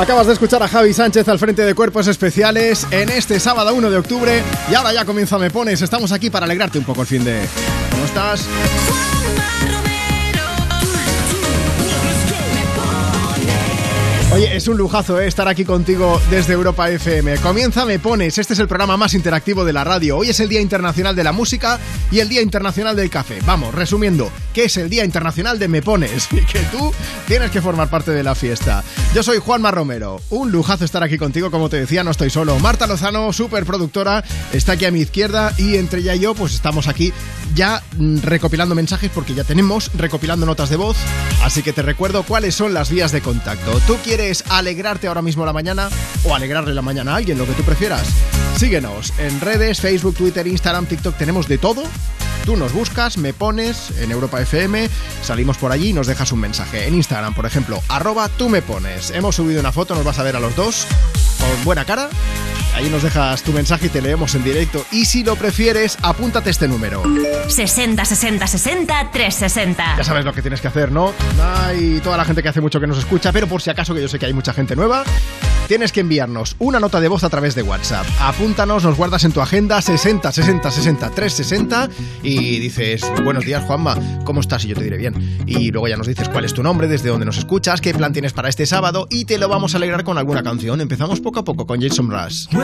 Acabas de escuchar a Javi Sánchez al frente de Cuerpos Especiales en este sábado 1 de octubre y ahora ya comienza Me Pones. Estamos aquí para alegrarte un poco el fin de... ¿Cómo estás? Oye, es un lujazo ¿eh? estar aquí contigo desde Europa FM. Comienza Me Pones, este es el programa más interactivo de la radio. Hoy es el Día Internacional de la Música y el Día Internacional del Café. Vamos, resumiendo, ¿qué es el Día Internacional de Me Pones? Y que tú tienes que formar parte de la fiesta. Yo soy Juanma Romero, un lujazo estar aquí contigo, como te decía, no estoy solo. Marta Lozano, súper productora, está aquí a mi izquierda y entre ella y yo pues estamos aquí ya mm, recopilando mensajes porque ya tenemos recopilando notas de voz. Así que te recuerdo cuáles son las vías de contacto. Tú quieres ¿Quieres alegrarte ahora mismo la mañana o alegrarle la mañana a alguien, lo que tú prefieras? Síguenos en redes, Facebook, Twitter, Instagram, TikTok, tenemos de todo. Tú nos buscas, me pones en Europa FM, salimos por allí y nos dejas un mensaje. En Instagram, por ejemplo, arroba tú me pones. Hemos subido una foto, nos vas a ver a los dos con buena cara Ahí nos dejas tu mensaje y te leemos en directo. Y si lo prefieres, apúntate este número: 60 60 60 360. Ya sabes lo que tienes que hacer, ¿no? Hay toda la gente que hace mucho que nos escucha, pero por si acaso, que yo sé que hay mucha gente nueva, tienes que enviarnos una nota de voz a través de WhatsApp. Apúntanos, nos guardas en tu agenda 60 60 60 360 y dices, buenos días Juanma, ¿cómo estás? Y yo te diré bien. Y luego ya nos dices cuál es tu nombre, desde dónde nos escuchas, qué plan tienes para este sábado y te lo vamos a alegrar con alguna canción. Empezamos poco a poco con Jason Rush.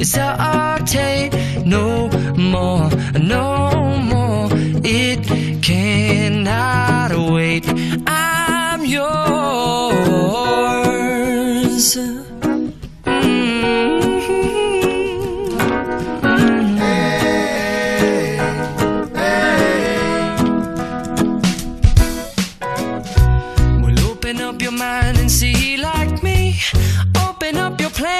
is that I take no more, no more. It cannot wait. I'm yours. Mm-hmm. Open up your mind and see like me. Open up your plan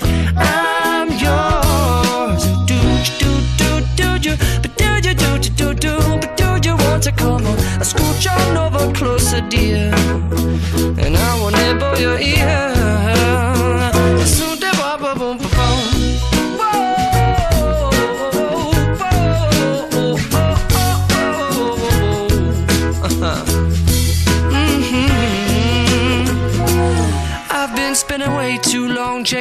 I'm yours. Do do do do? But do you do do do do? But do you want to come on? I scooch on over closer, dear, and I will nibble your ear.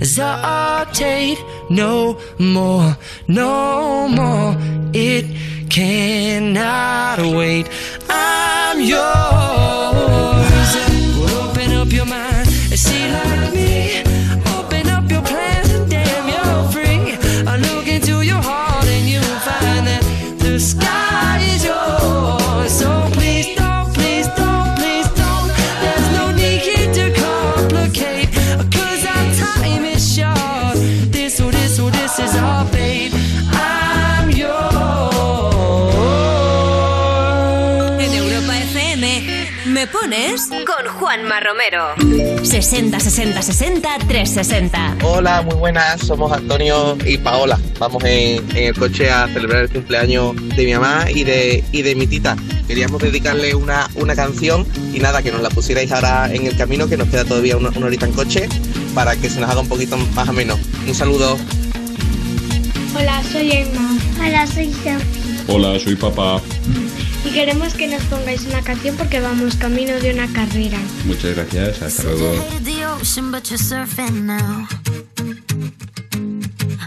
hesitate no more, no more. It cannot wait. I'm yours. Juanma Romero. 60 60 60 360. Hola, muy buenas. Somos Antonio y Paola. Vamos en, el coche a celebrar el cumpleaños de mi mamá y de, y de mi tita. Queríamos dedicarle una, una canción y nada, que nos la pusierais ahora en el camino, que nos queda todavía una, una horita en coche, para que se nos haga un poquito más o menos. Un saludo. Hola, soy Emma. Hola, soy Sophie. Hola, soy papá. Y queremos que nos pongáis una canción porque vamos camino de una carrera. Muchas gracias, hasta luego.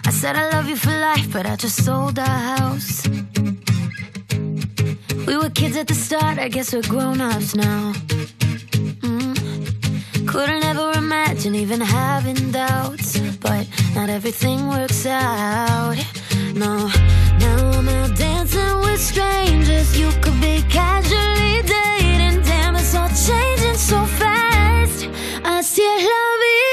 I said I love you for life, but I just sold our house. We were kids at the start, I guess we're grown ups now. Mm. Couldn't ever imagine even having doubts, but not everything works out. No, now I'm out dancing with strangers. You could be casually dating. Damn, it's all changing so fast. I see love. Me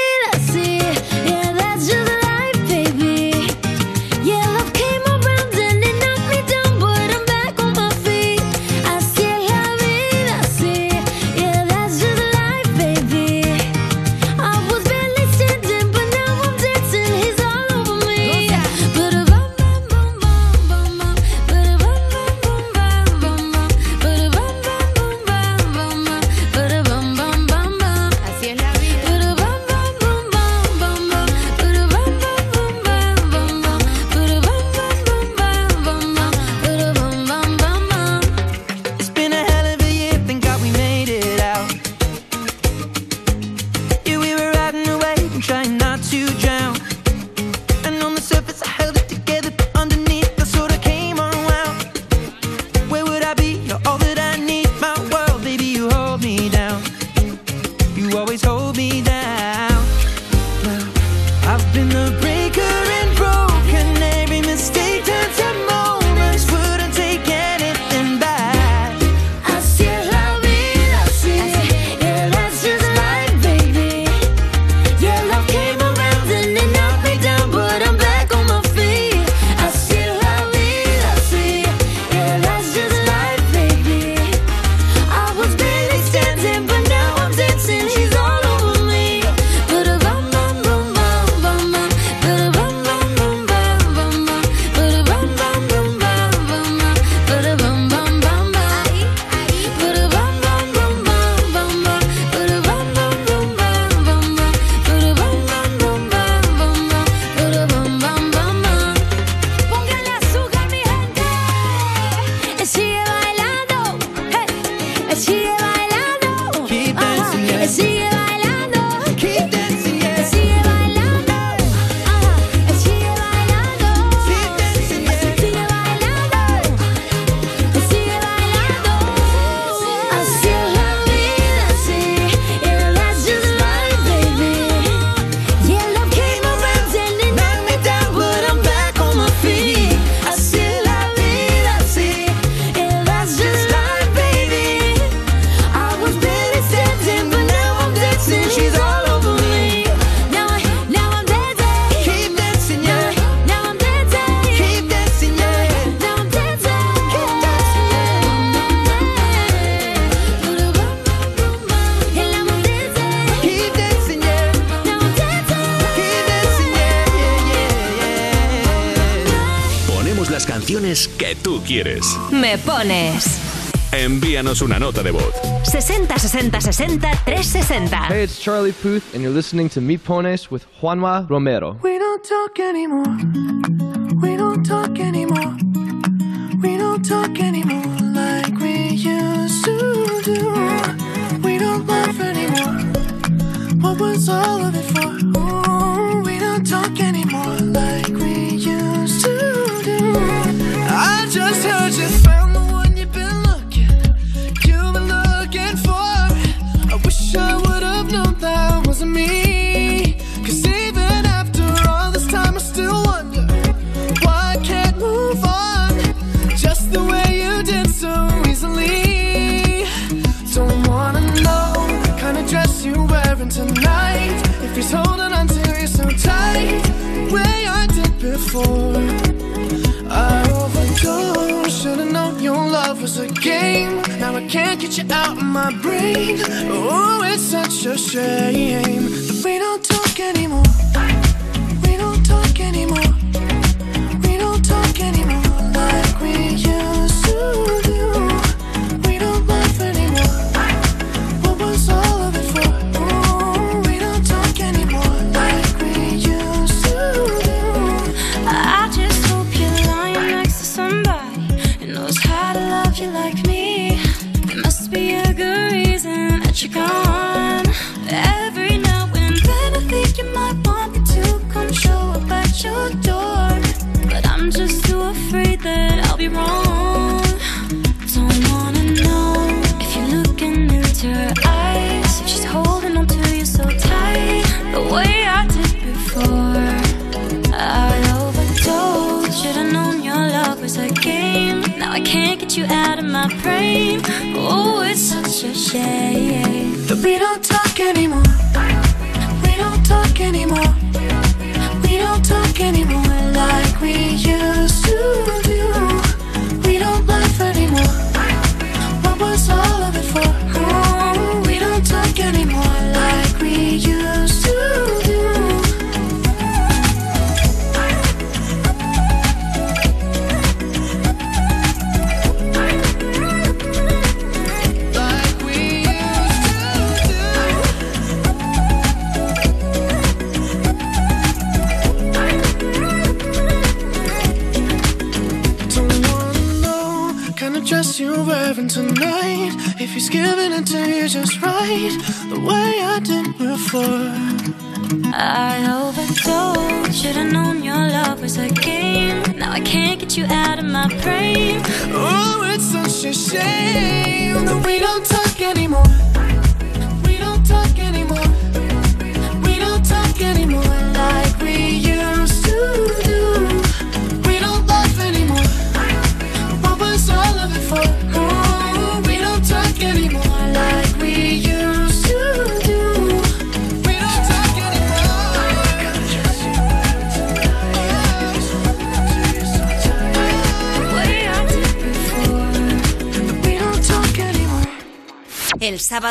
pones. Envíanos una nota de voz. 60 60 60 360. Hey, it's Charlie Puth, and you're listening to Me Pones with Juanma Romero. We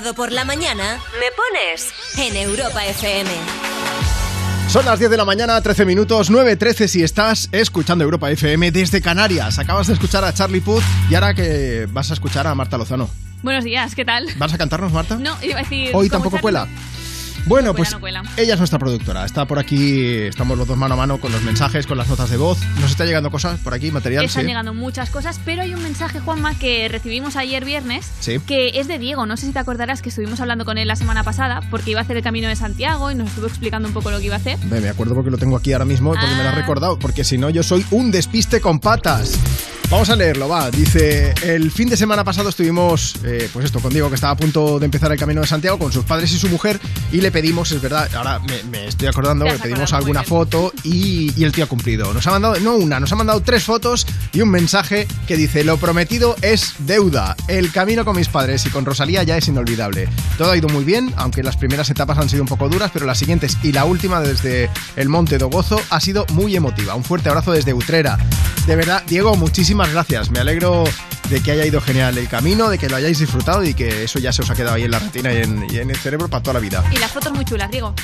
sábado por la mañana me pones en Europa FM. Son las 10 de la mañana, 13 minutos, 9.13 si estás escuchando Europa FM desde Canarias. Acabas de escuchar a Charlie Puth y ahora que vas a escuchar a Marta Lozano. Buenos días, ¿qué tal? ¿Vas a cantarnos, Marta? No, iba a decir. Hoy tampoco Charlie- cuela. Bueno, No cuela, pues no cuela. ella es nuestra productora. Está por aquí, estamos los dos mano a mano con los mensajes, con las notas de voz. Nos está llegando cosas por aquí, material. Están sí. llegando muchas cosas, pero hay un mensaje, Juanma, que recibimos ayer viernes, Sí. que es de Diego. No sé si te acordarás que estuvimos hablando con él la semana pasada, porque iba a hacer el Camino de Santiago y nos estuvo explicando un poco lo que iba a hacer. Me, acuerdo porque lo tengo aquí ahora mismo, porque me lo has Ah. recordado, porque si no yo soy un despiste con patas. Vamos a leerlo, va. Dice, el fin de semana pasado estuvimos, eh, pues esto, con Diego, que estaba a punto de empezar el Camino de Santiago con sus padres y su mujer, y le pedimos, es verdad, ahora me, me estoy acordando, le pedimos alguna foto y, y el tío ha cumplido. Nos ha mandado, no una, nos ha mandado tres fotos y un mensaje que dice, lo prometido es deuda. El camino con mis padres y con Rosalía ya es inolvidable. Todo ha ido muy bien, aunque las primeras etapas han sido un poco duras, pero las siguientes y la última desde el Monte do Gozo ha sido muy emotiva. Un fuerte abrazo desde Utrera. De verdad, Diego, muchísimas gracias. Me alegro de que haya ido genial el camino, de que lo hayáis disfrutado y que eso ya se os ha quedado ahí en la retina y en, y en el cerebro para toda la vida. Y las fotos muy chulas, Diego.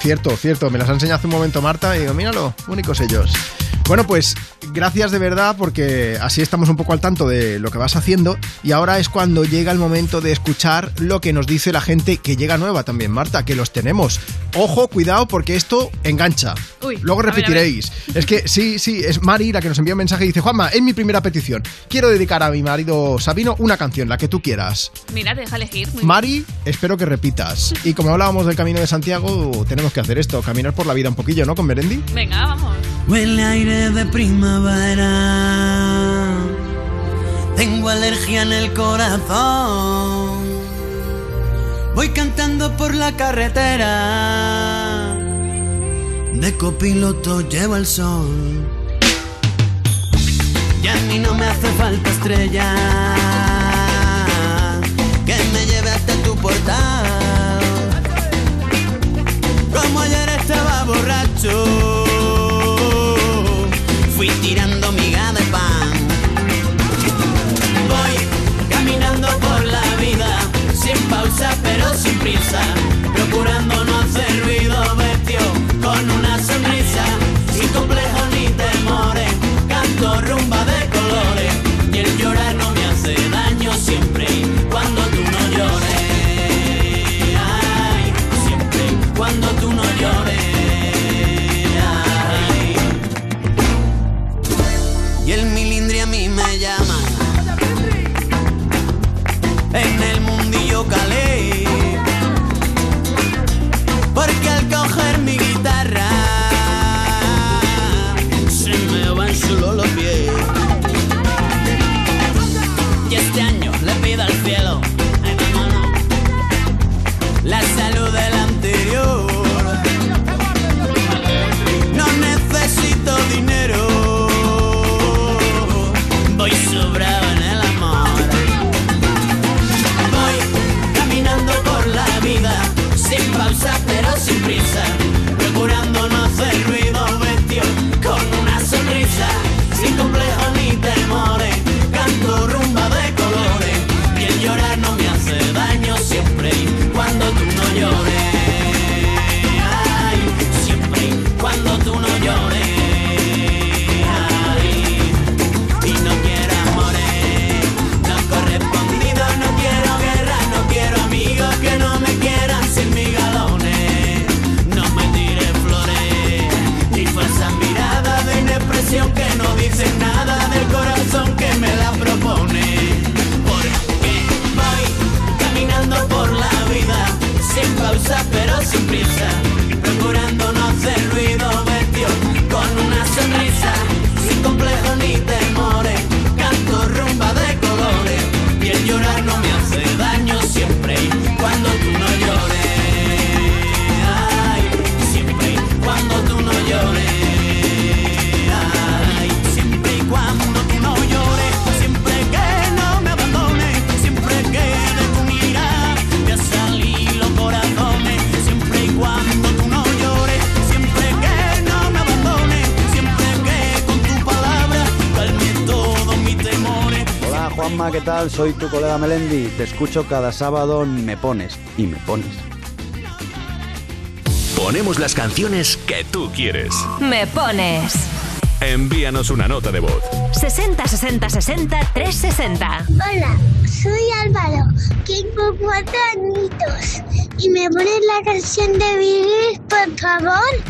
Cierto, cierto, me las ha enseñado hace un momento Marta y digo, míralo, únicos ellos. Bueno, pues gracias de verdad porque así estamos un poco al tanto de lo que vas haciendo y ahora es cuando llega el momento de escuchar lo que nos dice la gente que llega nueva también, Marta, que los tenemos. Ojo, cuidado porque esto engancha. Uy, Luego a ver, a ver. repetiréis. Es que sí, sí, es Mari la que nos envía un mensaje y dice, Juanma, es mi primera petición. Quiero dedicar a mi marido Sabino una canción, la que tú quieras. Mira, te deja elegir. muy bien. Mari, espero que repitas. Y como hablábamos del Camino de Santiago, tenemos que hacer esto, caminar por la vida un poquillo, ¿no? Con Merendi. Venga, vamos. Huele aire de primavera. Tengo alergia en el corazón. Voy cantando por la carretera de copiloto llevo el sol. Y a mí no me hace falta estrella que me lleve hasta tu portal. Como ayer estaba borracho, fui tirando miga de pan. Voy caminando por la vida, sin pausa pero sin prisa, procurando no. ¿qué tal? Soy tu colega Melendi. Te escucho cada sábado en Me Pones. Y me pones. Ponemos las canciones que tú quieres. Me pones. Envíanos una nota de voz. 60 60 60 360. Hola, soy Álvaro. Tengo cuatro añitos. ¿Y me pones la canción de Billy, por favor?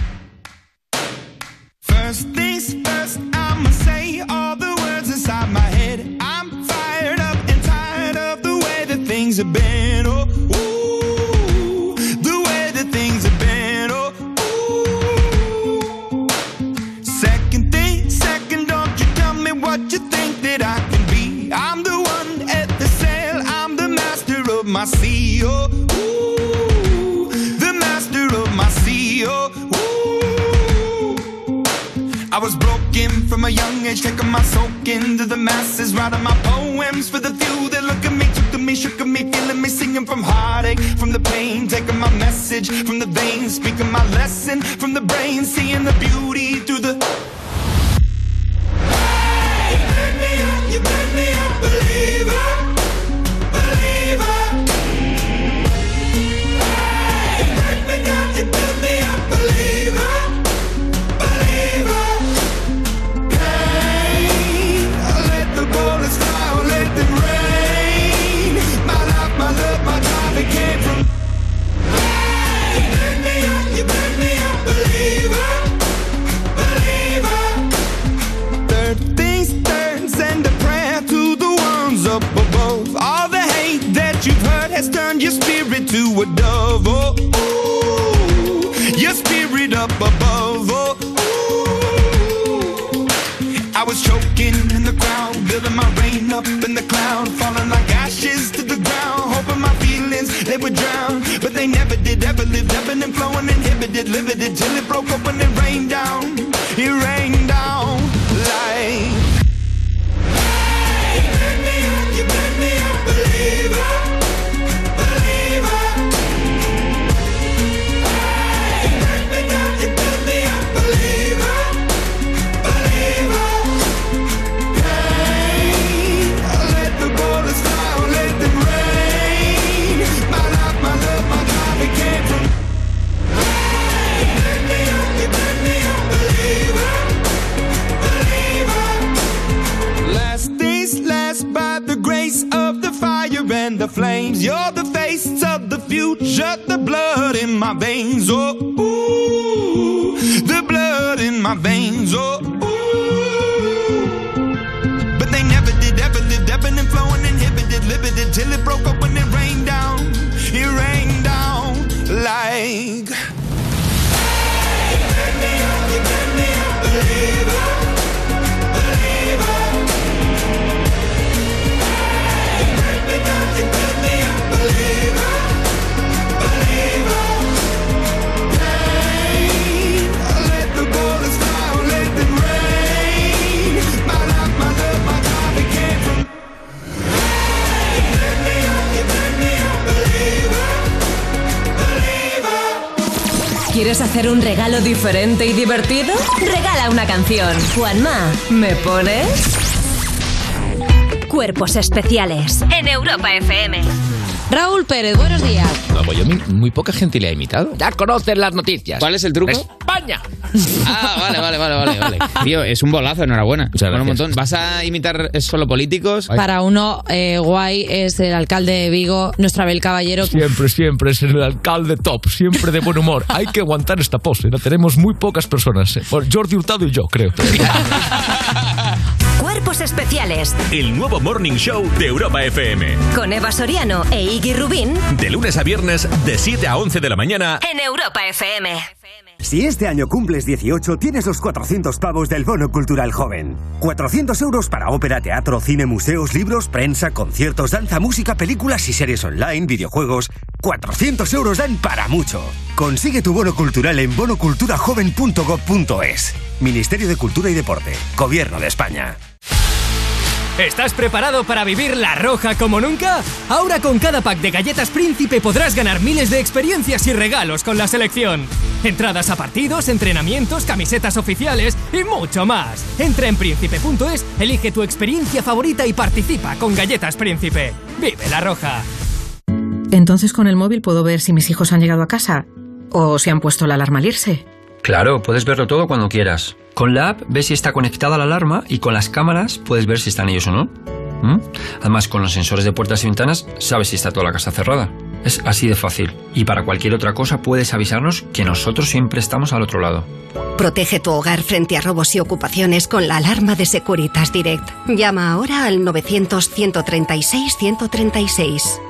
Juanma, ¿me pones? Cuerpos especiales en Europa FM. Raúl Pérez, buenos días. No, Wyoming, muy poca gente le ha imitado. Ya conoces las noticias. ¿Cuál es el truco? ¡España! Ah, vale, vale, vale, vale, vale. Tío, es un bolazo, enhorabuena. Bueno, un montón. ¿Vas a imitar solo políticos? Para uno, eh, guay es el alcalde de Vigo, nuestro Abel Caballero. Siempre, siempre es el alcalde top, siempre de buen humor. Hay que aguantar esta pose, la tenemos muy pocas personas. eh. Bueno, Jordi Hurtado y yo, creo. Cuerpos especiales El nuevo Morning Show de Europa FM. con Eva Soriano e Iggy Rubín De lunes a viernes, de 7 a 11 de la mañana. en Europa FM. Si este año cumples 18, tienes los 400 pavos del Bono Cultural Joven. 400 euros para ópera, teatro, cine, museos, libros, prensa, conciertos, danza, música, películas y series online, videojuegos. 400 euros dan para mucho. Consigue tu bono cultural en bonoculturajoven.gov.es. Ministerio de Cultura y Deporte. Gobierno de España. ¿Estás preparado para vivir la roja como nunca? Ahora con cada pack de galletas Príncipe podrás ganar miles de experiencias y regalos con la selección. Entradas a partidos, entrenamientos, camisetas oficiales y mucho más. Entra en príncipe.es, elige tu experiencia favorita y participa con Galletas Príncipe. Vive la roja. Entonces con el móvil puedo ver si mis hijos han llegado a casa o si han puesto la alarma al irse. Claro, puedes verlo todo cuando quieras. Con la app ves si está conectada la alarma y con las cámaras puedes ver si están ellos o no. ¿Mm? Además, con los sensores de puertas y ventanas sabes si está toda la casa cerrada. Es así de fácil. Y para cualquier otra cosa puedes avisarnos que nosotros siempre estamos al otro lado. Protege tu hogar frente a robos y ocupaciones con la alarma de Securitas Direct. Llama ahora al 900-136-136.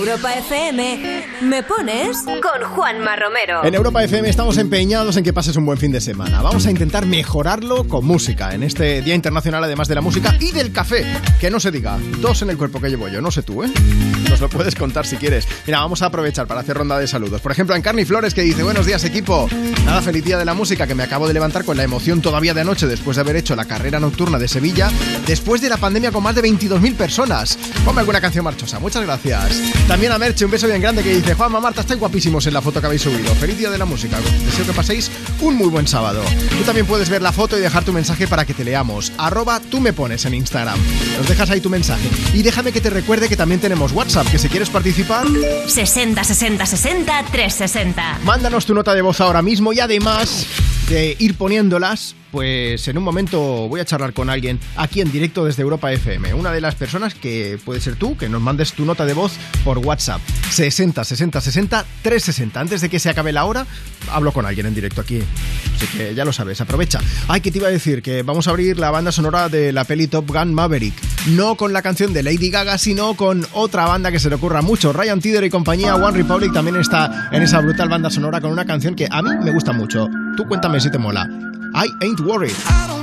Europa FM, ¿me pones? Con Juanma Romero. En Europa FM estamos empeñados en que pases un buen fin de semana. Vamos a intentar mejorarlo con música en este Día Internacional, además de la música y del café. Que no se diga, dos en el cuerpo que llevo yo, no sé tú, ¿eh? Nos lo puedes contar si quieres. Mira, vamos a aprovechar para hacer ronda de saludos. Por ejemplo, en Carni Flores que dice: Buenos días, equipo. Nada, feliz día de la música, que me acabo de levantar con la emoción todavía de anoche después de haber hecho la carrera nocturna de Sevilla, después de la pandemia con más de 22.000 personas. Ponme alguna canción marchosa. Muchas gracias. También a Merche, un beso bien grande que dice: Juanma, Marta, estáis guapísimos en la foto que habéis subido. Feliz día de la música. Deseo que paséis un muy buen sábado. Tú también puedes ver la foto y dejar tu mensaje para que te leamos. Arroba tú me pones en Instagram. Nos dejas ahí tu mensaje. Y déjame que te recuerde que también tenemos WhatsApp, que si quieres participar, 60 60 60 360. mándanos tu nota de voz ahora mismo y además de ir poniéndolas, pues en un momento voy a charlar con alguien aquí en directo desde Europa FM. Una de las personas que puede ser tú, que nos mandes tu nota de voz por WhatsApp. 60 60 60 360. Antes de que se acabe la hora, hablo con alguien en directo aquí. Así que ya lo sabes, aprovecha. Ay, que te iba a decir que vamos a abrir la banda sonora de la peli Top Gun Maverick. No con la canción de Lady Gaga, sino con otra banda que se le ocurra mucho. Ryan Tidder y compañía One Republic también está en esa brutal banda sonora con una canción que a mí me gusta mucho. Tú cuéntame si te mola. I ain't worried. I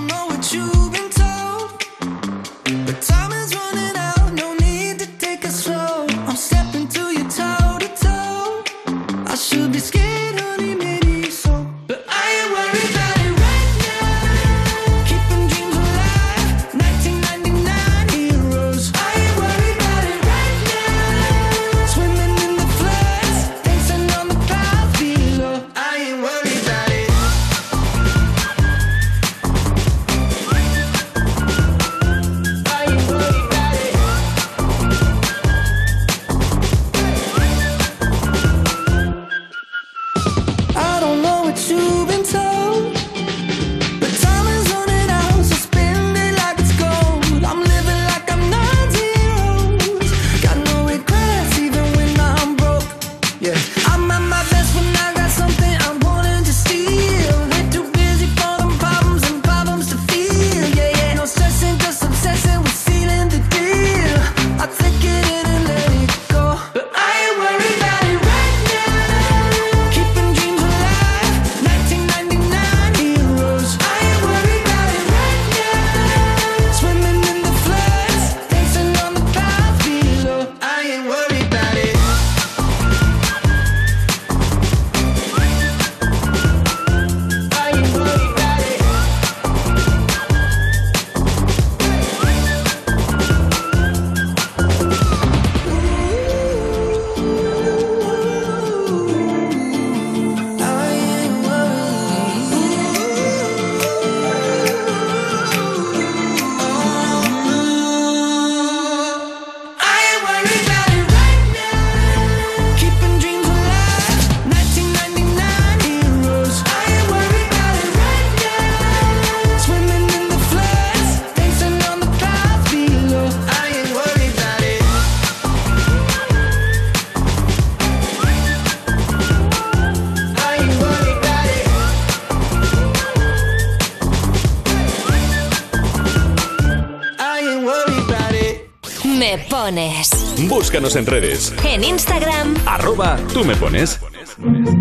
Búscanos en redes. En Instagram, Arroba tú me pones.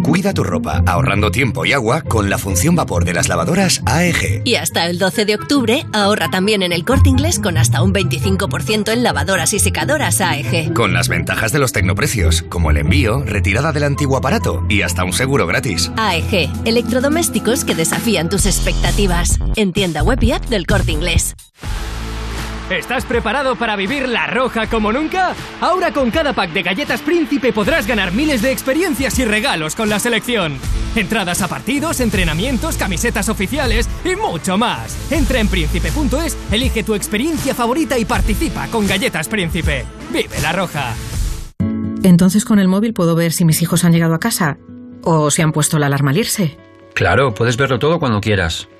Cuida tu ropa ahorrando tiempo y agua con la función vapor de las lavadoras AEG. Y hasta el 12 de octubre ahorra también en el corte inglés con hasta un 25% en lavadoras y secadoras AEG. Con las ventajas de los tecnoprecios, como el envío, retirada del antiguo aparato y hasta un seguro gratis. AEG, electrodomésticos que desafían tus expectativas. En tienda web y app del corte inglés. ¿Estás preparado para vivir la roja como nunca? Ahora con cada pack de galletas príncipe podrás ganar miles de experiencias y regalos con la selección. Entradas a partidos, entrenamientos, camisetas oficiales y mucho más. Entra en príncipe.es, elige tu experiencia favorita y participa con Galletas Príncipe. Vive la roja. Entonces con el móvil puedo ver si mis hijos han llegado a casa o si han puesto la alarma al irse. Claro, puedes verlo todo cuando quieras.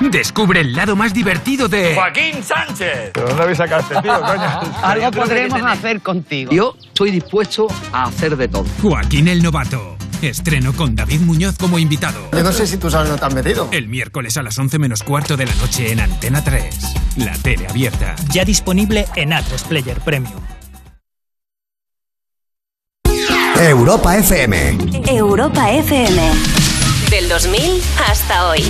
Descubre el lado más divertido de... Joaquín Sánchez. ¿De dónde habéis sacado este tío, coño? Algo podremos hacer contigo. Yo estoy dispuesto a hacer de todo. Joaquín el Novato. Estreno con David Muñoz como invitado. Yo no sé si tú sabes dónde te has metido. El miércoles a las 11 menos cuarto de la noche en Antena 3. La tele abierta. Ya disponible en Atresplayer Player Premium. Europa FM. Europa FM. Del 2000 hasta hoy.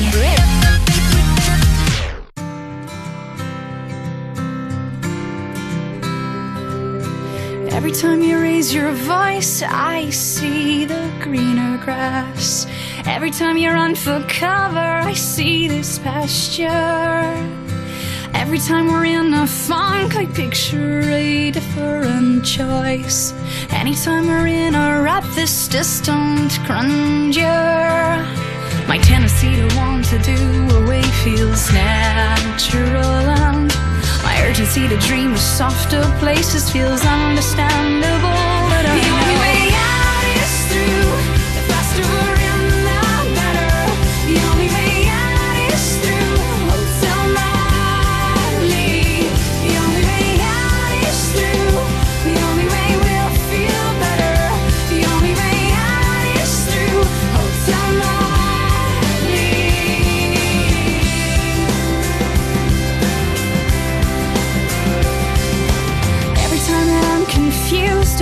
Every time you raise your voice, I see the greener grass. Every time you run for cover, I see this pasture. Every time we're in a funk, I picture a different choice. Anytime we're in a rut, this distant grandeur. My tendency to want to do away feels natural, urgency to dream of softer places feels understandable. But the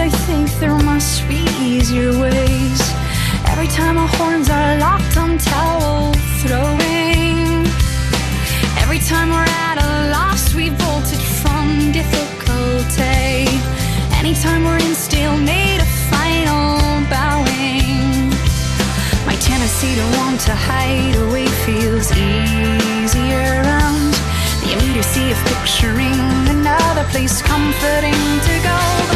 I think there must be easier ways. Every time our horns are locked on towel throwing. Every time we're at a loss, we bolted from difficulty. Anytime we're in stalemate, a final bowing. My tendency to want to hide away feels easier and the immediacy of picturing another place comforting to go.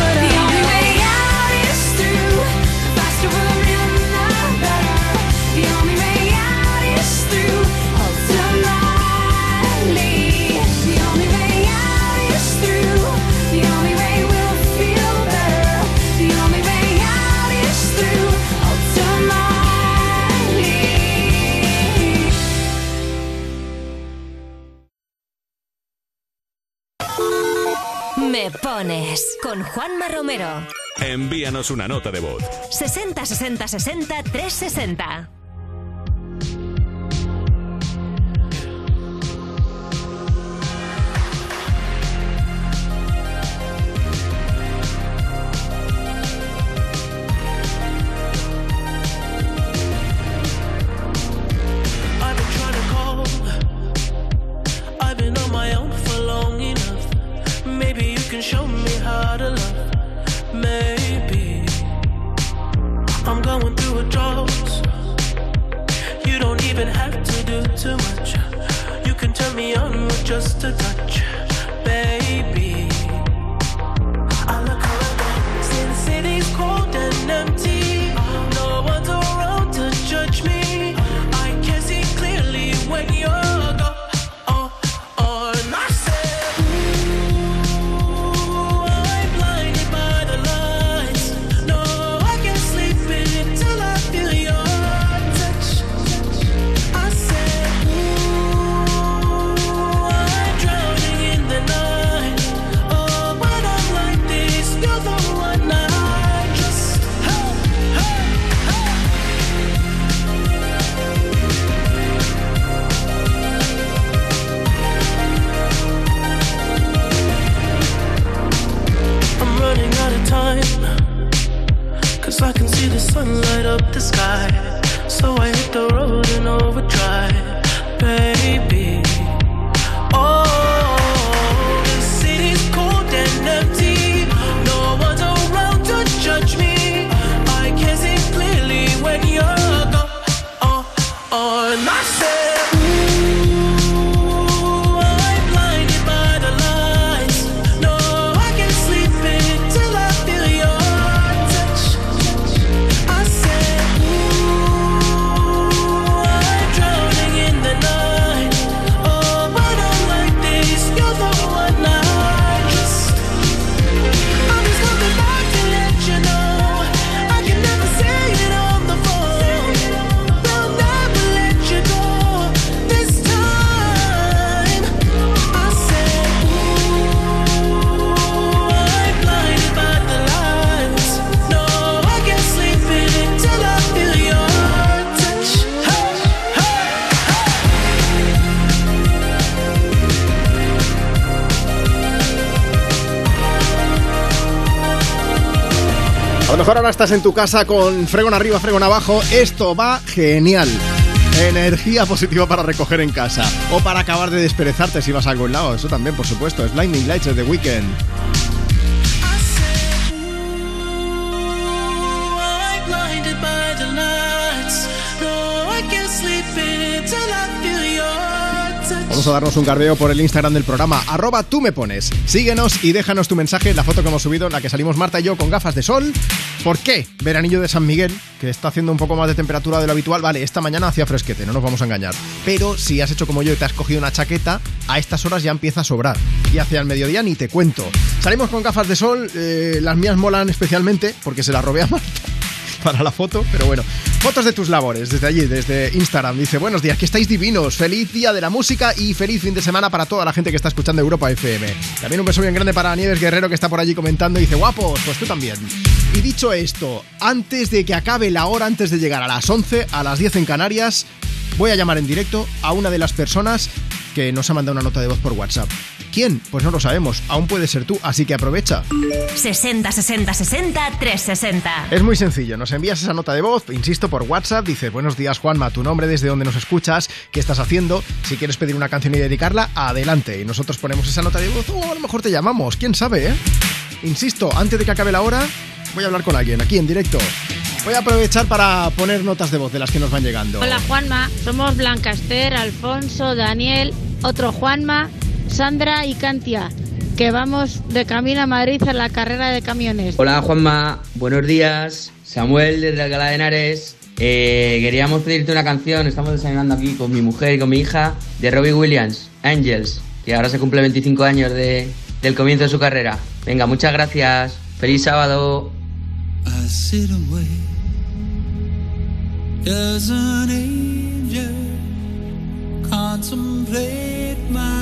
Pones con Juanma Romero. Envíanos una nota de voz. 60 60 60 360. Estás en tu casa con fregón arriba, fregón abajo. Esto va genial. Energía positiva para recoger en casa. O para acabar de desperezarte si vas a algún lado. Eso también, por supuesto. Es Blinding Lights de The touch. Vamos a darnos un garbeo por el Instagram del programa, arroba tú me pones. Síguenos y déjanos tu mensaje en la foto que hemos subido, en la que salimos Marta y yo con gafas de sol. ¿Por qué? Veranillo de San Miguel, que está haciendo un poco más de temperatura de lo habitual. Vale, esta mañana hacía fresquete, no nos vamos a engañar. Pero si has hecho como yo y te has cogido una chaqueta, a estas horas ya empieza a sobrar. Y hacia el mediodía ni te cuento. Salimos con gafas de sol, eh, las mías molan especialmente porque se las robé a Marta para la foto, pero bueno. Fotos de tus labores desde allí, desde Instagram. Dice, buenos días, que estáis divinos. Feliz día de la música y feliz fin de semana para toda la gente que está escuchando Europa FM. También un beso bien grande para Nieves Guerrero que está por allí comentando y dice, guapos, pues tú también. Y dicho esto, antes de que acabe la hora, antes de llegar a las 11, a las 10 en Canarias, voy a llamar en directo a una de las personas que nos ha mandado una nota de voz por WhatsApp. ¿Quién? Pues no lo sabemos, aún puede ser tú, así que aprovecha. 60 60 60 360. Es muy sencillo, nos envías esa nota de voz, insisto, por WhatsApp, dice buenos días Juanma, tu nombre, desde donde nos escuchas, qué estás haciendo, si quieres pedir una canción y dedicarla, adelante, y nosotros ponemos esa nota de voz o a lo mejor te llamamos, quién sabe, ¿eh? Insisto, antes de que acabe la hora, voy a hablar con alguien, aquí en directo. Voy a aprovechar para poner notas de voz de las que nos van llegando. Hola Juanma, somos Blanca Esther, Alfonso, Daniel, otro Juanma, Sandra y Cantia, que vamos de camino a Madrid a la carrera de camiones. Hola Juanma, buenos días. Samuel desde Alcalá de Henares. Eh, queríamos pedirte una canción, estamos desayunando aquí con mi mujer y con mi hija, de Robbie Williams, Angels, que ahora se cumple 25 años de- del comienzo de su carrera. Venga, muchas gracias. Feliz sábado. I sit away as an angel contemplate my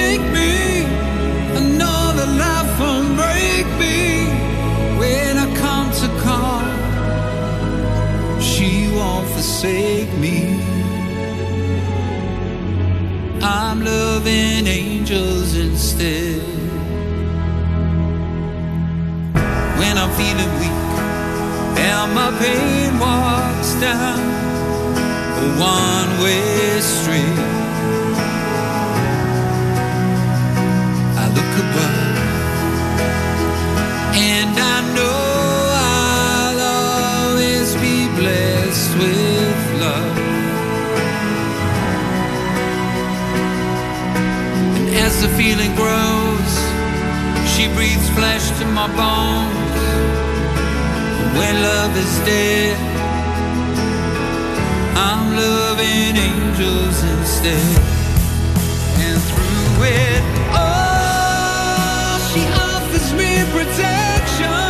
forsake me. Another nap on break me when I come to call, she won't forsake me. I'm loving angels instead. When I'm feeling weak and my pain walks down a one way street, instead. And through it all, she offers me protection,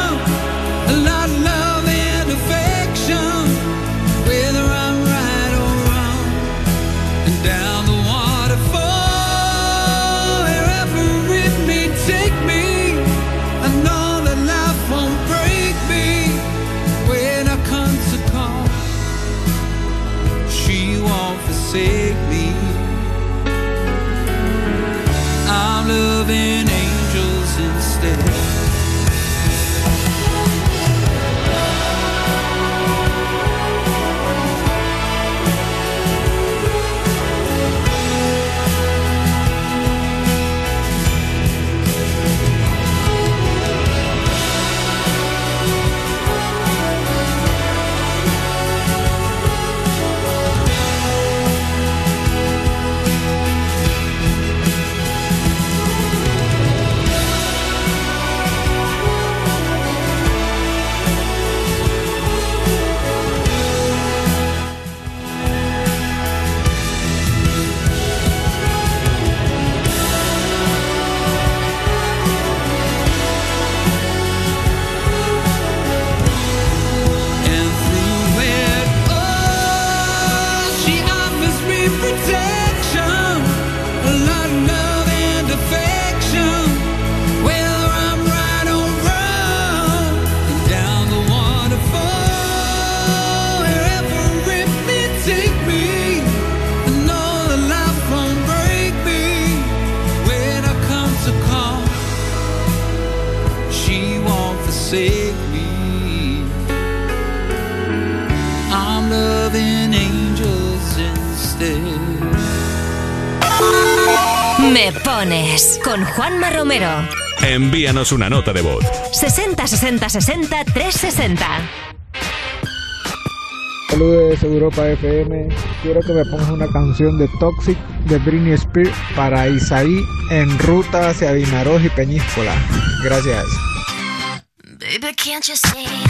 Con Juanma Romero. Envíanos una nota de voz. 60 60 60 360. Saludos Europa FM. Quiero que me pongas una canción de Toxic de Britney Spears para Isaí en ruta hacia Vinaroz y Peñíscola. Gracias. Baby, can't you see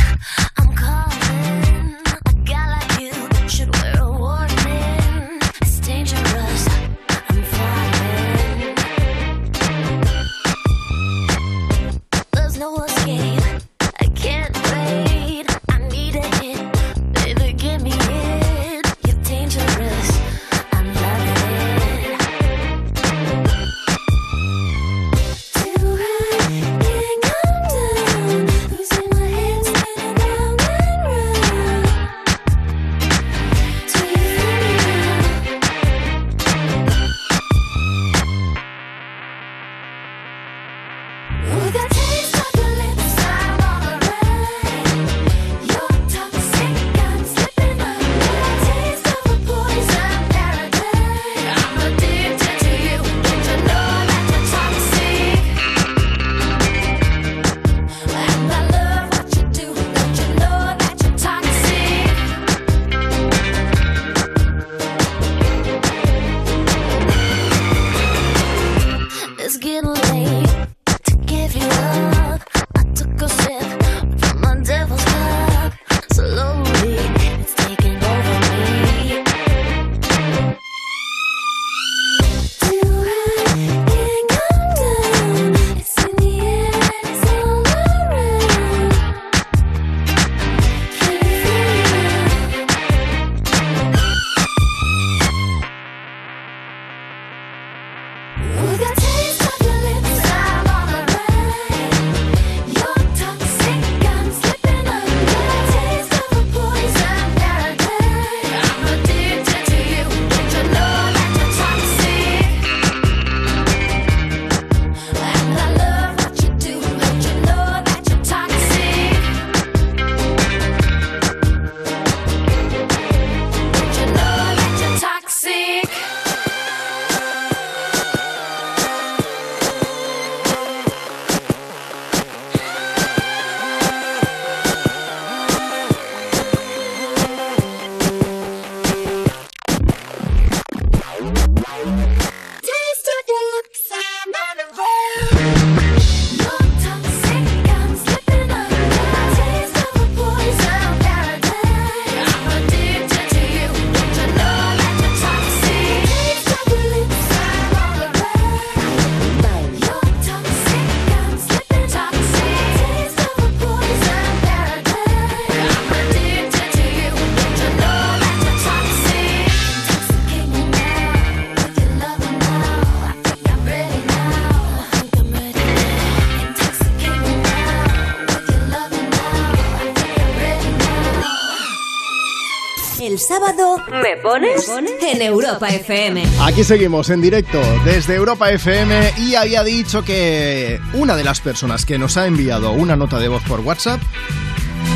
pones en Europa FM. Aquí seguimos en directo desde Europa FM y había dicho que una de las personas que nos ha enviado una nota de voz por WhatsApp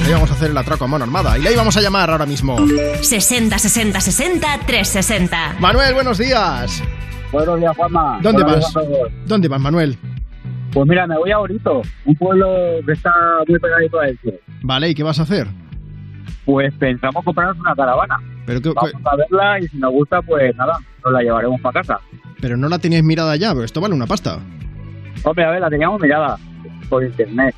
le íbamos a hacer el atraco a mano armada y la íbamos a llamar ahora mismo. 60 60 60 360. Manuel, buenos días. Buenos días, Juanma. ¿Dónde Buenos vas? días. ¿Dónde vas, Manuel? Pues mira, me voy a Orito, un pueblo que está muy pegadito a Elche. Vale, ¿y qué vas a hacer? Pues pensamos comprarnos una caravana. Pero, que- Vamos a verla y si nos gusta, pues nada, nos la llevaremos para casa. pero no la teníais mirada ya, porque esto vale una pasta. Hombre, a ver, la teníamos mirada por internet.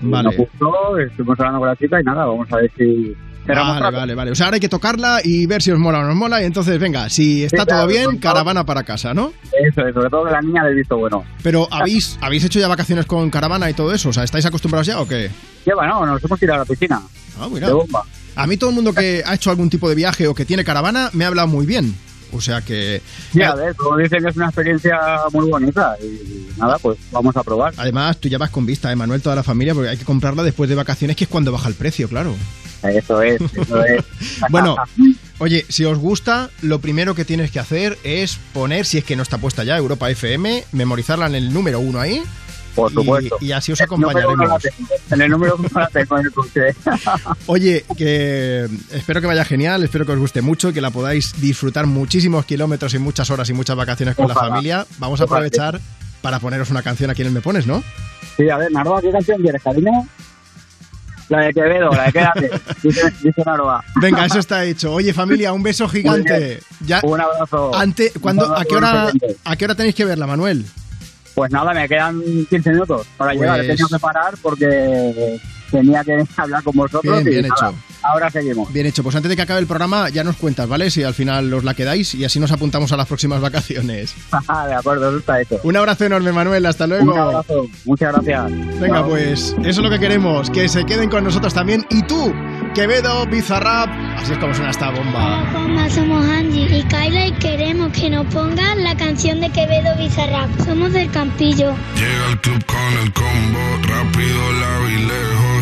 Vale. Nos gustó, estuvimos hablando con la chica y nada, vamos a ver si... cerramos Vale, vale, vale. O sea, ahora hay que tocarla y ver si os mola o no os mola. Y entonces, venga, si está Sí, claro, todo bien, caravana para casa, ¿no? Eso es, sobre todo que la niña del visto bueno. Pero ¿habéis, ¿habéis hecho ya vacaciones con caravana y todo eso? O sea, ¿estáis acostumbrados ya o qué? Lleva, no, nos hemos tirado a la piscina. Ah, mira. De bomba. A mí todo el mundo que ha hecho algún tipo de viaje o que tiene caravana me ha hablado muy bien. O sea que... Ya, a ver, todos dicen que es una experiencia muy bonita y nada, pues vamos a probar. Además, tú ya vas con vista, Emanuel, toda la familia, porque hay que comprarla después de vacaciones, que es cuando baja el precio, claro. Eso es, eso es. Bueno, oye, si os gusta, lo primero que tienes que hacer es poner, si es que no está puesta ya, Europa FM, memorizarla en el número uno ahí, Por supuesto. Y, así os acompañaremos. En el número la tengo en el coche. Oye, que espero que vaya genial, espero que os guste mucho y que la podáis disfrutar muchísimos kilómetros y muchas horas y muchas vacaciones con la familia. Vamos a aprovechar para poneros una canción aquí en el Me Pones, ¿no? Sí, a ver, Narva, ¿qué canción quieres, cariño? La de Quevedo, la de Quédate. Dice, dice Narva. Venga, eso está hecho. Oye, familia, un beso gigante. Ya, Un abrazo. ante, ¿cuándo, Un a, qué abrazo hora. ¿A qué hora tenéis que verla, Manuel? Pues nada, me quedan 15 minutos para llegar. He Pues- tenido que parar porque tenía que hablar con vosotros. Bien, y bien nada, hecho. Ahora seguimos. Bien hecho, pues antes de que acabe el programa ya nos cuentas, ¿vale? Si al final os la quedáis y así nos apuntamos a las próximas vacaciones. de acuerdo, eso está hecho. Un abrazo enorme, Manuel, hasta luego. Un abrazo, muchas gracias. Venga, Chao. pues eso es lo que queremos, que se queden con nosotros también. Y tú, Quevedo, Bizarrap, así es como suena esta bomba. Somos Angie y Kyla y queremos que nos pongan la canción de Quevedo Bizarrap. Somos del Campillo. Llega al club con el combo, rápido, largo y lejos.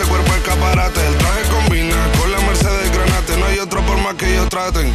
ese cuerpo escaparate. El traje combina con la Mercedes Granate. No hay otro por más que ellos traten.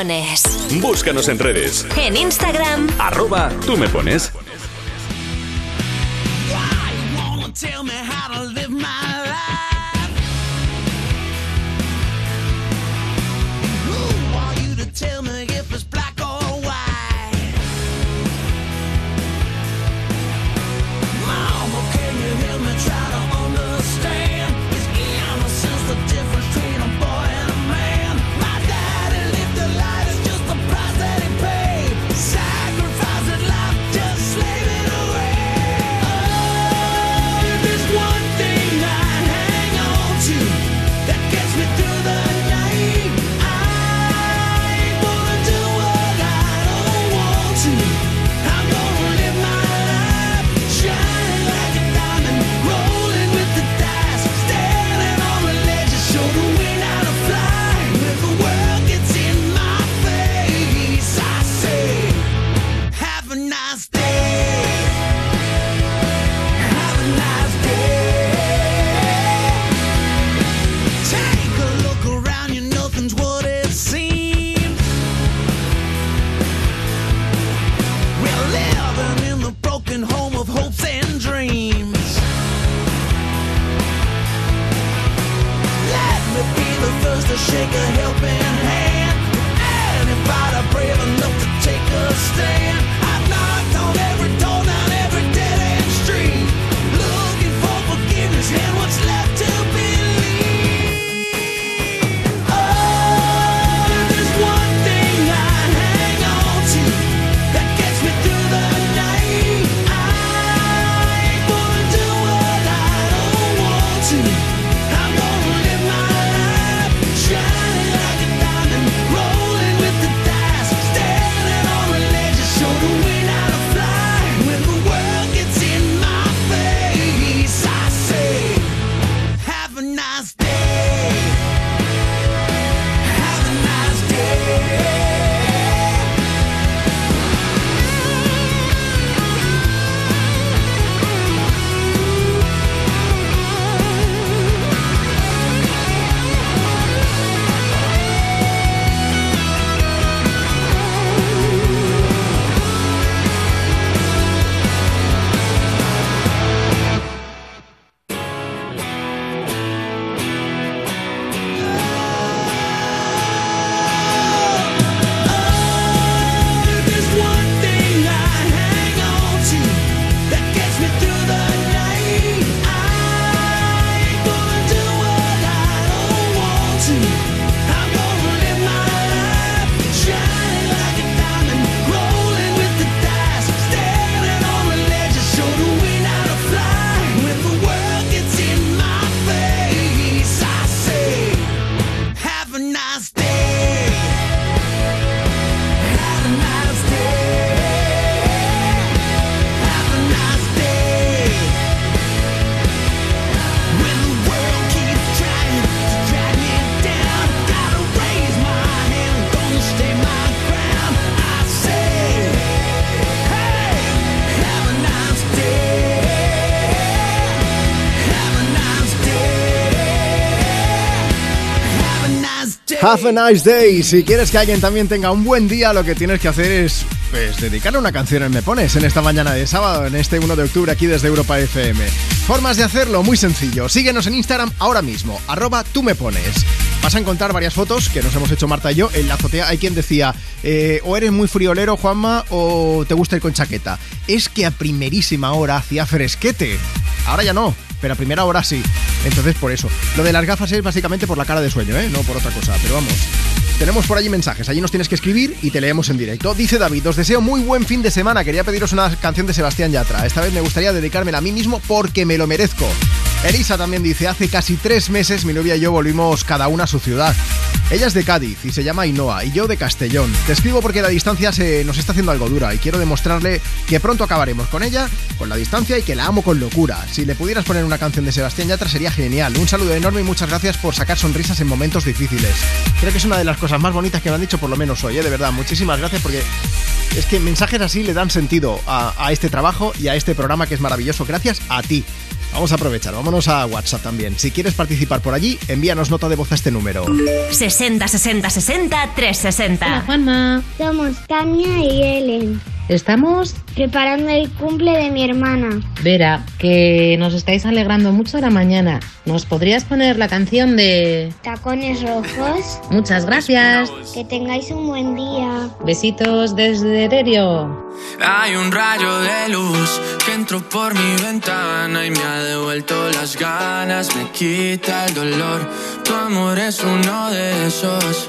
pones. Búscanos en redes. En Instagram, Arroba tú me pones. Have a nice day. Si quieres que alguien también tenga un buen día, lo que tienes que hacer es pues dedicarle una canción en Me Pones en esta mañana de sábado, en este 1 de octubre aquí desde Europa FM. Formas de hacerlo, muy sencillo. Síguenos en Instagram ahora mismo, arroba tú me pones. Vas a encontrar varias fotos que nos hemos hecho Marta y yo. En la azotea hay quien decía, eh, o eres muy friolero, Juanma, o te gusta ir con chaqueta. Es que a primerísima hora hacía fresquete. Ahora ya no, pero a primera hora sí. Entonces por eso. Lo de las gafas es básicamente por la cara de sueño, ¿eh? No por otra cosa. Pero vamos. Tenemos por allí mensajes, allí nos tienes que escribir y te leemos en directo. Dice David, os deseo muy buen fin de semana. Quería pediros una canción de Sebastián Yatra. Esta vez me gustaría dedicármela a mí mismo porque me lo merezco. Elisa también dice, hace casi tres meses mi novia y yo volvimos cada una a su ciudad. Ella es de Cádiz y se llama Ainhoa y yo de Castellón. Te escribo porque la distancia se nos está haciendo algo dura y quiero demostrarle que pronto acabaremos con ella, con la distancia y que la amo con locura. Si le pudieras poner una canción de Sebastián Yatra sería genial. Un saludo enorme y muchas gracias por sacar sonrisas en momentos difíciles. Creo que es una de las cosas más bonitas que me han dicho por lo menos hoy, ¿eh? de verdad. Muchísimas gracias porque es que mensajes así le dan sentido a, a este trabajo y a este programa que es maravilloso. Gracias a ti. Vamos a aprovechar, vámonos a WhatsApp también. Si quieres participar por allí, envíanos nota de voz a este número. 60 60 60 360. Juanma. Somos Tania y Ellen. Estamos, Preparando el cumple de mi hermana. Vera, que nos estáis alegrando mucho la mañana. ¿Nos podrías poner la canción de... Tacones rojos. Muchas gracias. Que tengáis un buen día. Besitos desde Derio. Hay un rayo de luz que entró por mi ventana y me ha devuelto las ganas, me quita el dolor. Tu amor es uno de esos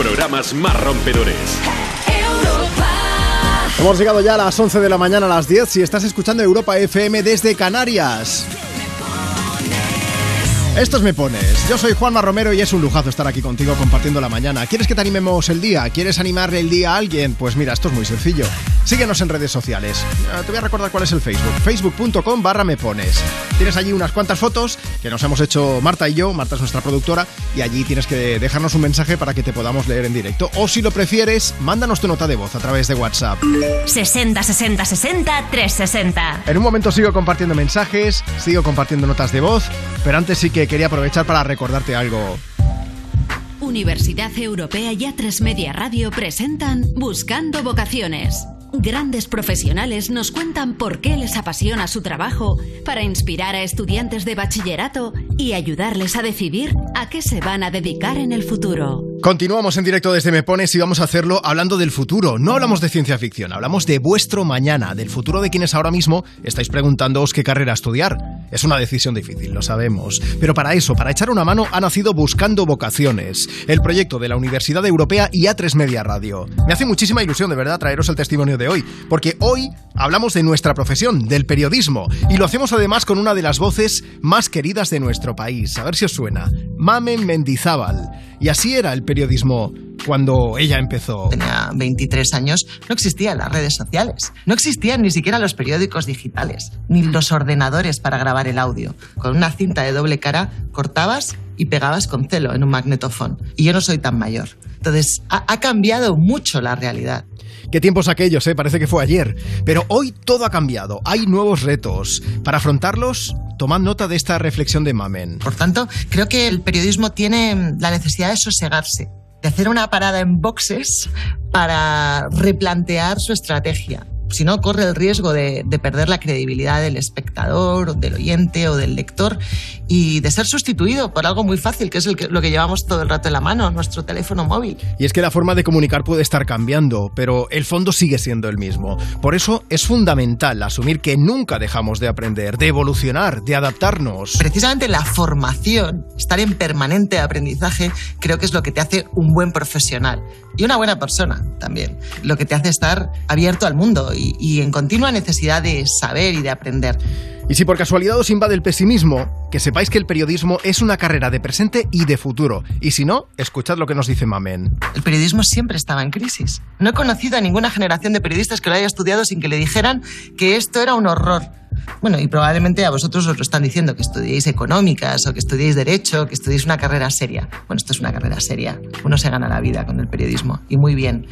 programas más rompedores. Hemos llegado ya a las 11 de la mañana a las 10 si estás escuchando Europa FM desde Canarias. Estos me pones. Yo soy Juanma Romero y es un lujazo estar aquí contigo compartiendo la mañana. ¿Quieres que te animemos el día? ¿Quieres animarle el día a alguien? Pues mira, esto es muy sencillo. Síguenos en redes sociales. Eh, Te voy a recordar cuál es el Facebook. Facebook.com barra me pones. Tienes allí unas cuantas fotos que nos hemos hecho Marta y yo. Marta es nuestra productora y allí tienes que dejarnos un mensaje para que te podamos leer en directo. O si lo prefieres, mándanos tu nota de voz a través de WhatsApp. 60 60 60 360. En un momento sigo compartiendo mensajes, sigo compartiendo notas de voz, pero antes sí que quería aprovechar para recordarte algo. Universidad Europea y A3 Media Radio presentan Buscando Vocaciones. Grandes profesionales nos cuentan por qué les apasiona su trabajo para inspirar a estudiantes de bachillerato y ayudarles a decidir a qué se van a dedicar en el futuro. Continuamos en directo desde Me Pones y vamos a hacerlo hablando del futuro. No hablamos de ciencia ficción, hablamos de vuestro mañana, del futuro de quienes ahora mismo estáis preguntándoos qué carrera estudiar. Es una decisión difícil, lo sabemos. Pero para eso, para echar una mano, ha nacido Buscando Vocaciones, el proyecto de la Universidad Europea y A3 Media Radio. Me hace muchísima ilusión, de verdad, traeros el testimonio de hoy, porque hoy hablamos de nuestra profesión, del periodismo, y lo hacemos además con una de las voces más queridas de nuestro país. A ver si os suena. Mamen Mendizábal. Y así era el periodismo cuando ella empezó. Tenía 23 años, no existían las redes sociales, no existían ni siquiera los periódicos digitales, ni los ordenadores para grabar el audio. Con una cinta de doble cara cortabas y pegabas con celo en un magnetofón. Y yo no soy tan mayor. Entonces, ha, ha cambiado mucho la realidad. Qué tiempos aquellos, ¿eh? Parece que fue ayer. Pero hoy todo ha cambiado. Hay nuevos retos. Para afrontarlos, tomad nota de esta reflexión de Mamen. Por tanto, creo que el periodismo tiene la necesidad de sosegarse, de hacer una parada en boxes para replantear su estrategia. Si no, corre el riesgo de, de perder la credibilidad del espectador, o del oyente o del lector y de ser sustituido por algo muy fácil, que es el que- lo que llevamos todo el rato en la mano, nuestro teléfono móvil. Y es que la forma de comunicar puede estar cambiando, pero el fondo sigue siendo el mismo. Por eso es fundamental asumir que nunca dejamos de aprender, de evolucionar, de adaptarnos. Precisamente la formación, estar en permanente aprendizaje, creo que es lo que te hace un buen profesional y una buena persona también. Lo que te hace estar abierto al mundo y, y en continua necesidad de saber y de aprender. Y si por casualidad os invade el pesimismo, que sepáis que el periodismo es una carrera de presente y de futuro. Y si no, escuchad lo que nos dice Mamen. El periodismo siempre estaba en crisis. No he conocido a ninguna generación de periodistas que lo haya estudiado sin que le dijeran que esto era un horror. Bueno, y probablemente a vosotros os lo están diciendo, que estudiéis económicas o que estudiéis derecho, que estudiéis una carrera seria. Bueno, esto es una carrera seria. Uno se gana la vida con el periodismo y muy bien.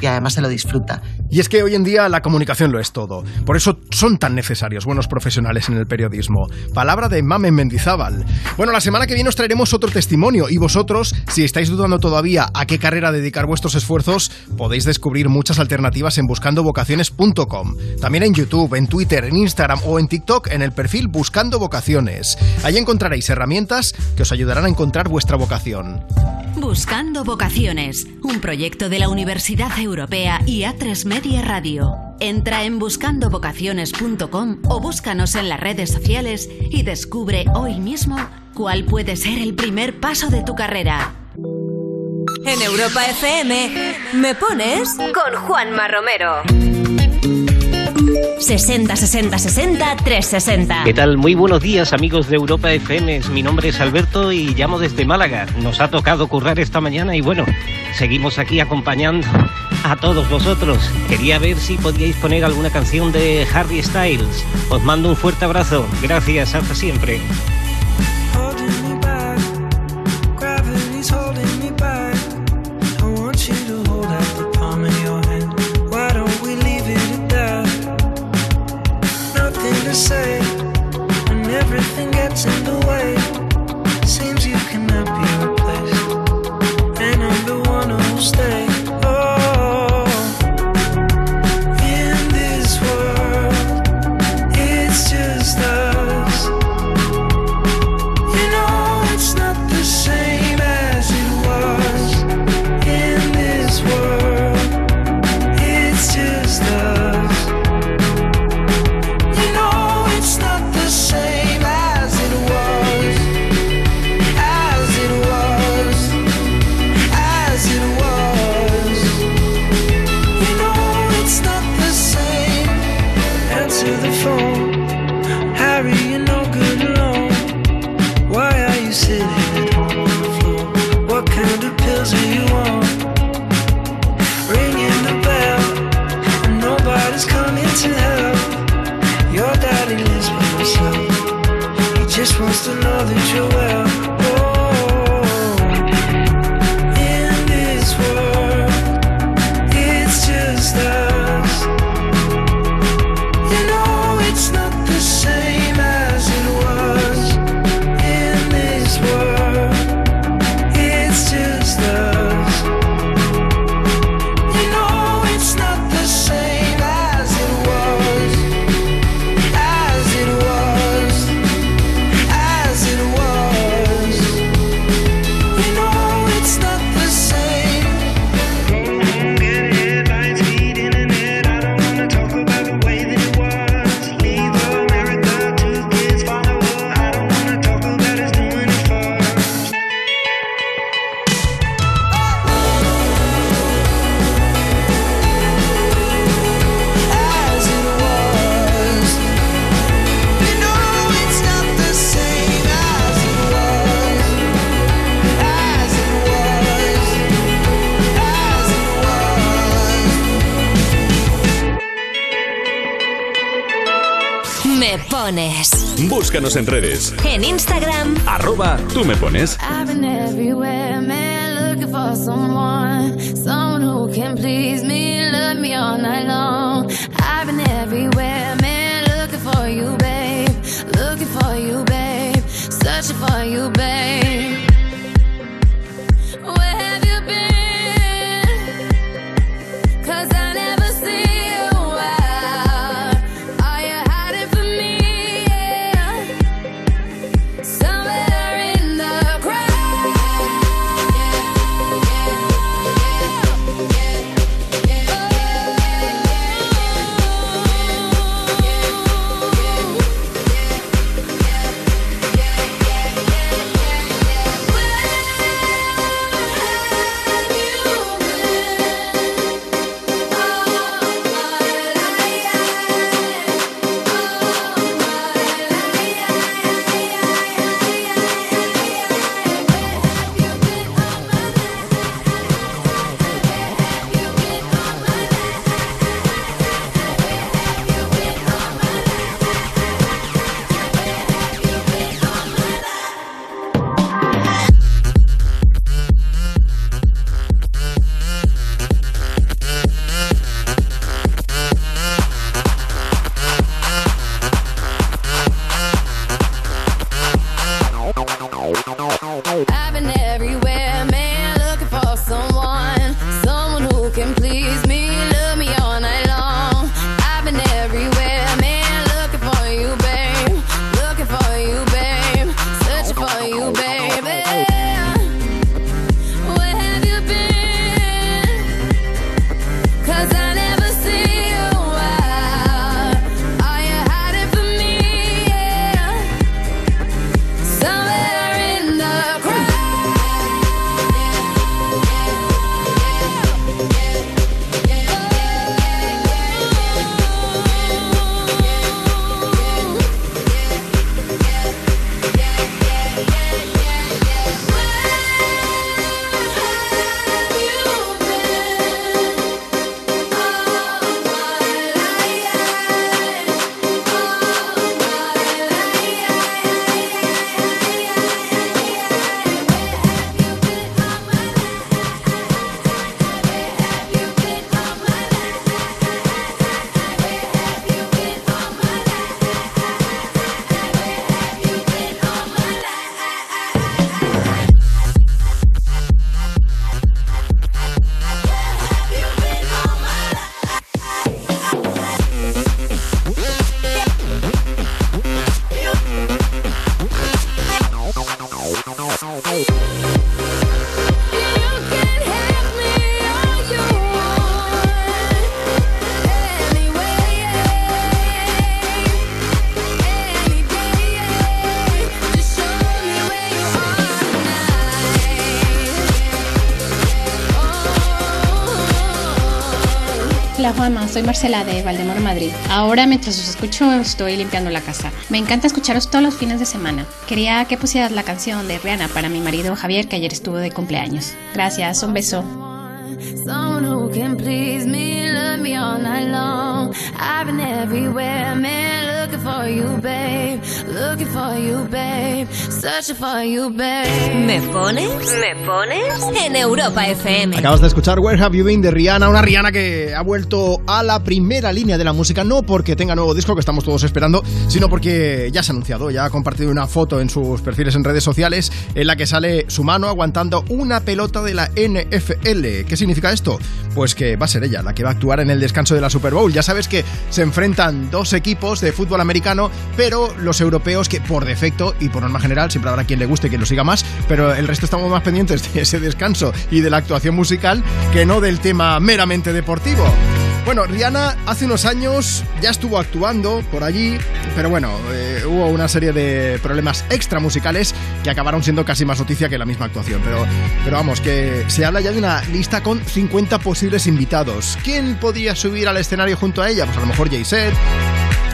Y además se lo disfruta. Y es que hoy en día la comunicación lo es todo. Por eso son tan necesarios buenos profesionales en el periodismo. Palabra de Mamen Mendizábal. Bueno, la semana que viene os traeremos otro testimonio y vosotros, si estáis dudando todavía a qué carrera dedicar vuestros esfuerzos, podéis descubrir muchas alternativas en buscandovocaciones.com. También en YouTube, en Twitter, en Instagram o en TikTok en el perfil Buscando Vocaciones. Ahí encontraréis herramientas que os ayudarán a encontrar vuestra vocación. Buscando Vocaciones, un proyecto de la Universidad Europea y A3 Media Radio. Entra en buscandovocaciones.com o búscanos en las redes sociales y descubre hoy mismo cuál puede ser el primer paso de tu carrera. En Europa FM, ¿me pones? Con Juanma Romero. 60 60 60 360. ¿Qué tal? Muy buenos días amigos de Europa FM. Mi nombre es Alberto y llamo desde Málaga. Nos ha tocado currar esta mañana y bueno, seguimos aquí acompañando a todos vosotros. Quería ver si podíais poner alguna canción de Harry Styles. Os mando un fuerte abrazo. Gracias, hasta siempre. That you're Búscanos en redes. En Instagram, Arroba tú me pones. I've been everywhere, man, looking for someone, someone who can please me, love me all night long. I've been everywhere, man, looking for you, babe, looking for you, babe, searching for you, babe. Soy Marcela de Valdemoro, Madrid. Ahora mientras os escucho estoy limpiando la casa. Me encanta escucharos todos los fines de semana. Quería que pusieras la canción de Rihanna para mi marido Javier que ayer estuvo de cumpleaños. Gracias, un beso. Looking for you, babe. Searching for you, babe. ¿Me pones? ¿Me pones? En Europa FM. Acabas de escuchar Where Have You Been de Rihanna, una Rihanna que ha vuelto a la primera línea de la música, no porque tenga nuevo disco que estamos todos esperando, sino porque ya se ha anunciado, ya ha compartido una foto en sus perfiles en redes sociales en la que sale su mano aguantando una pelota de la NFL. ¿Qué significa esto? Pues que va a ser ella la que va a actuar en el descanso de la Super Bowl. Ya sabes que se enfrentan dos equipos de fútbol americano, pero los europeos que por defecto y por norma general siempre habrá quien le guste que lo siga más, pero el resto estamos más pendientes de ese descanso y de la actuación musical que no del tema meramente deportivo. Bueno, Rihanna hace unos años ya estuvo actuando por allí, pero bueno, eh, hubo una serie de problemas extra musicales que acabaron siendo casi más noticia que la misma actuación. Pero, pero vamos, que se habla ya de una lista con 50 posibles invitados. ¿Quién podría subir al escenario junto a ella? Pues a lo mejor Jay-Z.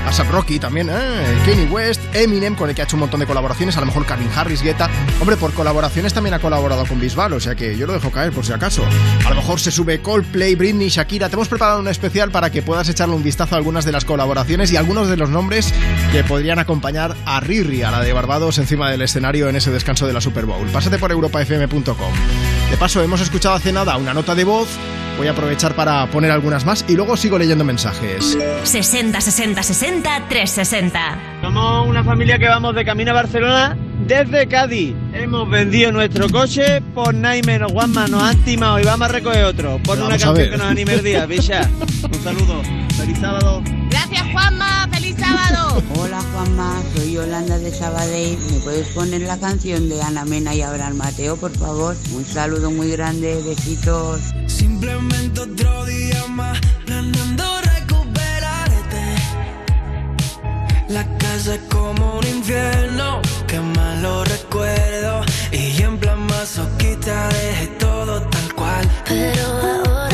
ASAP Rocky también, ¿eh? Kanye West, Eminem, con el que ha hecho un montón de colaboraciones, a lo mejor Calvin Harris, Guetta. Hombre, por colaboraciones también ha colaborado con Bisbal, o sea que yo lo dejo caer por si acaso. A lo mejor se sube Coldplay, Britney, Shakira. Te hemos preparado un especial para que puedas echarle un vistazo a algunas de las colaboraciones y algunos de los nombres que podrían acompañar a Riri, a la de Barbados, encima del escenario en ese descanso de la Super Bowl. Pásate por europafm.com. De paso, hemos escuchado hace nada una nota de voz. Voy a aprovechar para poner algunas más y luego sigo leyendo mensajes. 60 60 60 360. Somos una familia que vamos de camino a Barcelona desde Cádiz. Hemos vendido nuestro coche por nada y menos. Juanma nos han timado y vamos a recoger otro. Pon una Vamos canción que nos anime el día, bicha. Un saludo. Feliz sábado. Gracias, Juanma. ¡Feliz sábado! Hola Juanma, soy Yolanda de Sabadell. ¿Me puedes poner la canción de Ana Mena y Abraham Mateo, por favor? Un saludo muy grande, besitos. Simplemente otro día más planeando recuperarte. La casa es como un infierno, que malo recuerdo. Y en plan masoquista dejé todo tal cual. Pero ahora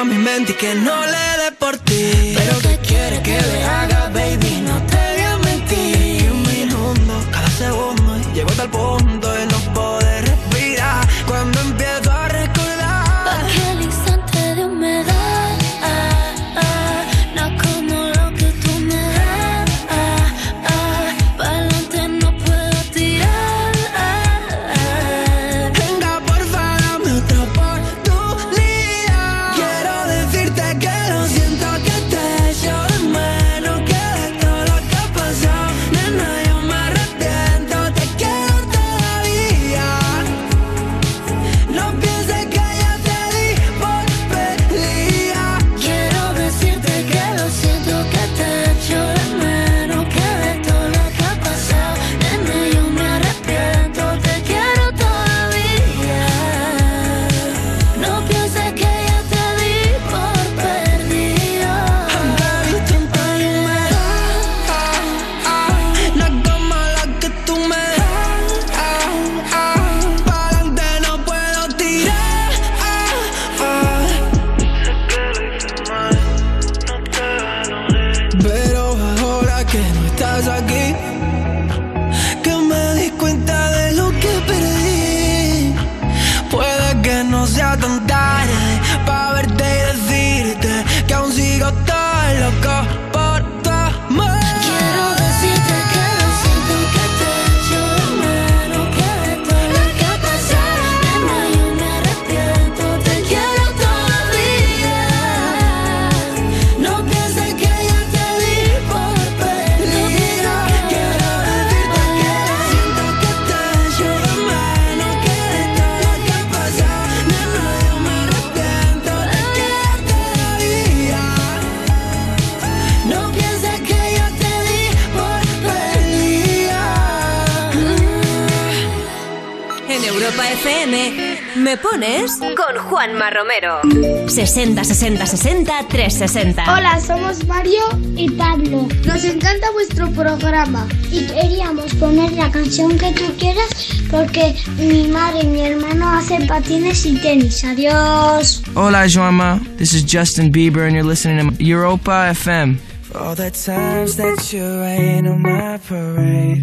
a mi mente y que no le dé por ti Pero ¿qué quieres que le haga, baby? No te voy a mentir Un minuto, cada segundo y Llego hasta el punto FM. ¿Me pones? Con Juanma Romero. 60 60 60 360. Hola, somos Mario y Pablo. Nos encanta vuestro programa y queríamos poner la canción que tú quieras porque mi madre y mi hermano hacen patines y tenis. Adiós. Hola, Joama. This is Justin Bieber, and you're listening to Europa FM. For all the times that you rain on my parade.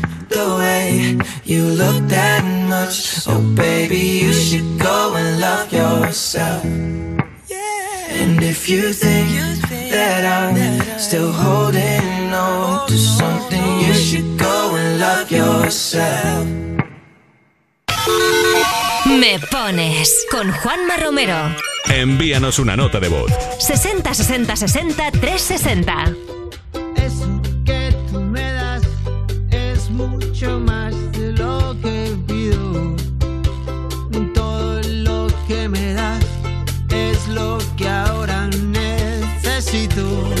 the way you look that much, oh baby, you should go and love yourself. And if you think that I'm still holding on to something, you should go and love yourself. Me pones con Juanma Romero. Envíanos una nota de voz. 60 60 60 360. Mucho más de lo que pido. Todo lo que me das es lo que ahora necesito.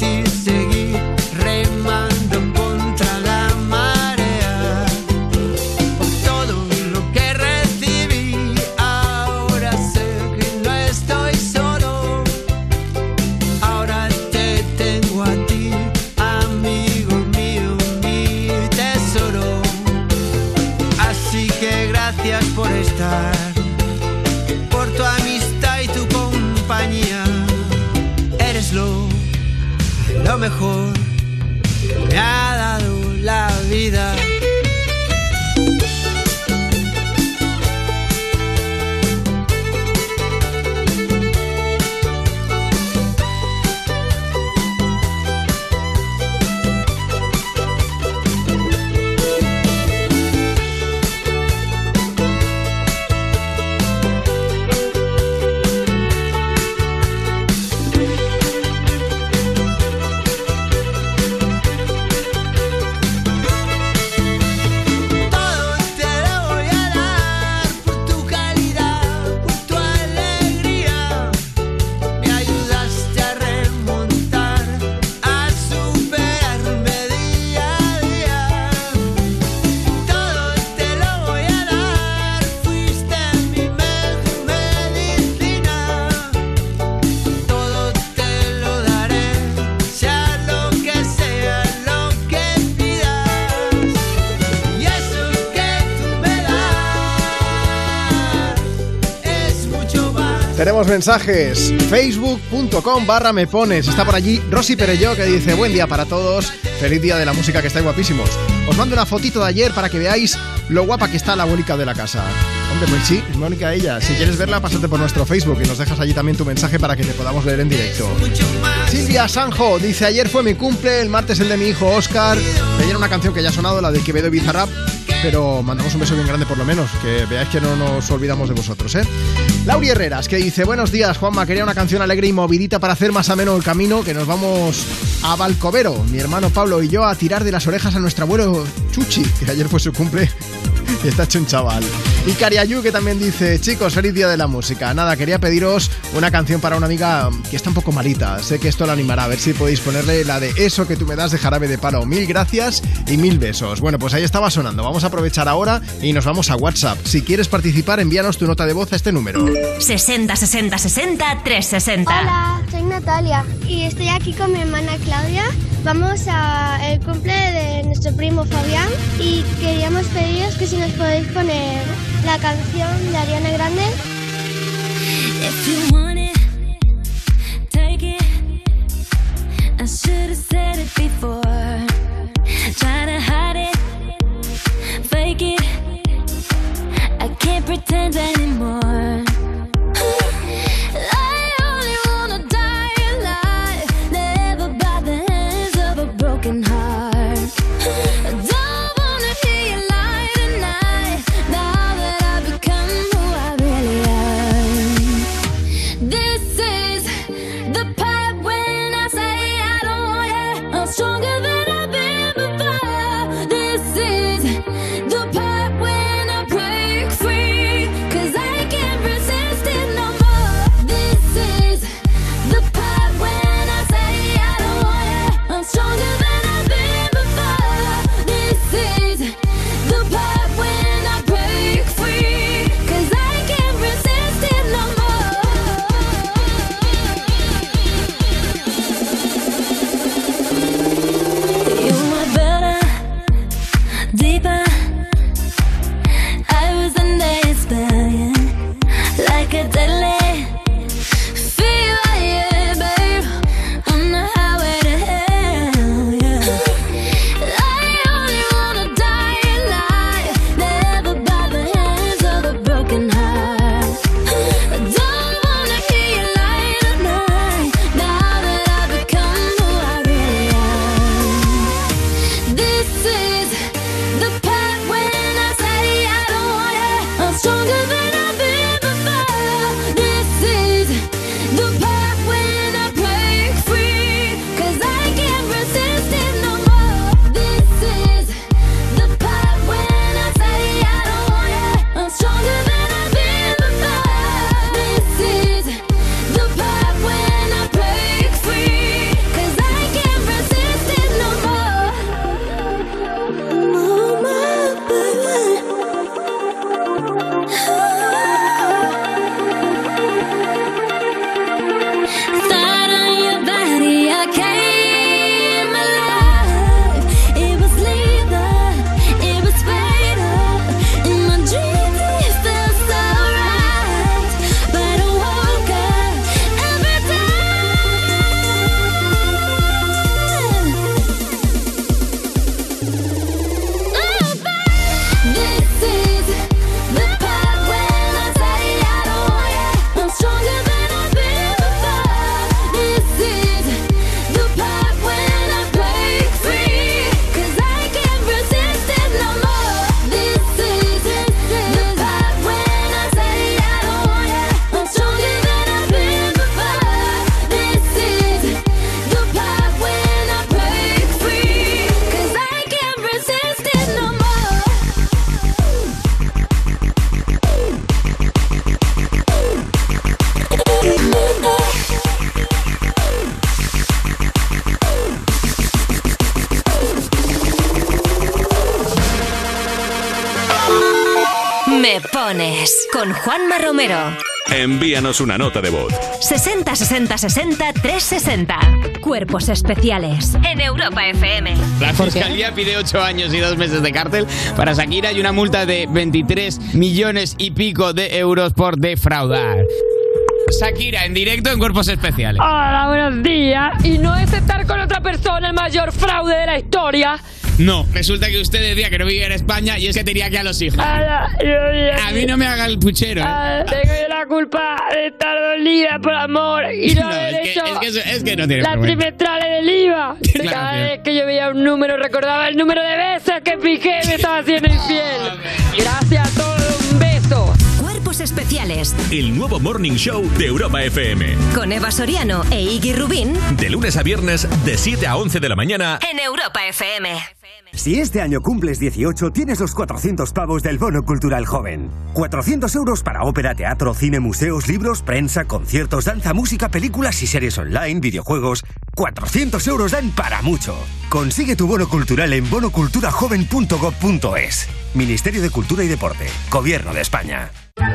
Tenemos mensajes. Facebook.com barra me pones. Está por allí Rosy Perello que dice buen día para todos. Feliz día de la música que estáis guapísimos. Os mando una fotito de ayer para que veáis lo guapa que está la abuelica de la casa. Hombre, pues sí, es Mónica ella. Si quieres verla, pásate por nuestro Facebook y nos dejas allí también tu mensaje para que te podamos leer en directo. Silvia Sanjo dice ayer fue mi cumple, el martes el de mi hijo Oscar. Me una canción que ya ha sonado, la de Quevedo y Bizarrap. Pero mandamos un beso bien grande por lo menos, que veáis que no nos olvidamos de vosotros, ¿eh? Lauri Herreras, que dice, buenos días, Juanma, quería una canción alegre y movidita para hacer más ameno el camino, que nos vamos a Valcovero, mi hermano Pablo y yo, a tirar de las orejas a nuestro abuelo Chuchi, que ayer fue su cumple y está hecho un chaval. Y Cariayu, que también dice, chicos, feliz día de la música. Nada, quería pediros una canción para una amiga que está un poco malita. Sé que esto la animará, a ver si podéis ponerle la de eso que tú me das de jarabe de palo. Mil gracias y mil besos. Bueno, pues ahí estaba sonando. Vamos a aprovechar ahora y nos vamos a WhatsApp. Si quieres participar, envíanos tu nota de voz a este número. 60 60 60 360. Hola, soy Natalia y estoy aquí con mi hermana Claudia. Vamos a el cumple de nuestro primo Fabián y queríamos pediros que si nos podéis poner la canción de Ariana Grande. If you Envíanos una nota de voz. 60 60 60 360. Cuerpos especiales en Europa FM. La fiscalía pide 8 años y 2 meses de cárcel para Shakira y una multa de 23 millones y pico de euros por defraudar. Shakira en directo en Cuerpos Especiales. Hola, buenos días. Y no es estar con otra persona el mayor fraude de la historia. No, resulta que usted decía que no vivía en España y es que tenía aquí a los hijos. Ala, yo- A mí no me haga el puchero, ¿eh? Ah, Tengo yo la culpa de estar dolida por amor y no, No, haber es que- hecho es que eso- es que no tiene las vergüenza. trimestrales del IVA. Claro, Cada tío. vez que yo veía un número recordaba el número de besos que piqué me estaba haciendo infiel. Gracias a todos, un beso. Cuerpos especiales El nuevo Morning Show de Europa FM. con Eva Soriano e Iggy Rubín De lunes a viernes, de 7 a 11 de la mañana. en Europa FM. Si este año cumples 18, tienes los 400 pavos del Bono Cultural Joven. 400 euros para ópera, teatro, cine, museos, libros, prensa, conciertos, danza, música, películas y series online, videojuegos. 400 euros dan para mucho. Consigue tu bono cultural en bonoculturajoven.gov.es. Ministerio de Cultura y Deporte. Gobierno de España.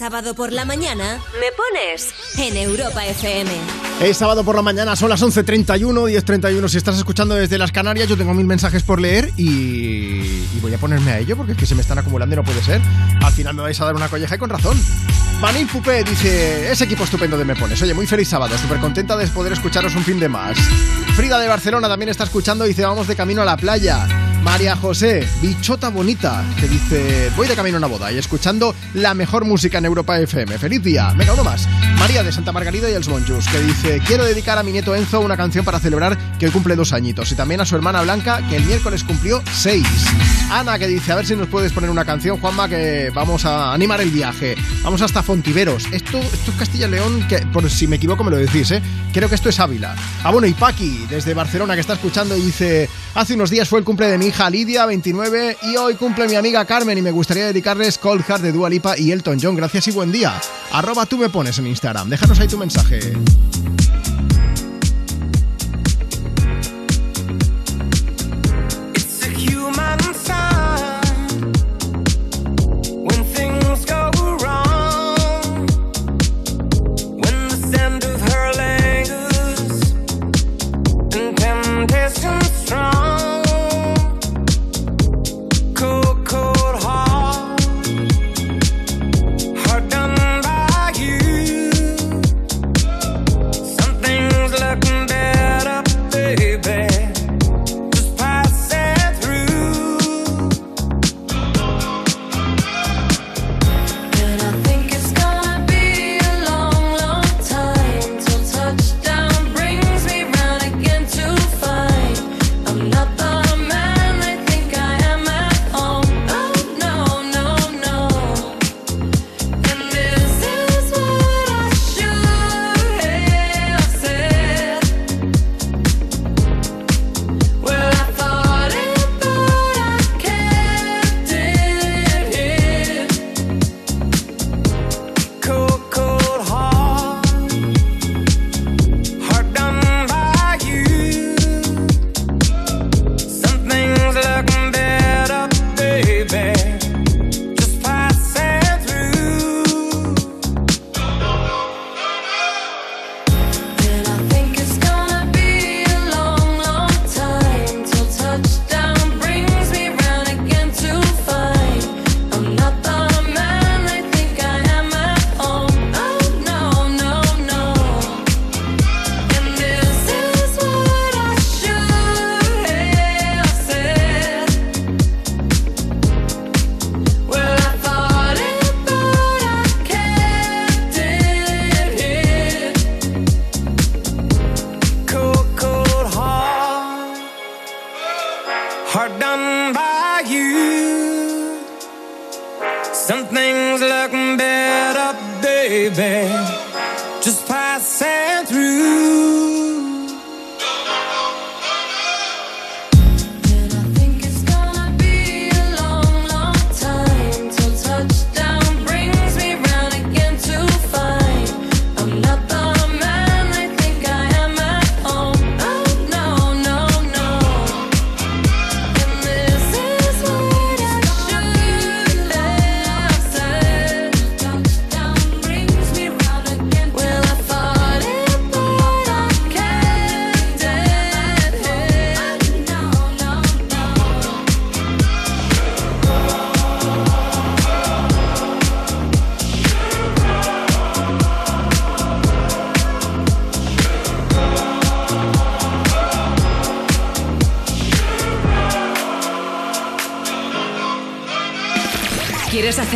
Sábado por la mañana me pones en Europa FM. Es sábado por la mañana, son las 11.31, 10.31. Si estás escuchando desde las Canarias, yo tengo mil mensajes por leer y, y voy a ponerme a ello porque es que se me están acumulando y no puede ser. Al final me vais a dar una colleja y con razón. Vanil Pupé dice: Ese equipo estupendo de Me Pones. Oye, muy feliz sábado, súper contenta de poder escucharos un fin de más. Frida de Barcelona también está escuchando y dice: Vamos de camino a la playa. María José, bichota bonita, que dice, voy de camino a una boda y escuchando la mejor música en Europa FM. ¡Feliz día! Venga, uno más. María de Santa Margarida y Els Monjos, que dice, quiero dedicar a mi nieto Enzo una canción para celebrar que hoy cumple dos añitos y también a su hermana Blanca, que el miércoles cumplió seis. Ana, que dice, a ver si nos puedes poner una canción, Juanma, que vamos a animar el viaje. Vamos hasta Fontiveros. Esto, esto es Castilla y León, que por si me equivoco me lo decís, ¿eh? Creo que esto es Ávila. Ah, bueno, y Paqui, desde Barcelona, que está escuchando y dice, hace unos días fue el cumple de mi hija Lidia, 29, y hoy cumple mi amiga Carmen y me gustaría dedicarles Cold Heart de Dua Lipa y Elton John. Gracias y buen día. Arroba tú me pones en Instagram. Déjanos ahí tu mensaje.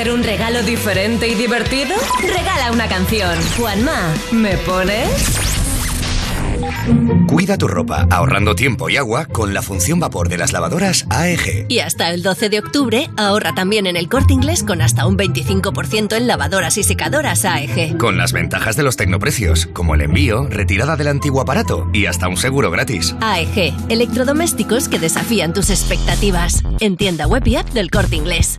Hacer un regalo diferente y divertido? Regala una canción. Juanma, ¿me pones? Cuida tu ropa ahorrando tiempo y agua con la función vapor de las lavadoras AEG. Y hasta el 12 de octubre ahorra también en el corte inglés con hasta un 25% en lavadoras y secadoras AEG. Con las ventajas de los tecnoprecios, como el envío, retirada del antiguo aparato y hasta un seguro gratis. AEG, electrodomésticos que desafían tus expectativas. En tienda web y app del corte inglés.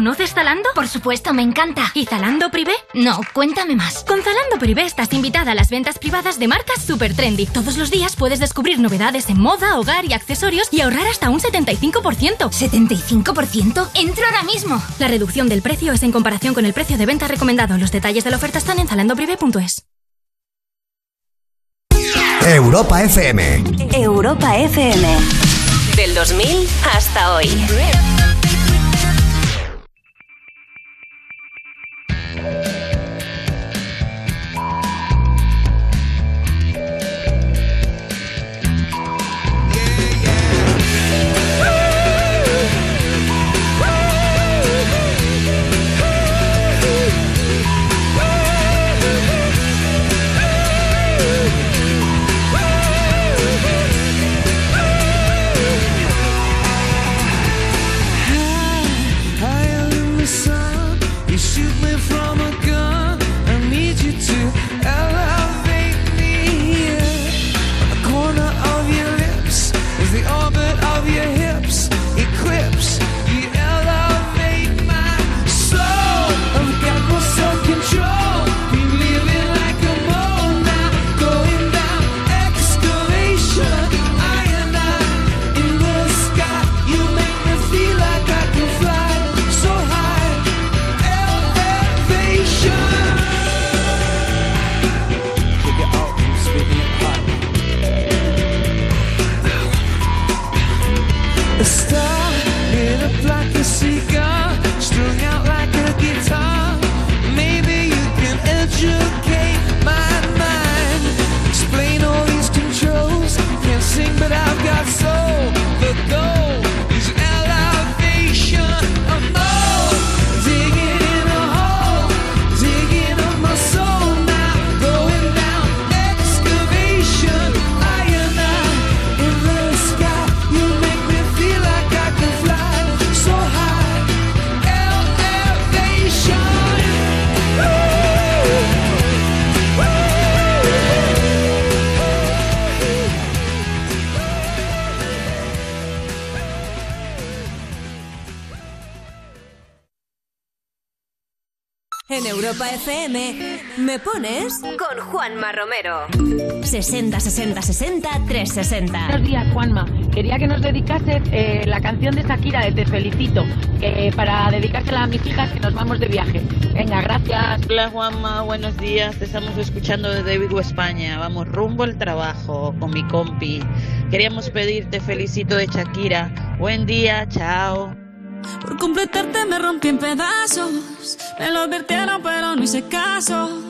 ¿Conoces Zalando? Por supuesto, me encanta. ¿Y Zalando Privé? No, cuéntame más. Con Zalando Privé estás invitada a las ventas privadas de marcas super trendy. Todos los días puedes descubrir novedades en moda, hogar y accesorios y ahorrar hasta un 75%. ¿75%? ¡Entro ahora mismo! La reducción del precio es en comparación con el precio de venta recomendado. Los detalles de la oferta están en zalandoprivé.es. Europa FM. Europa FM. Del 2000 hasta hoy. Pones? Con Juanma Romero. 60 60 60 360. Buenos días, Juanma. Quería que nos dedicases eh, la canción de Shakira de Te Felicito, para dedicársela a mis hijas que nos vamos de viaje. Venga, gracias. Hola Juanma, buenos días. Te estamos escuchando desde Vigo, España. Vamos rumbo al trabajo con mi compi. Queríamos pedirte felicito de Shakira. Buen día, chao. Por completarte me rompí en pedazos. Me lo advirtieron, pero no hice caso.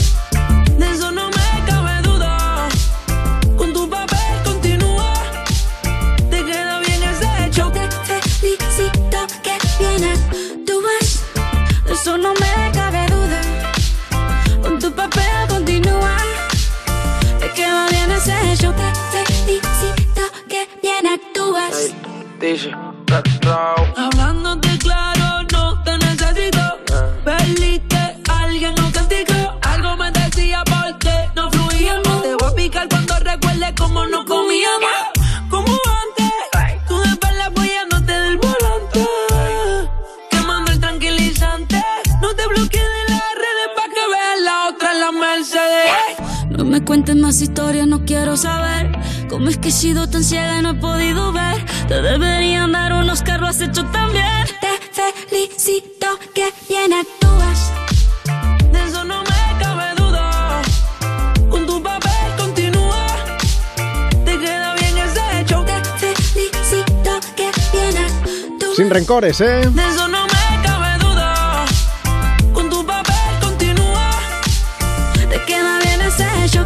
Hablándote claro, no te necesito. Perdiste, alguien no castigó. Algo me decía porque no fluíamos. Te voy a picar cuando recuerde cómo no comíamos. Me cuentes más historias, no quiero saber. Cómo es que he sido tan ciega y no he podido ver. Te deberían dar unos carros, has hecho también. Te felicito que bien actúas. De eso no me cabe duda. Con tu papel continúa. Te queda bien ese hecho. Te felicito que bien actúas. Sin rencores, ¿eh? De eso no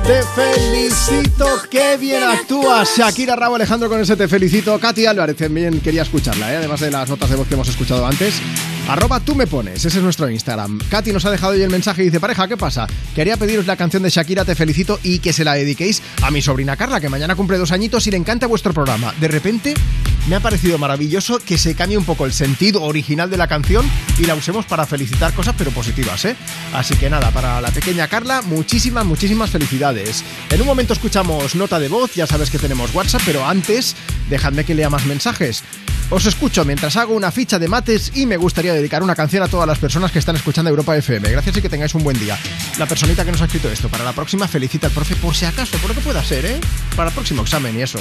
Te felicito, qué bien actúas. Shakira Rabo Alejandro con ese te felicito. Katy Álvarez también quería escucharla, ¿eh? además de las notas de voz que hemos escuchado antes. Arroba tú me pones, ese es nuestro Instagram. Katy nos ha dejado hoy el mensaje y dice, pareja, ¿qué pasa? Quería pediros la canción de Shakira, te felicito y que se la dediquéis a mi sobrina Carla, que mañana cumple dos añitos y le encanta vuestro programa. De repente me ha parecido maravilloso que se cambie un poco el sentido original de la canción y la usemos para felicitar cosas pero positivas, ¿eh? Así que nada, para la pequeña Carla, muchísimas, muchísimas felicidades. En un momento escuchamos nota de voz, ya sabes que tenemos WhatsApp, pero antes dejadme que lea más mensajes. Os escucho mientras hago una ficha de mates y me gustaría dedicar una canción a todas las personas que están escuchando Europa FM. Gracias y que tengáis un buen día. La personita que nos ha escrito esto, para la próxima felicita al profe por si acaso, por lo que pueda ser, ¿eh? Para el próximo examen y eso.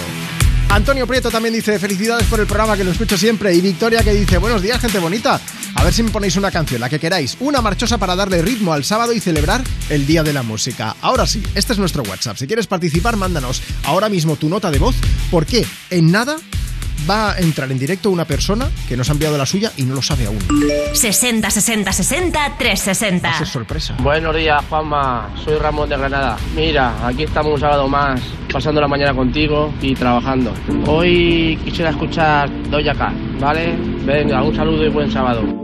Antonio Prieto también dice felicidades por el programa que lo escucho siempre. Y Victoria que dice buenos días, gente bonita. A ver si me ponéis una canción, la que queráis. Una marchosa para darle ritmo al sábado y celebrar el Día de la Música. Ahora sí, este es nuestro WhatsApp. Si quieres participar, mándanos ahora mismo tu nota de voz. porque En nada va a entrar en directo una persona que nos ha enviado la suya y no lo sabe aún. 60 60 60 360. Va a ser sorpresa. Buenos días, Juanma. Soy Ramón de Granada. Mira, aquí estamos un sábado más, pasando la mañana contigo y trabajando. Hoy quisiera escuchar Doja Cat, ¿vale? Venga, un saludo y buen sábado.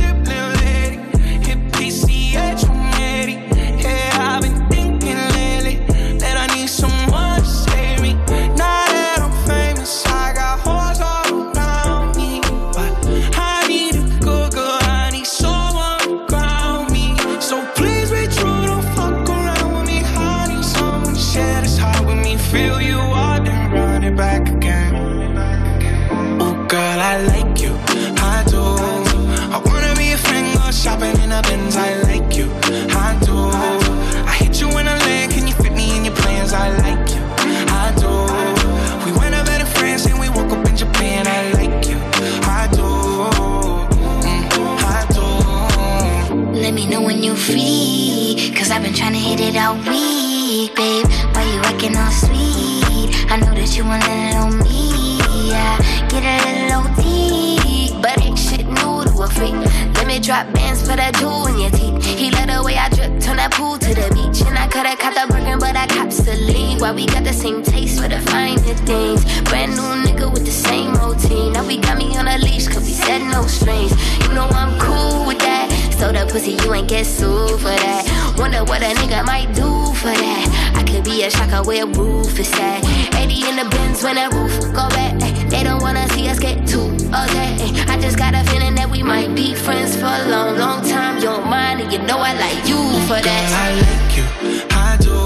in. I like you, I do. I hit you in a land, can you fit me in your plans? I like you, I do. We went over to France and we woke up in Japan. I like you, I do. Mm, I do. Let me know when you free. Cause I've been trying to hit it all week, babe. Why you acting all sweet? I know that you want it on me. Yeah, get a little OT. To a freak. Let me drop bands for that jewel in your teeth. He let the way I drip, turn that pool to the beach. And I coulda caught the Birkin, but I cops the lean. Why we got the same taste for the finer things. Brand new nigga with the same routine. Now we got me on a leash, cause we said no strings. You know I'm cool with that. So the pussy, you ain't get sued for that. Wonder what a nigga might do for that. I could be a shocker where roof is at. 80 in the bins when that roof go back. They don't wanna see us get too okay. I just got a feeling that we might be friends for a long, long time. You don't mind, and you know I like you for Girl, I like you, I do.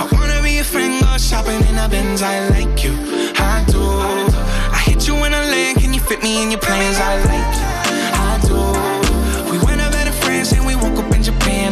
I wanna be a friend, go shopping in a Benz. I like you, I do. I hit you in a land, can you fit me in your plans? I like you, I do. We went over to France and we woke up in Japan.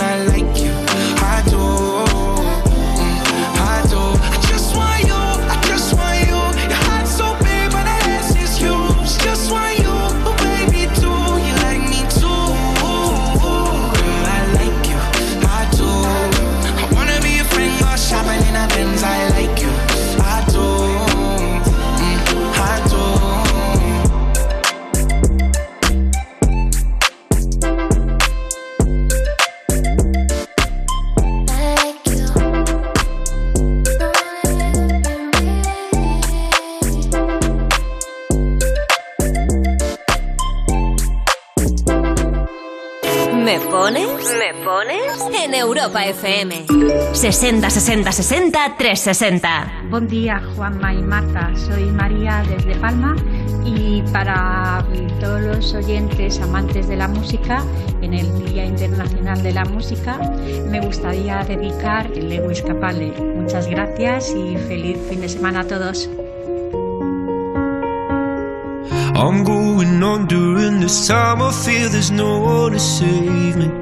Europa FM. 60 60 60 360. Buen día, Juanma y Marta. Soy María desde Palma y para todos los oyentes amantes de la música, en el Día Internacional de la Música, me gustaría dedicar el Lewis Capaldi. Muchas gracias y feliz fin de semana a todos. I'm going on during this time. I feel there's no one to save me.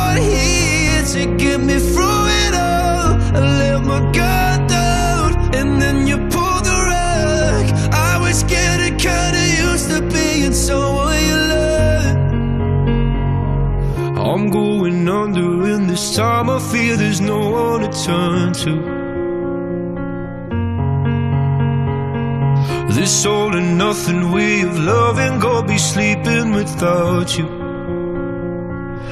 to get me through it all. I let my guard down, and then you pulled the rug. I was getting kinda used to being someone you love. I'm going under, and this time I feel there's no one to turn to. This all and nothing way of loving, go be sleeping without you.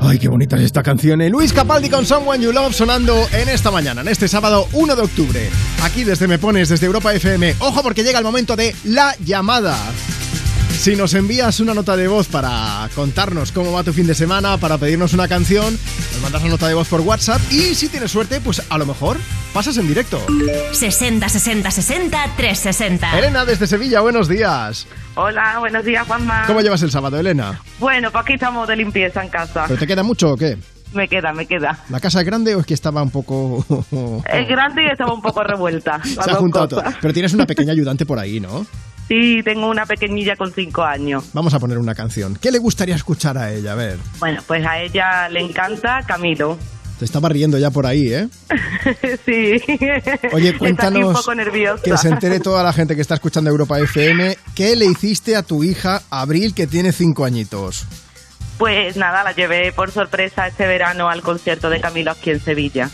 Ay, qué bonita es esta canción. ¿eh? Luis Capaldi con Someone You Love sonando en esta mañana, en este sábado 1 de octubre. Aquí desde Me Pones, desde Europa FM. Ojo porque llega el momento de la llamada. Si nos envías una nota de voz para contarnos cómo va tu fin de semana, para pedirnos una canción, nos mandas la nota de voz por WhatsApp y si tienes suerte, pues a lo mejor pasas en directo. 60 60 60 360. Elena desde Sevilla, buenos días. Hola, buenos días, Juanma. ¿Cómo llevas el sábado, Elena? Bueno, pues aquí estamos de limpieza en casa. ¿Pero te queda mucho o qué? Me queda, me queda. ¿La casa es grande o es que estaba un poco... Es grande y estaba un poco revuelta. Se ha juntado todo. Pero tienes una pequeña ayudante por ahí, ¿no? Sí, tengo una pequeñilla con cinco años. Vamos a poner una canción. ¿Qué le gustaría escuchar a ella? A ver. Bueno, pues a ella le encanta Camilo. Te estaba riendo ya por ahí, ¿eh? sí. Oye, un cuéntanos poco nerviosa. que se entere toda la gente que está escuchando Europa FM. ¿Qué le hiciste a tu hija Abril, que tiene cinco añitos? Pues nada, la llevé por sorpresa este verano al concierto de Camilo aquí en Sevilla.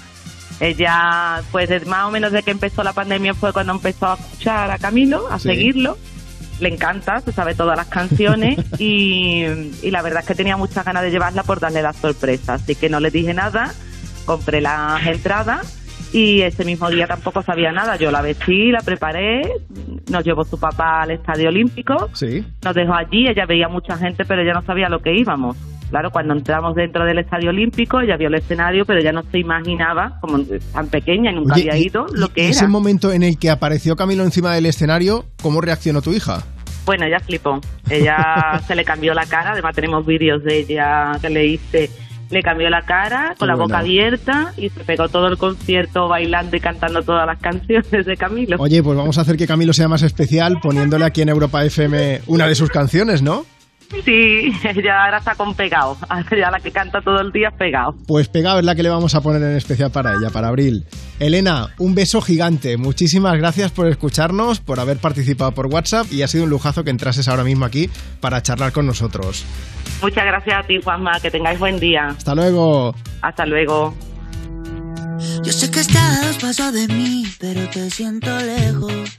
Ella, pues más o menos de que empezó la pandemia fue cuando empezó a escuchar a Camilo, a Sí. seguirlo. Le encanta, se sabe todas las canciones y, y la verdad es que tenía muchas ganas de llevarla por darle la sorpresa. Así que no le dije nada, compré las entradas y ese mismo día tampoco sabía nada. Yo la vestí, la preparé, nos llevó su papá al Estadio Olímpico Sí. nos dejó allí, ella veía mucha gente, pero ella no sabía lo que íbamos. Claro, cuando entramos dentro del Estadio Olímpico, ella vio el escenario, pero ella no se imaginaba, como tan pequeña y nunca Oye, había y- ido, lo y que ese era. momento en el que apareció Camilo encima del escenario, ¿cómo reaccionó tu hija? Bueno, ella flipó. Ella se le cambió la cara, además tenemos vídeos de ella que le hice le cambió la cara con Qué la boca abierta y se pegó todo el concierto bailando y cantando todas las canciones de Camilo. Oye, pues vamos a hacer que Camilo sea más especial poniéndole aquí en Europa FM una de sus canciones, ¿no? Sí, ella ahora está con pegado, ya la que canta todo el día es pegado. Pues pegado es la que le vamos a poner en especial para ella, para Abril. Elena, un beso gigante. Muchísimas gracias por escucharnos, por haber participado por WhatsApp y ha sido un lujazo que entrases ahora mismo aquí para charlar con nosotros. Muchas gracias a ti, Juanma, que tengáis buen día. Hasta luego. Hasta luego. Yo sé que estás a dos pasos de mí, pero te siento lejos.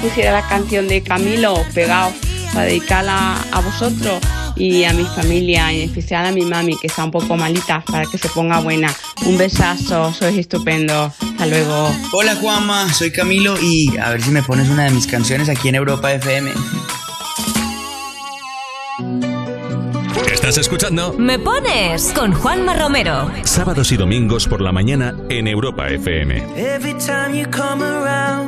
Pusiera la canción de Camilo, Pegado, para dedicarla a vosotros y a mi familia, y en especial a mi mami, que está un poco malita, para que se ponga buena. Un besazo, sois estupendo. Hasta luego. Hola Juanma, soy Camilo y a ver si me pones una de mis canciones aquí en Europa FM. Estás escuchando Me pones con Juanma Romero. sábados y domingos por la mañana en Europa FM. Every time you come around,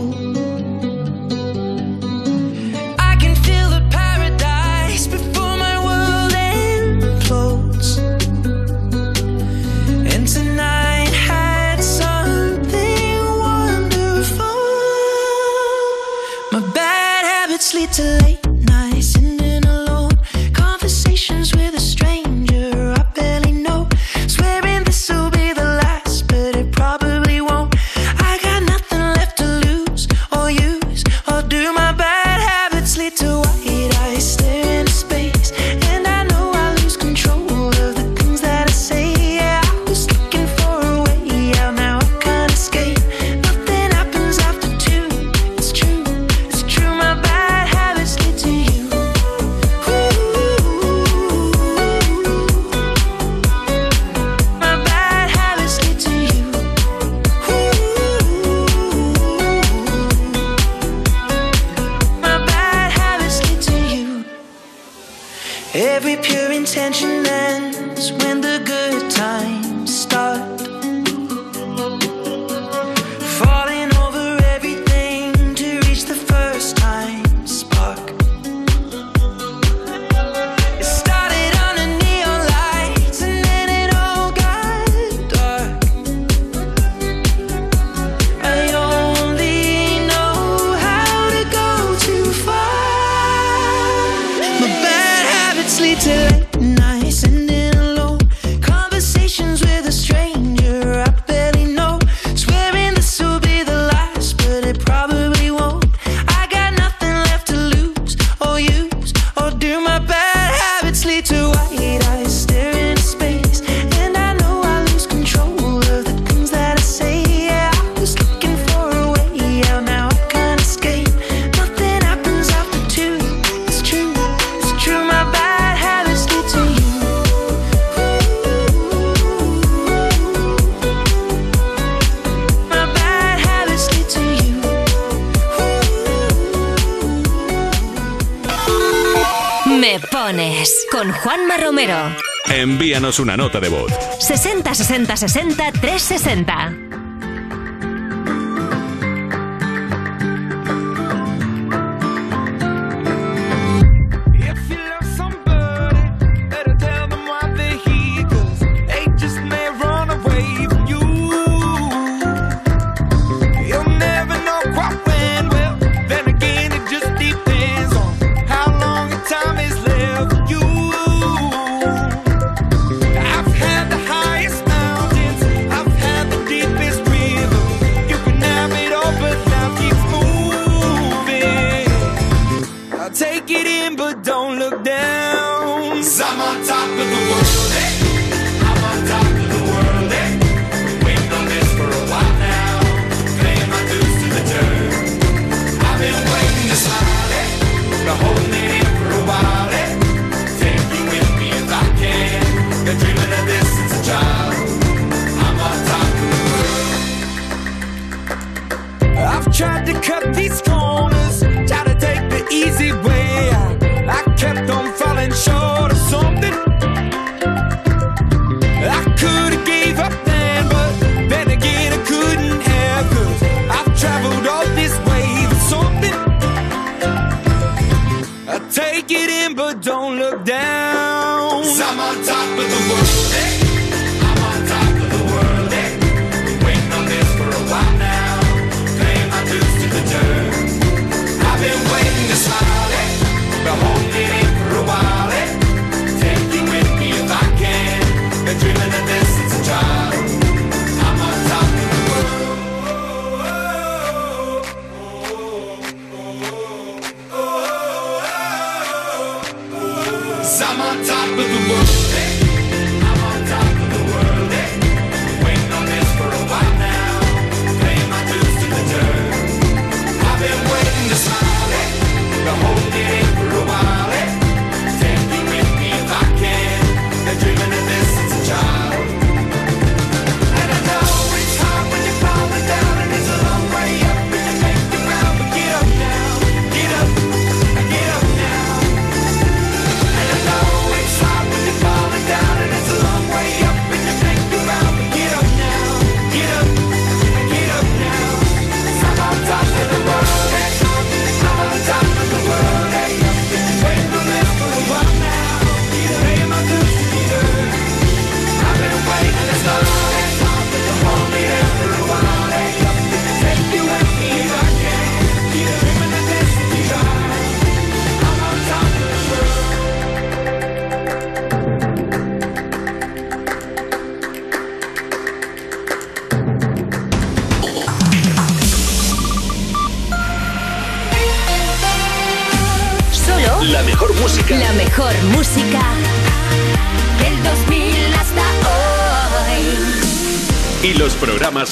Envíanos una nota de voz. 60 60 60 360.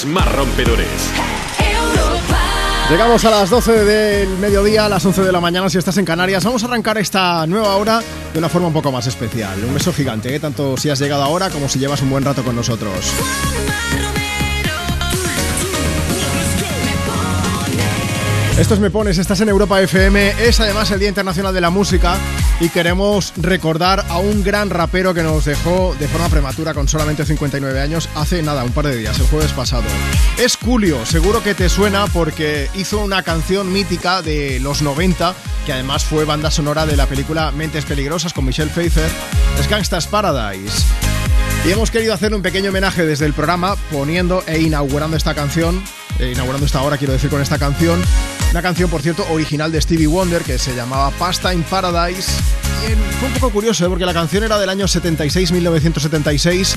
Más rompedores. Llegamos a las 12 del mediodía, a las 11 de la mañana si estás en Canarias. Vamos a arrancar esta nueva hora de una forma un poco más especial. Un beso gigante, ¿eh? tanto si has llegado ahora como si llevas un buen rato con nosotros. Esto es Me Pones, estás en Europa FM, es además el Día Internacional de la Música y queremos recordar a un gran rapero que nos dejó de forma prematura con solamente 59 años hace nada, un par de días, el jueves pasado. Es Julio, seguro que te suena porque hizo una canción mítica de los 90 que además fue banda sonora de la película Mentes Peligrosas con Michelle Pfeiffer, es Gangsta's Paradise. Y hemos querido hacer un pequeño homenaje desde el programa poniendo e inaugurando esta canción, eh, inaugurando esta hora quiero decir con esta canción, una canción por cierto original de Stevie Wonder que se llamaba Pasta in Paradise. Fue un poco curioso ¿eh? porque la canción era del año 76, 1976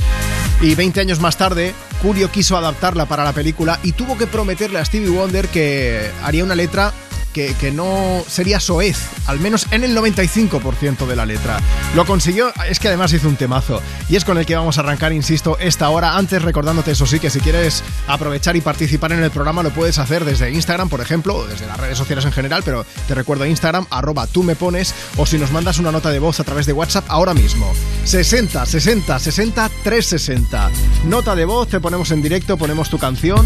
y 20 años más tarde Julio quiso adaptarla para la película y tuvo que prometerle a Stevie Wonder que haría una letra que, no sería soez, al menos en el 95% de la letra. Lo consiguió, es que además hizo un temazo. Y es con el que vamos a arrancar, insisto, esta hora. Antes recordándote eso sí, que si quieres aprovechar y participar en el programa lo puedes hacer desde Instagram, por ejemplo, o desde las redes sociales en general, pero te recuerdo Instagram, arroba tú me pones, o si nos mandas una nota de voz a través de WhatsApp ahora mismo. 60 60 60 360. Nota de voz, te ponemos en directo, ponemos tu canción.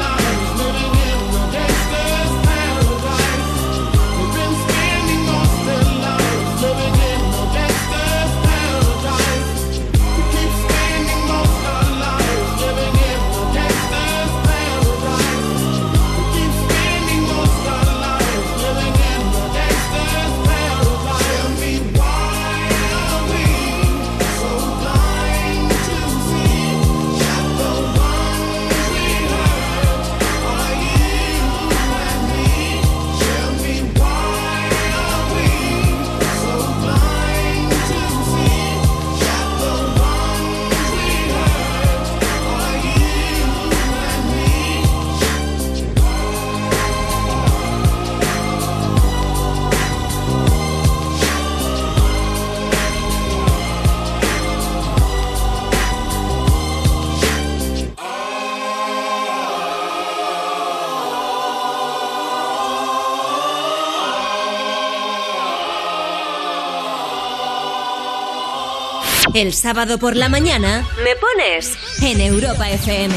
El sábado por la mañana me pones en Europa FM.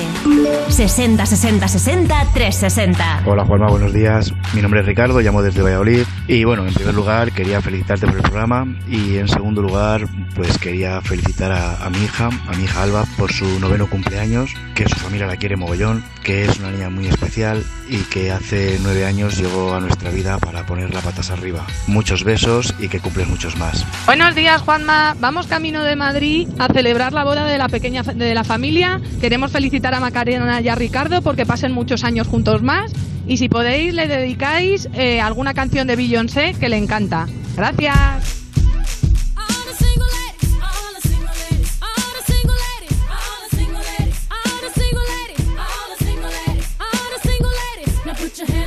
60 60 60 360. Hola Juanma, buenos días. Mi nombre es Ricardo, llamo desde Valladolid. Y bueno, en primer lugar quería felicitarte por el programa y en segundo lugar pues quería felicitar a, a mi hija, a mi hija Alba por su noveno cumpleaños, que su familia la quiere mogollón, que es una niña muy especial y que hace nueve años llegó a nuestra vida para poner la patas arriba. Muchos besos y que cumples muchos más. Buenos días, Juanma. Vamos camino de Madrid a celebrar la boda de la pequeña de la familia. Queremos felicitar a Macarena y a Ricardo porque pasen muchos años juntos más. Y si podéis, le dedicáis eh, alguna canción de Beyoncé que le encanta. Gracias. Your hands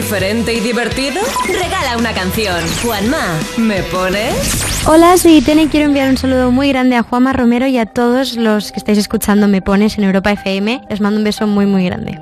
diferente y divertido? Regala una canción. Juanma, ¿me pones? Hola, soy Itene y quiero enviar un saludo muy grande a Juanma Romero y a todos los que estáis escuchando Me Pones en Europa FM. Les mando un beso muy, muy grande.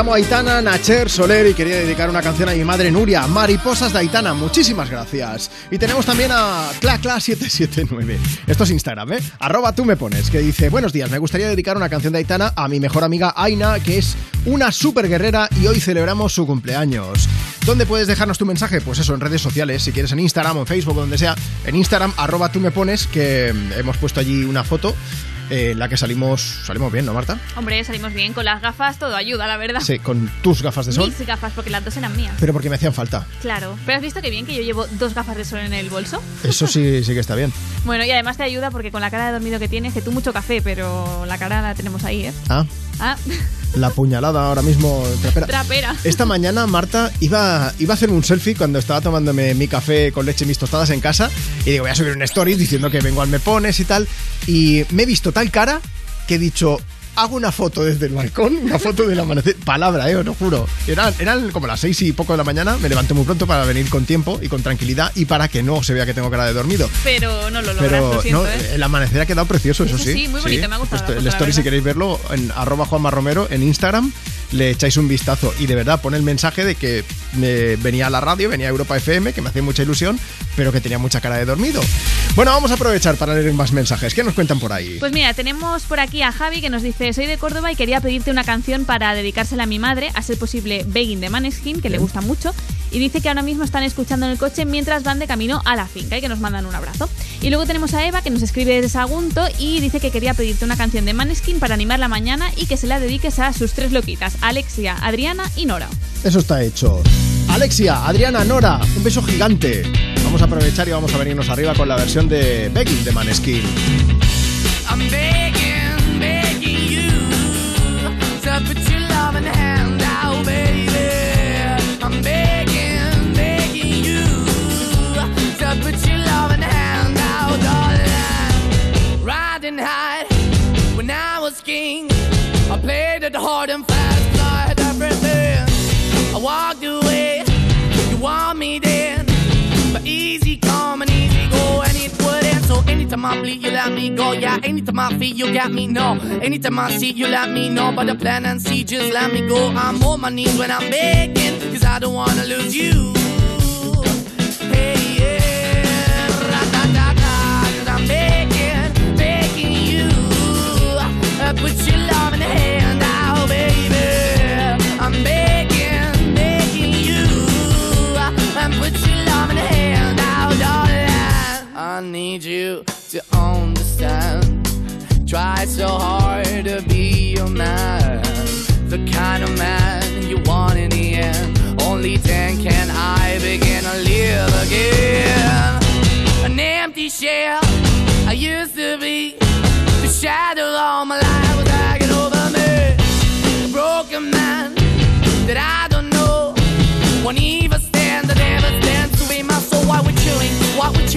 llamo Aitana Nacher Soler y quería dedicar una canción a mi madre Nuria, Mariposas de Aitana. Muchísimas gracias. Y tenemos también a ClaCla779. Esto es Instagram, ¿eh? Arroba tú me pones, que dice: Buenos días, me gustaría dedicar una canción de Aitana a mi mejor amiga Aina, que es una super guerrera y hoy celebramos su cumpleaños. ¿Dónde puedes dejarnos tu mensaje? Pues eso, en redes sociales, si quieres en Instagram o en Facebook, donde sea. En Instagram, arroba tú me pones, que mm, hemos puesto allí una foto eh, la que salimos, salimos bien, ¿no, Marta? Hombre, salimos bien con las gafas, todo ayuda, la verdad. Sí, con tus gafas de sol. Mis gafas, porque las dos eran mías. Pero porque me hacían falta. Claro. Pero has visto que bien que yo llevo dos gafas de sol en el bolso. Eso sí, sí que está bien. Bueno, y además te ayuda porque con la cara de dormido que tienes, que tú mucho café, pero la cara la tenemos ahí, ¿eh? Ah, Ah, la puñalada ahora mismo. trapera. trapera. Esta mañana Marta iba, iba a hacer un selfie cuando estaba tomándome mi café con leche y mis tostadas en casa y digo, voy a subir un story diciendo que vengo al Me Pones y tal y me he visto tal cara que he dicho, hago una foto desde el balcón, una foto del amanecer, palabra, eh, os lo juro. Eran, eran como las seis y poco de la mañana, me levanté muy pronto para venir con tiempo y con tranquilidad y para que no se vea que tengo cara de dormido. Pero no lo logras, Pero lo siento, no, ¿eh? el amanecer ha quedado precioso, eso, Eso sí. sí, muy bonito, me ha gustado el story, si queréis verlo, en arroba Juanma Romero en Instagram, le echáis un vistazo. Y de verdad, pone el mensaje de que eh, venía a la radio, venía a Europa FM, que me hacía mucha ilusión, pero que tenía mucha cara de dormido. Bueno, vamos a aprovechar para leer más mensajes. ¿Qué nos cuentan por ahí? Pues mira, tenemos por aquí a Javi que nos dice, soy de Córdoba y quería pedirte una canción para dedicársela a mi madre, a ser posible Begging de Maneskin, que le gusta mucho, y dice que ahora mismo están escuchando en el coche mientras van de camino a la finca y que nos mandan un abrazo. Y luego tenemos a Eva que nos escribe desde Sagunto y dice que quería pedirte una canción de Maneskin para animar la mañana y que se la dediques a sus tres loquitas, Alexia, Adriana y Nora. Eso está hecho. Alexia, Adriana, Nora, un beso gigante. Vamos a aprovechar y vamos a venirnos arriba con la versión de Begging de Maneskin. I'm begging, begging you to put your love in the hand out, baby. I'm begging, begging you to put your love in the hand out, darling. Riding high when I was king, I played it hard and fast, 'cause I everything. I walked away, you want me but easy come and easy go, and it wouldn't. So anytime I bleed, you let me go. Yeah, anytime I feel, you got me. No, anytime I see, you let me know. But the plan and see, just let me go. I'm on my knees when I'm begging, cause I don't wanna lose you.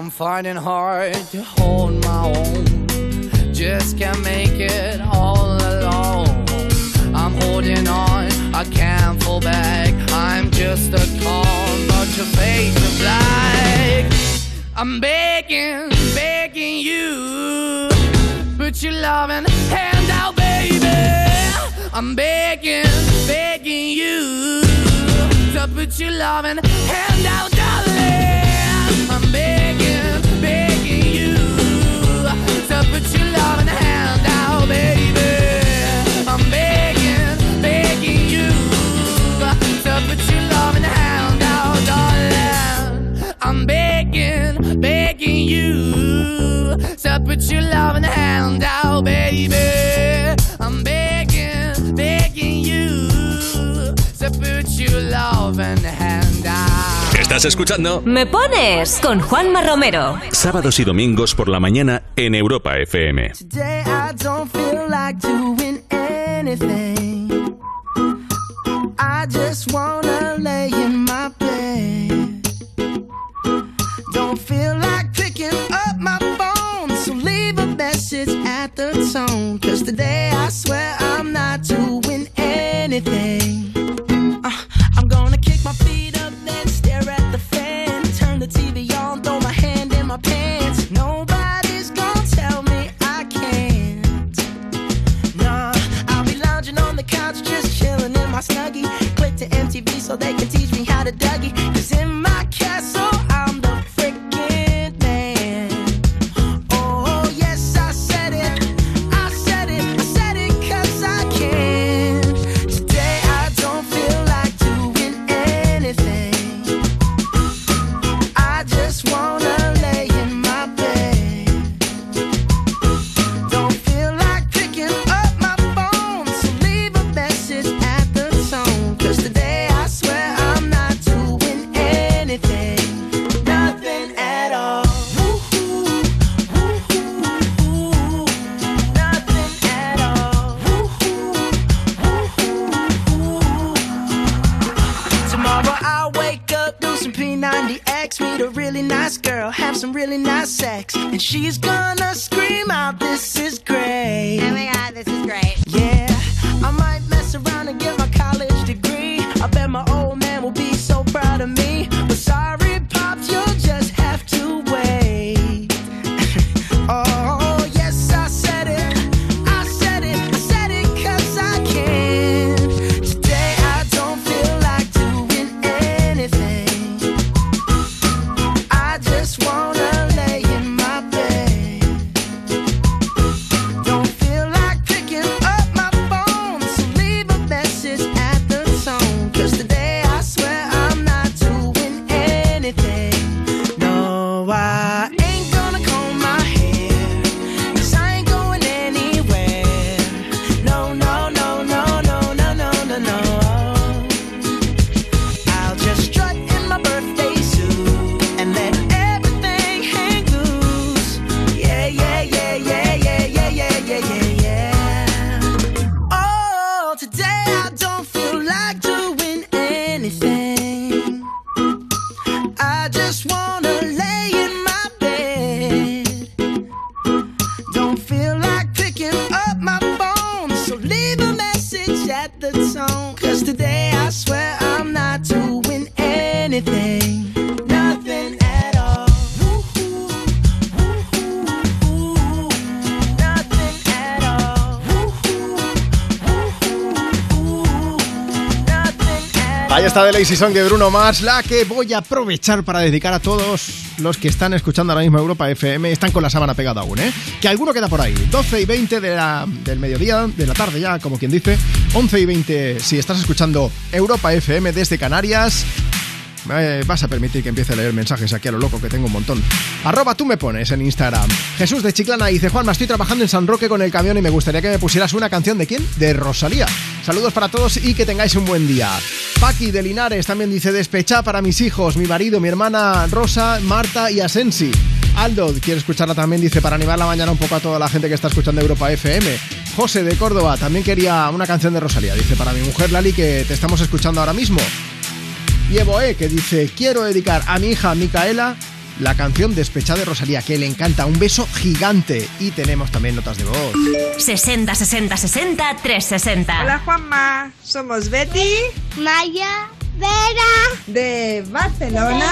I'm finding hard to hold my own. Just can't make it all alone. I'm holding on, I can't fall back. I'm just a call, but your face is black. I'm begging, begging you. Put your loving hand out, baby. I'm begging, begging you. To put your loving hand out, darling. I'm begging, To put your loving hand out, baby. I'm begging, begging you. To put your loving hand out, darling. I'm begging, begging you. To put your loving hand out, baby. I'm begging, begging you. To put your loving hand out. Estás escuchando Me pones con Juanma Romero. sábados y domingos por la mañana en Europa FM. Today I don't feel like doing anything. I just wanna lay in my bed. Don't feel like picking up my phone, so leave a message at the tone. Cause today I swear I'm not doing anything. So they The Lazy Song de Bruno Mars, la que voy a aprovechar para dedicar a todos los que están escuchando ahora mismo Europa FM. Están con la sábana pegada aún, ¿eh? Que alguno queda por ahí. 12 y 20 de la- del mediodía, de la tarde ya, como quien dice. 11 y 20 si estás escuchando Europa FM desde Canarias. Me vas a permitir que empiece a leer mensajes aquí a lo loco, que tengo un montón. Arroba tú me pones en Instagram. Jesús de Chiclana dice, Juanma, estoy trabajando en San Roque con el camión y me gustaría que me pusieras una canción de quién? De Rosalía. Saludos para todos y que tengáis un buen día. Paqui de Linares también dice, despecha para mis hijos, mi marido, mi hermana Rosa, Marta y Asensi. Aldo quiere escucharla también, dice, para animar la mañana un poco a toda la gente que está escuchando Europa FM. José de Córdoba también quería una canción de Rosalía. Dice, para mi mujer Lali, que te estamos escuchando ahora mismo. Y Evoe, que dice, quiero dedicar a mi hija Micaela la canción Despechada de Rosalía, que le encanta. Un beso gigante. Y tenemos también notas de voz. 60 60 60 360. Hola Juanma, somos Betty, Maya, Vera, de Barcelona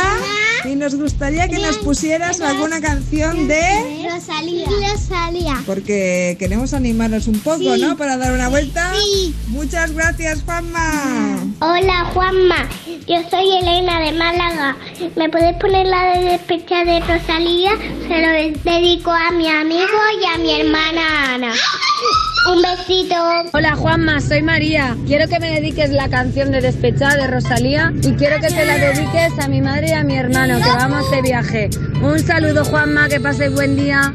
y nos gustaría que nos pusieras alguna canción de Rosalía. Rosalía. porque queremos animarnos un poco, Sí. ¿no? Para dar una vuelta. Sí. Muchas gracias Juanma. Hola Juanma, yo soy Elena de Málaga. ¿Me puedes poner la de despecha de Rosalía? Se lo dedico a mi amigo y a mi hermana Ana. Un besito. Hola Juanma, soy María. Quiero que me dediques la canción de Despechada de Rosalía y quiero que te la dediques a mi madre y a mi hermano, que vamos de viaje. Un saludo Juanma, que pases buen día.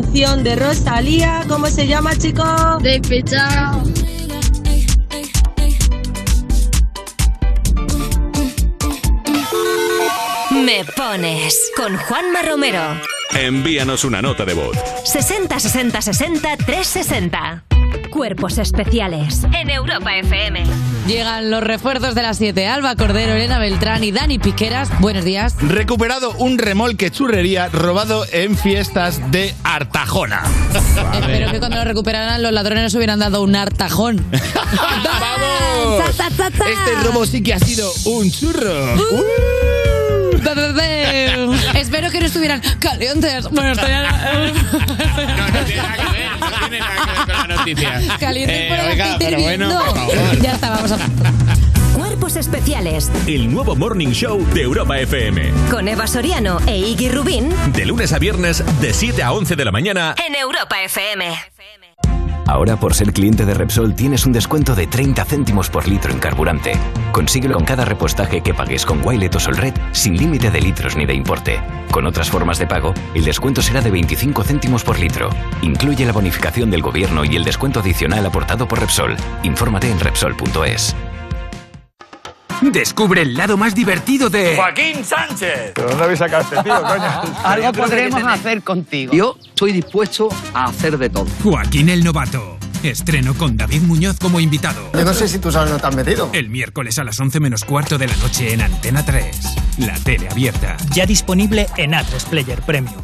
Canción de Rosalía. ¿Cómo se llama, chicos? Despechado. Me pones con Juanma Romero. Envíanos una nota de voz. 60 60 60 360. Cuerpos especiales en Europa FM. Llegan los refuerzos de las 7. Alba Cordero, Elena Beltrán y Dani Piqueras. Buenos días. Recuperado un remolque churrería robado en fiestas de Artajona. Espero que cuando lo recuperaran los ladrones nos hubieran dado un hartajón. ¡Vamos! Este robo sí que ha sido un churro. Uh. Espero que no estuvieran calientes. Bueno, estoy Calientes por el oiga, aceite pero bueno, por favor. Ya está, vamos a... Cuerpos especiales El nuevo Morning Show de Europa FM. con Eva Soriano e Iggy Rubín De lunes a viernes, de 7 a 11 de la mañana. en Europa FM. Ahora por ser cliente de Repsol tienes un descuento de 30 céntimos por litro en carburante. Consíguelo con cada repostaje que pagues con Wilet o Solred sin límite de litros ni de importe. Con otras formas de pago, el descuento será de 25 céntimos por litro. Incluye la bonificación del gobierno y el descuento adicional aportado por Repsol. Infórmate en Repsol.es. Descubre el lado más divertido de. Joaquín Sánchez. ¿Pero dónde habéis sacado este tío, coño? Algo podremos hacer contigo. Yo estoy dispuesto a hacer de todo. Joaquín el Novato. Estreno con David Muñoz como invitado. Yo no sé si tú sabes dónde te has metido. El miércoles a las 11 menos cuarto de la noche en Antena 3. La tele abierta. Ya disponible en A3 Player Premium.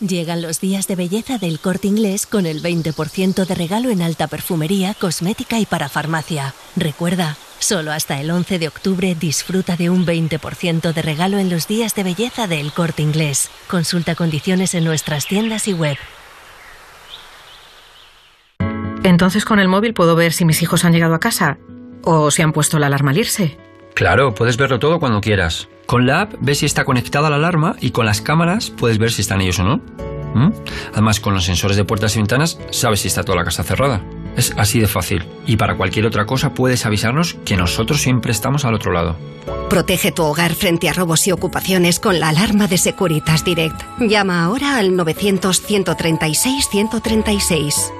Llegan los días de belleza del corte inglés con el 20% de regalo en alta perfumería, cosmética y para farmacia. Recuerda, solo hasta el 11 de octubre disfruta de un 20% de regalo en los días de belleza del corte inglés. Consulta condiciones en nuestras tiendas y web. Entonces con el móvil puedo ver si mis hijos han llegado a casa o si han puesto la alarma al irse. Claro, puedes verlo todo cuando quieras. Con la app ves si está conectada la alarma y con las cámaras puedes ver si están ellos o no. ¿Mm? Además, con los sensores de puertas y ventanas sabes si está toda la casa cerrada. Es así de fácil. Y para cualquier otra cosa puedes avisarnos que nosotros siempre estamos al otro lado. Protege tu hogar frente a robos y ocupaciones con la alarma de Securitas Direct. Llama ahora al 900-136-136.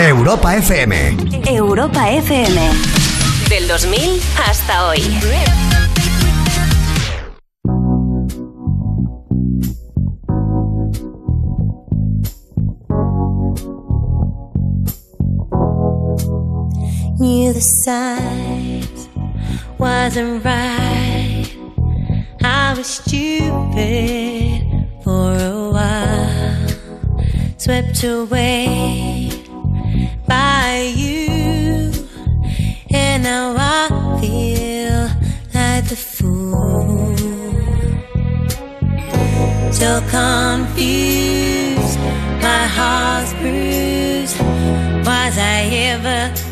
Europa FM. Europa FM. Del 2000 hasta hoy. Knew the signs wasn't right. I was stupid for a while, swept away by you, and now I feel like the fool. So confused, my heart's bruised. Was I ever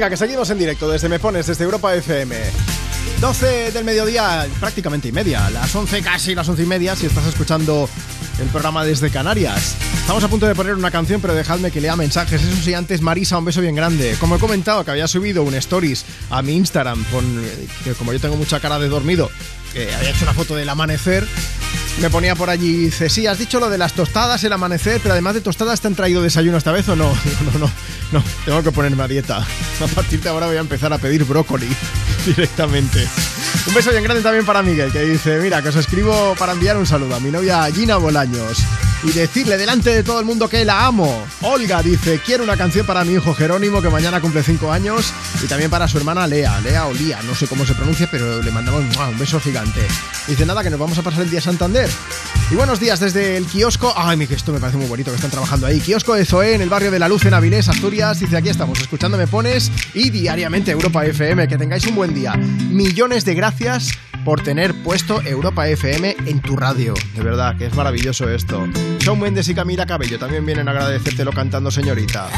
Venga, que seguimos en directo desde Me Pones, desde Europa FM. 12 del mediodía, prácticamente y media. Las 11 casi, las 11 y media, si estás escuchando el programa desde Canarias. Estamos a punto de poner una canción, pero dejadme que lea mensajes. Eso sí, antes Marisa, un beso bien grande. Como he comentado que había subido un stories a mi Instagram, con, que como yo tengo mucha cara de dormido, había hecho una foto del amanecer. Me ponía por allí, dice, sí, has dicho lo de las tostadas, el amanecer, pero además de tostadas, ¿te han traído desayuno esta vez o no? Digo, no, no, no, tengo que ponerme a dieta. A partir de ahora voy a empezar a pedir brócoli directamente. Un beso bien grande también para Miguel, que dice, mira, que os escribo para enviar un saludo a mi novia Gina Bolaños y decirle delante de todo el mundo que la amo. Olga dice, quiero una canción para mi hijo Jerónimo, que mañana cumple 5 años, y también para su hermana Lea, Lea o Lía, no sé cómo se pronuncia, pero le mandamos un beso gigante. Dice, nada, que nos vamos a pasar el día a Santander. Y buenos días desde el kiosco, ay, que esto me parece muy bonito que están trabajando ahí, kiosco de Zoé en el barrio de La Luz en Avilés, Asturias, dice, aquí estamos, escuchando Me Pones y diariamente Europa FM, que tengáis un buen día. Millones de gracias por tener puesto Europa FM en tu radio. De verdad, que es maravilloso esto. Shawn Mendes y Camila Cabello también vienen a agradecértelo cantando. Señorita,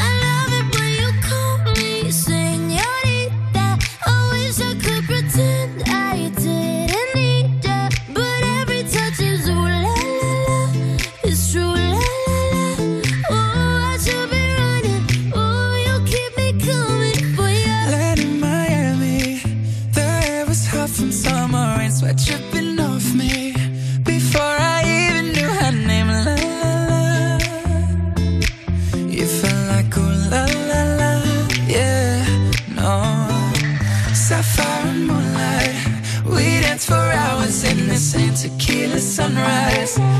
sunrise.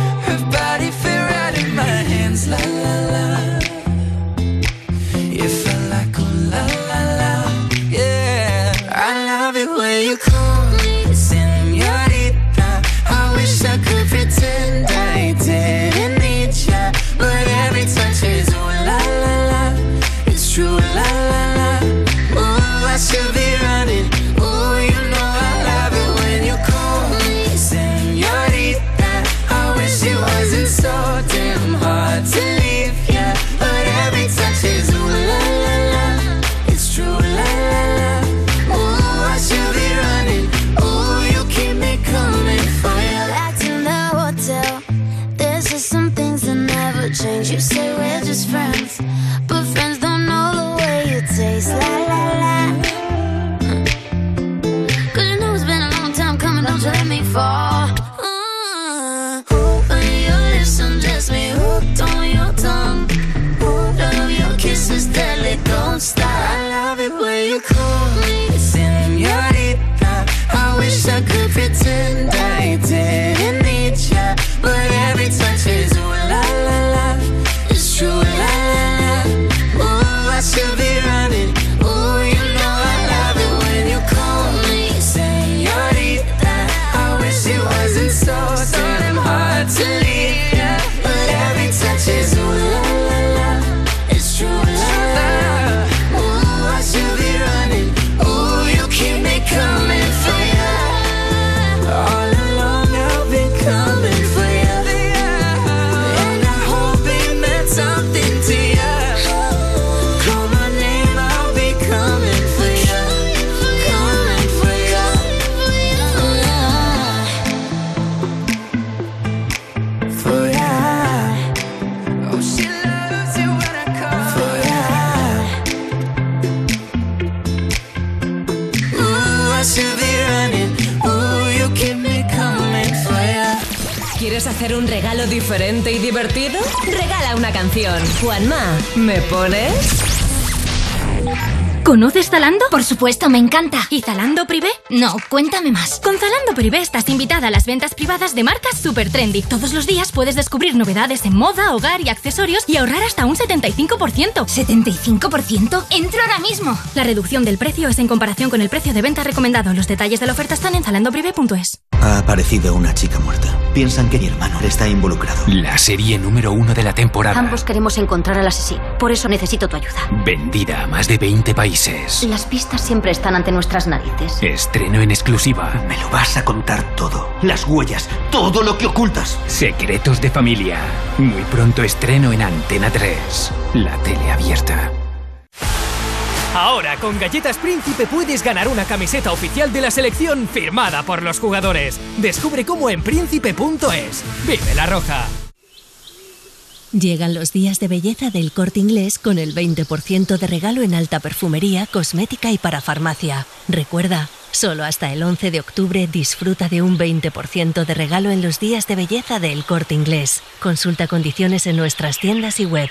Juanma, ¿me pones? ¿Conoces Zalando? Por supuesto, me encanta. ¿Y Zalando Privé? No, cuéntame más. Con Zalando Privé estás invitada a las ventas privadas de marcas super trendy. Todos los días puedes descubrir novedades en moda, hogar y accesorios y ahorrar hasta un 75%. ¿75%? ¡Entro ahora mismo! La reducción del precio es en comparación con el precio de venta recomendado. Los detalles de la oferta están en zalandoprivé.es. Ha aparecido una chica muerta. Piensan que mi hermano está involucrado. La serie número uno de la temporada. Ambos queremos encontrar al asesino. Por eso necesito tu ayuda. Vendida a más de 20 países. Las pistas siempre están ante nuestras narices. Estreno en exclusiva. Me lo vas a contar todo. Las huellas, todo lo que ocultas. Secretos de familia. Muy pronto estreno en Antena 3. La tele abierta. Ahora con Galletas Príncipe puedes ganar una camiseta oficial de la selección firmada por los jugadores. Descubre cómo en príncipe.es. Vive la roja. Llegan los días de belleza del corte inglés con el 20% de regalo en alta perfumería, cosmética y para farmacia. Recuerda, solo hasta el 11 de octubre disfruta de un 20% de regalo en los días de belleza del corte inglés. Consulta condiciones en nuestras tiendas y web.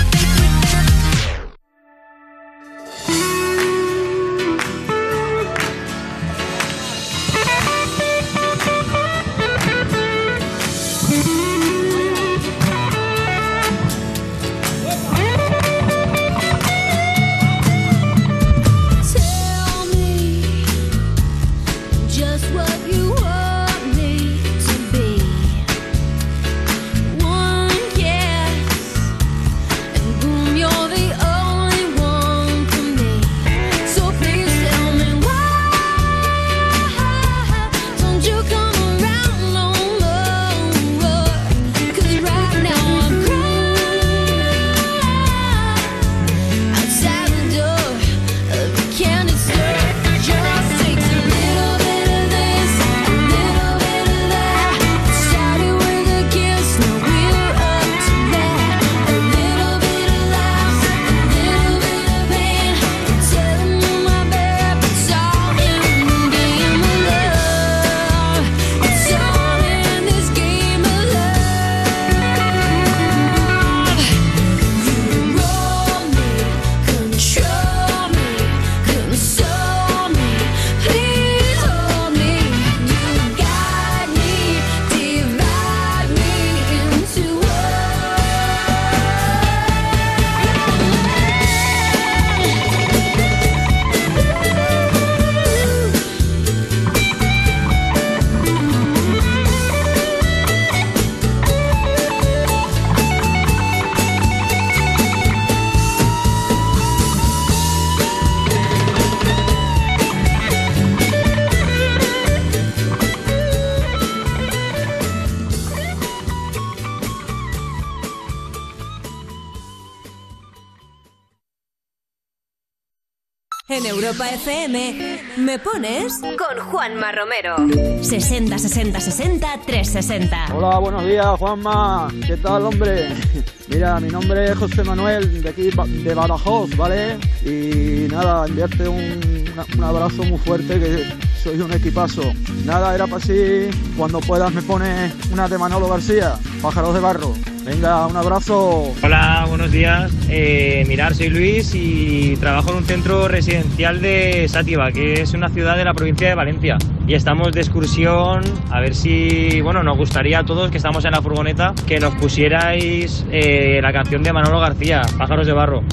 Europa FM, ¿me pones? Con Juanma Romero. 60 60 60 360. Hola, buenos días, Juanma. ¿Qué tal, hombre? Mira, mi nombre es José Manuel, de aquí de Badajoz, ¿vale? Y nada, enviarte un, un abrazo muy fuerte, que sois un equipazo. Nada, era para así, cuando puedas me pones una de Manolo García, Pájaros de Barro. Venga, un abrazo. Hola, buenos días. Eh, mirar, soy Luis y trabajo en un centro residencial de Sátiva, que es una ciudad de la provincia de Valencia. Y estamos de excursión, a ver si, bueno, nos gustaría a todos que estamos en la furgoneta que nos pusierais eh, la canción de Manolo García, Pájaros de Barro.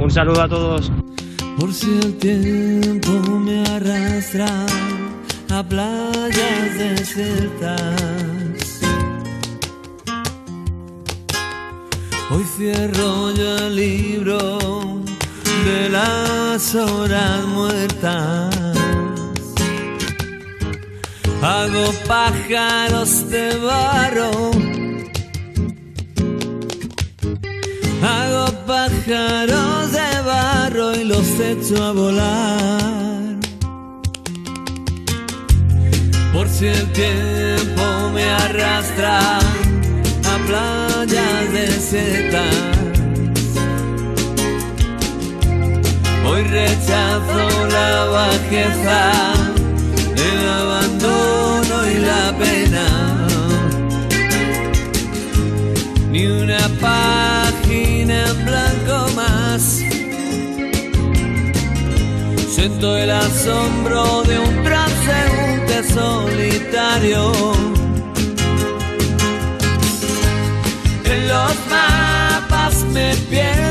Un saludo a todos. Por si el tiempo me arrastra a playas desiertas. Hoy cierro yo el libro de las horas muertas. Hago pájaros de barro. Hago pájaros de barro y los echo a volar. Por si el tiempo me arrastra a playas desiertas. Hoy rechazo la bajeza, el abandono y la pena. Ni una página en blanco más. Siento el asombro de un transeúnte solitario. En los mapas me pierdo,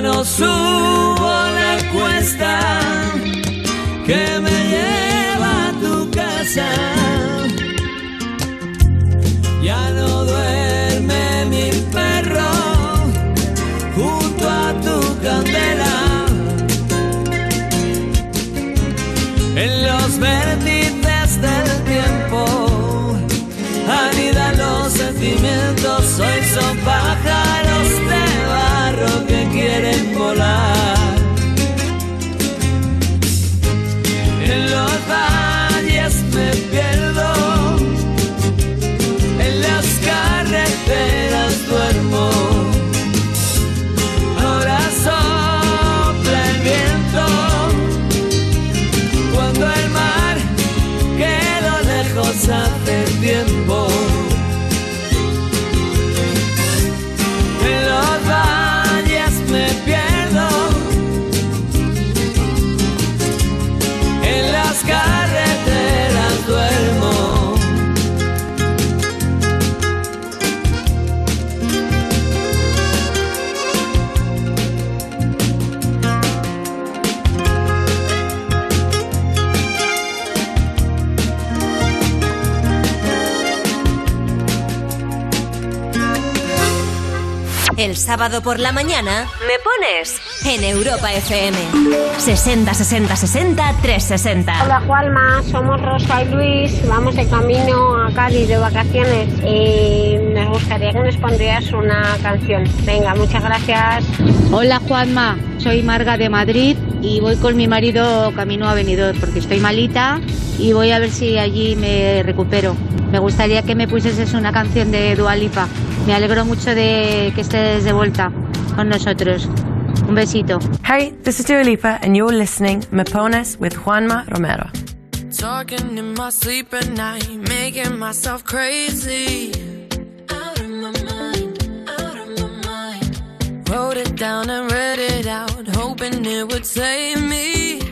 no subo la cuesta que me lleva a tu casa. Ya no duerme mi perro junto a tu candela. En los vértices del tiempo anidan los sentimientos. Hoy son pájaros volar. El sábado por la mañana me pones en Europa FM. 60 60 60 360. Hola Juanma, somos Rosa y Luis, vamos de camino a Cádiz de vacaciones y nos gustaría que nos pondrías una canción. Venga, muchas gracias. Hola Juanma, soy Marga de Madrid y voy con mi marido camino a Benidorm porque estoy malita y voy a ver si allí me recupero. Me gustaría que me pusieses una canción de Dualipa. Me alegro mucho de que estés de vuelta con nosotros. Un besito. Hey, this is Dua Lipa, and you're listening Me Pones with Juanma Romero. Talking in my sleep at night, making myself crazy. Out of my mind, out of my mind. Wrote it down and read it out, hoping it would save me.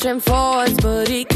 pushing forwards, but he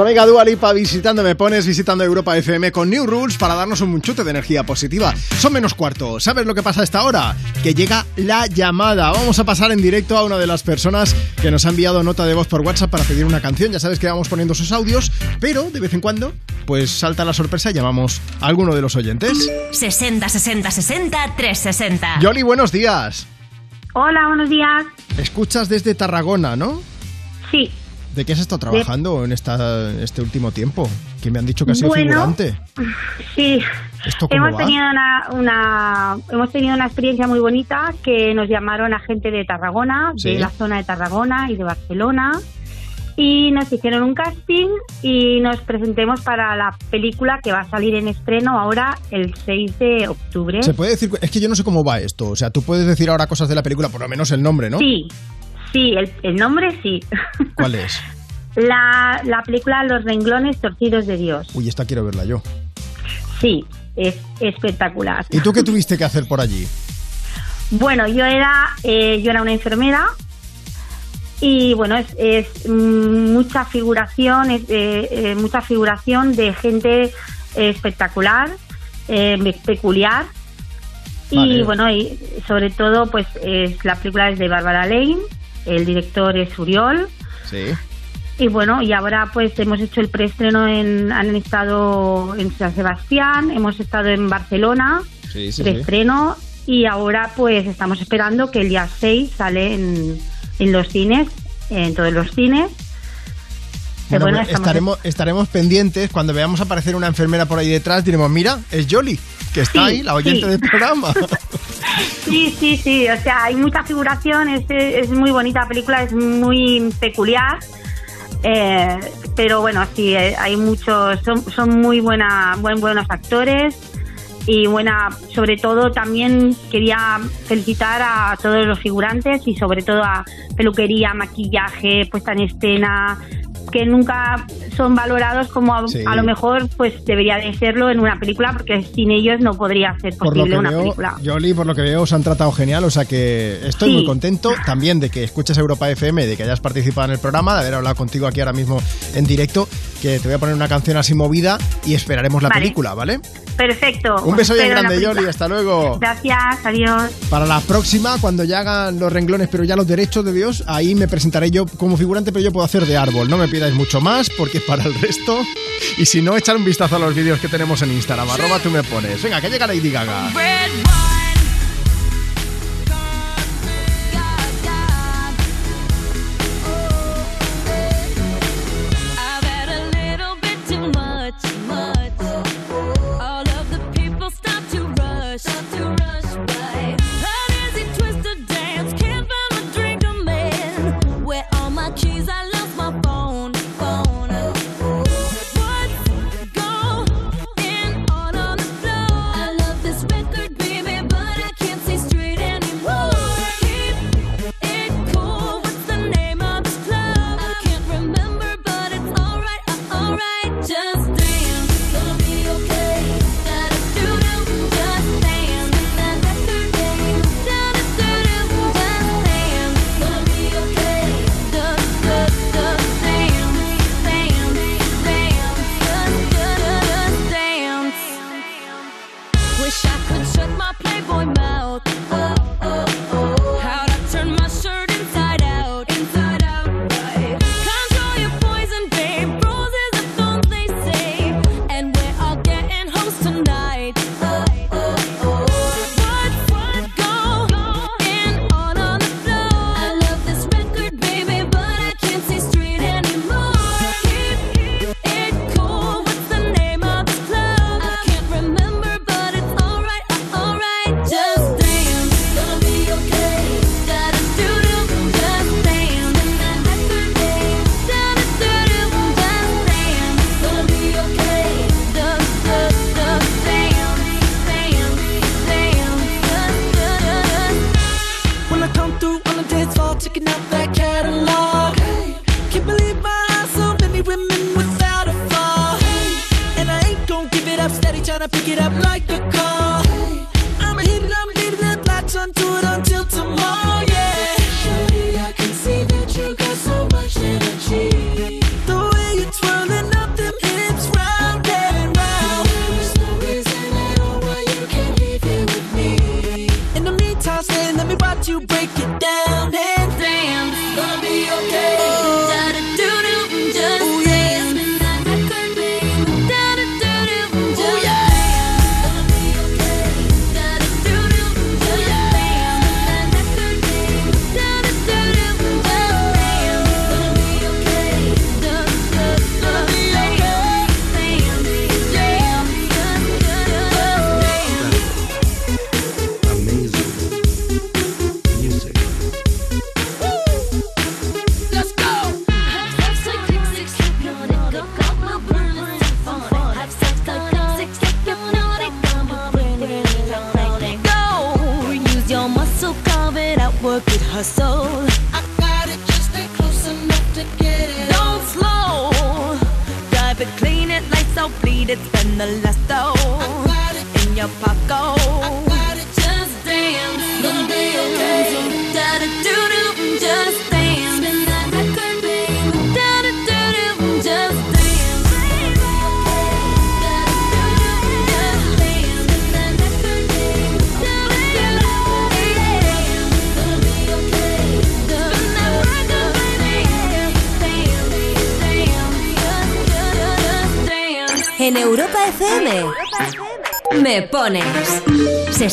Nuestra amiga Dua Lipa visitando Me Pones, visitando Europa FM con New Rules para darnos un chute de energía positiva. Son menos cuarto. ¿Sabes lo que pasa a esta hora? Que llega la llamada. Vamos a pasar en directo a una de las personas que nos ha enviado nota de voz por WhatsApp para pedir una canción. Ya sabes que vamos poniendo sus audios, pero de vez en cuando, pues salta la sorpresa y llamamos a alguno de los oyentes. 60 60 60 360. Yoli, buenos días. Hola, buenos días. Escuchas desde Tarragona, ¿no? Sí. ¿De qué has estado trabajando en esta, este último tiempo? Que me han dicho que has sido Bueno, figurante. Sí. ¿Esto cómo Hemos va? tenido una, una- hemos tenido una experiencia muy bonita que nos llamaron a gente de Tarragona, Sí. de la zona de Tarragona y de Barcelona. Y nos hicieron un casting y nos presentemos para la película que va a salir en estreno ahora el 6 de octubre. Se puede decir, es que yo no sé cómo va esto. O sea, tú puedes decir ahora cosas de la película, por lo menos el nombre, ¿no? Sí, sí, el, el nombre sí. ¿Cuál es? La, la película Los renglones torcidos de Dios. Uy, esta quiero verla yo. Sí, es espectacular. ¿Y tú qué tuviste que hacer por allí? Bueno, yo era, eh, yo era una enfermera y bueno, es, es, mm, mucha figuración, es, eh, eh, mucha figuración de gente eh, espectacular, peculiar. Y bueno, y sobre todo, pues es, la película es de Bárbara Lane, el director es Uriol. Sí. Y bueno, y ahora pues hemos hecho el preestreno en, han estado en San Sebastián, hemos estado en Barcelona, Sí, sí, de sí. estreno y ahora pues estamos esperando que el día 6 sale en, en los cines, en todos los cines. Bueno, bueno, pues estamos- estaremos, estaremos pendientes. Cuando veamos aparecer una enfermera por ahí detrás, diremos, mira, es Jolly, que está Sí, ahí, la oyente sí. del programa. Sí, sí, sí, o sea, hay mucha figuración, es, es muy bonita la película, es muy peculiar. eh, pero bueno, sí, eh, hay muchos, son, son muy buena, buen, buenos actores y buena, sobre todo también quería felicitar a todos los figurantes y sobre todo a peluquería, maquillaje, puesta en escena, que nunca son valorados como a, Sí. a lo mejor pues debería de serlo en una película porque sin ellos no podría ser posible una veo, película. Jolly, por lo que veo, os han tratado genial. O sea que estoy Sí. muy contento también de que escuches Europa FM, de que hayas participado en el programa, de haber hablado contigo aquí ahora mismo en directo. Que te voy a poner una canción así movida y esperaremos la Vale. película, ¿vale? Perfecto. Un beso bien grande. Jolly. Hasta luego. Gracias, adiós. Para la próxima, cuando ya hagan los renglones, pero ya los derechos de Dios, ahí me presentaré yo como figurante, pero yo puedo hacer de árbol. No me pidáis mucho más, porque es para el resto. Y si no, echar un vistazo a los vídeos que tenemos en Instagram. Arroba tú me pones. Venga, que llega Lady Gaga.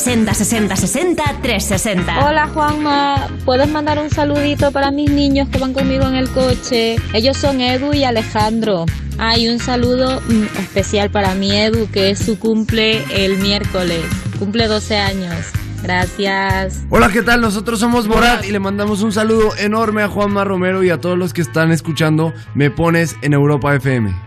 60 60 60 360. Hola Juanma, ¿puedes mandar un saludito para mis niños que van conmigo en el coche? Ellos son Edu y Alejandro. Hay un saludo mm, especial para mi Edu, que es su cumple el miércoles. Cumple 12 años. Gracias. Hola, ¿qué tal? Nosotros somos Borat y le mandamos un saludo enorme a Juanma Romero y a todos los que están escuchando Me Pones en Europa FM.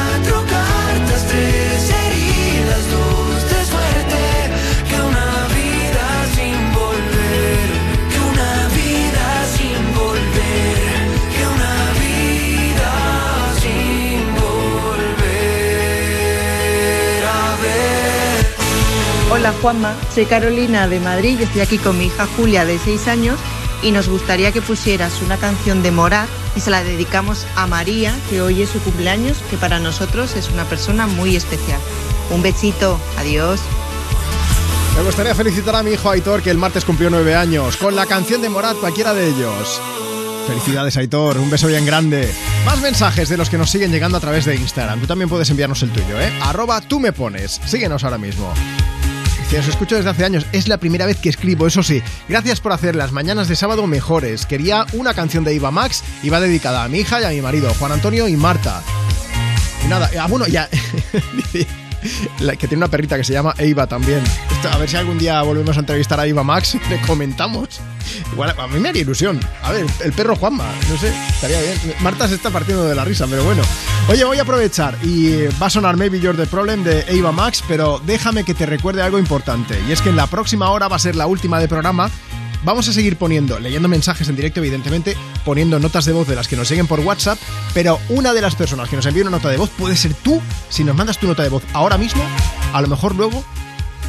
Juanma, soy Carolina de Madrid y estoy aquí con mi hija Julia de 6 años y nos gustaría que pusieras una canción de Morat y se la dedicamos a María, que hoy es su cumpleaños, que para nosotros es una persona muy especial. Un besito, adiós. Me gustaría felicitar a mi hijo Aitor, que el martes cumplió nueve años, con la canción de Morat, cualquiera de ellos. Felicidades, Aitor, un beso bien grande. Más mensajes de los que nos siguen llegando a través de Instagram. Tú también puedes enviarnos el tuyo, ¿eh? Arroba tú me pones. Síguenos ahora mismo. Dice, os escucho desde hace años, es la primera vez que escribo, eso sí. Gracias por hacer las mañanas de sábado mejores. Quería una canción de Iva Max y va dedicada a mi hija y a mi marido, Juan Antonio y Marta. Y nada, ah, bueno, ya. Que tiene una perrita que se llama Eva también. Esto, a ver si algún día volvemos a entrevistar a Eva Max y le comentamos. Igual, a mí me haría ilusión. A ver, el perro Juanma, no sé, estaría bien. Marta se está partiendo de la risa, pero bueno. Oye, voy a aprovechar y va a sonar Maybe You're the Problem de Eva Max, pero déjame que te recuerde algo importante. Y es que en la próxima hora va a ser la última de programa. Vamos a seguir poniendo, leyendo mensajes en directo, evidentemente, poniendo notas de voz de las que nos siguen por WhatsApp, pero una de las personas que nos envía una nota de voz puede ser tú. Si nos mandas tu nota de voz ahora mismo, a lo mejor luego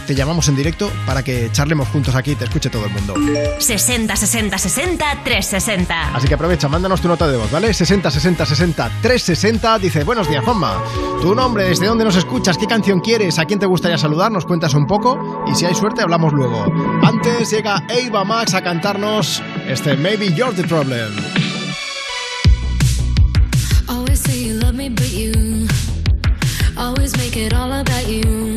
te llamamos en directo para que charlemos juntos aquí y te escuche todo el mundo. 60 60 60 360. Así que aprovecha, mándanos tu nota de voz, ¿vale? 60 60 60 360. Dice, buenos días, Juanma. Tu nombre, desde dónde nos escuchas, qué canción quieres, a quién te gustaría saludar, nos cuentas un poco y si hay suerte hablamos luego. Antes llega Ava Max a cantarnos este Maybe You're the Problem. Always say you love me, but you always make it all about you.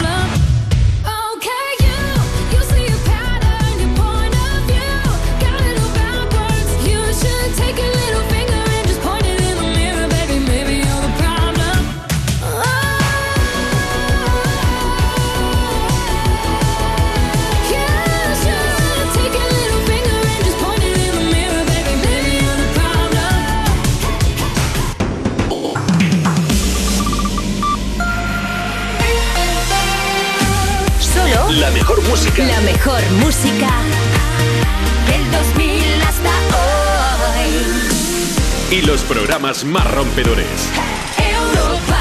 Mejor música del 2000 hasta hoy. Y los programas más rompedores. Europa.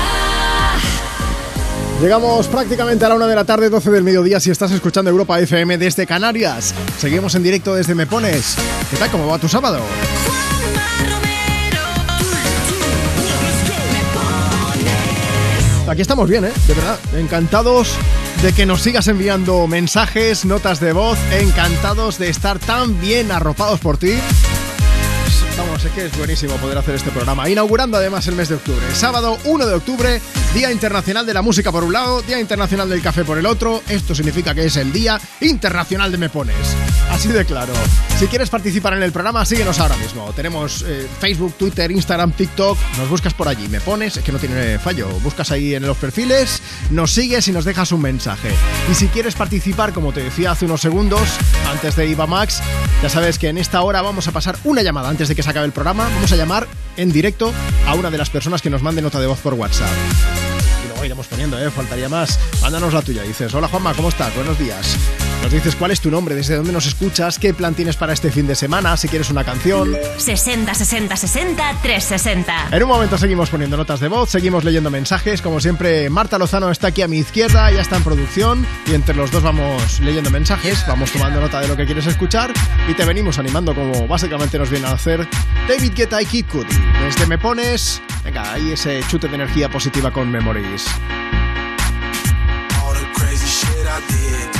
Llegamos prácticamente a la una de la tarde, 12 del mediodía, si estás escuchando Europa FM desde Canarias. Seguimos en directo desde Me Pones. ¿Qué tal? ¿Cómo va tu sábado? Aquí estamos bien, ¿eh? De verdad. Encantados de que nos sigas enviando mensajes, notas de voz. Encantados de estar tan bien arropados por ti. Sé que es buenísimo poder hacer este programa. Inaugurando además el mes de octubre. Sábado 1 de octubre, Día Internacional de la Música por un lado, Día Internacional del Café por el otro. Esto significa que es el Día Internacional de Me Pones. Así de claro. Si quieres participar en el programa, síguenos ahora mismo. Tenemos eh, Facebook, Twitter, Instagram, TikTok. Nos buscas por allí. Me pones, es que no tiene fallo. Buscas ahí en los perfiles, nos sigues y nos dejas un mensaje. Y si quieres participar, como te decía hace unos segundos, antes de Iba Max, ya sabes que en esta hora vamos a pasar una llamada antes de que se acabe el programa. Vamos a llamar en directo a una de las personas que nos mande nota de voz por WhatsApp. Y luego iremos poniendo, ¿eh? Faltaría más. Mándanos la tuya. Dices, hola Juanma, ¿cómo estás? Buenos días. Nos dices cuál es tu nombre, desde dónde nos escuchas, qué plan tienes para este fin de semana, si quieres una canción. 60 60 60 360. En un momento seguimos poniendo notas de voz, seguimos leyendo mensajes. Como siempre, Marta Lozano está aquí a mi izquierda, ya está en producción. Y entre los dos vamos leyendo mensajes, vamos tomando nota de lo que quieres escuchar y te venimos animando como básicamente nos viene a hacer David Guetta y Kid Cudi. Desde Me Pones, venga, ahí ese chute de energía positiva con Memories. All the crazy shit I did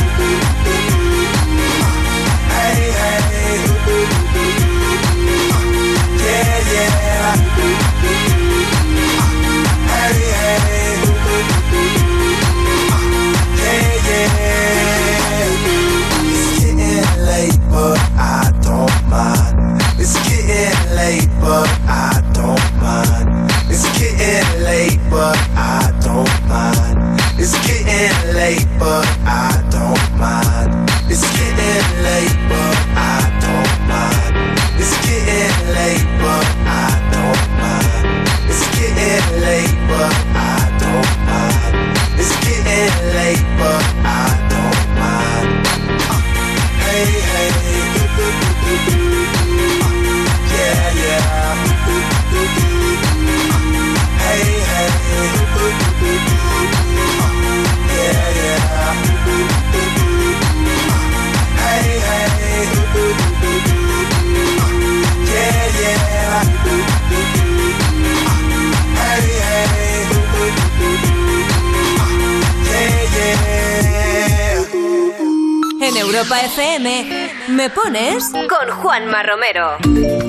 Europa FM, ¿me pones? Con Juanma Romero.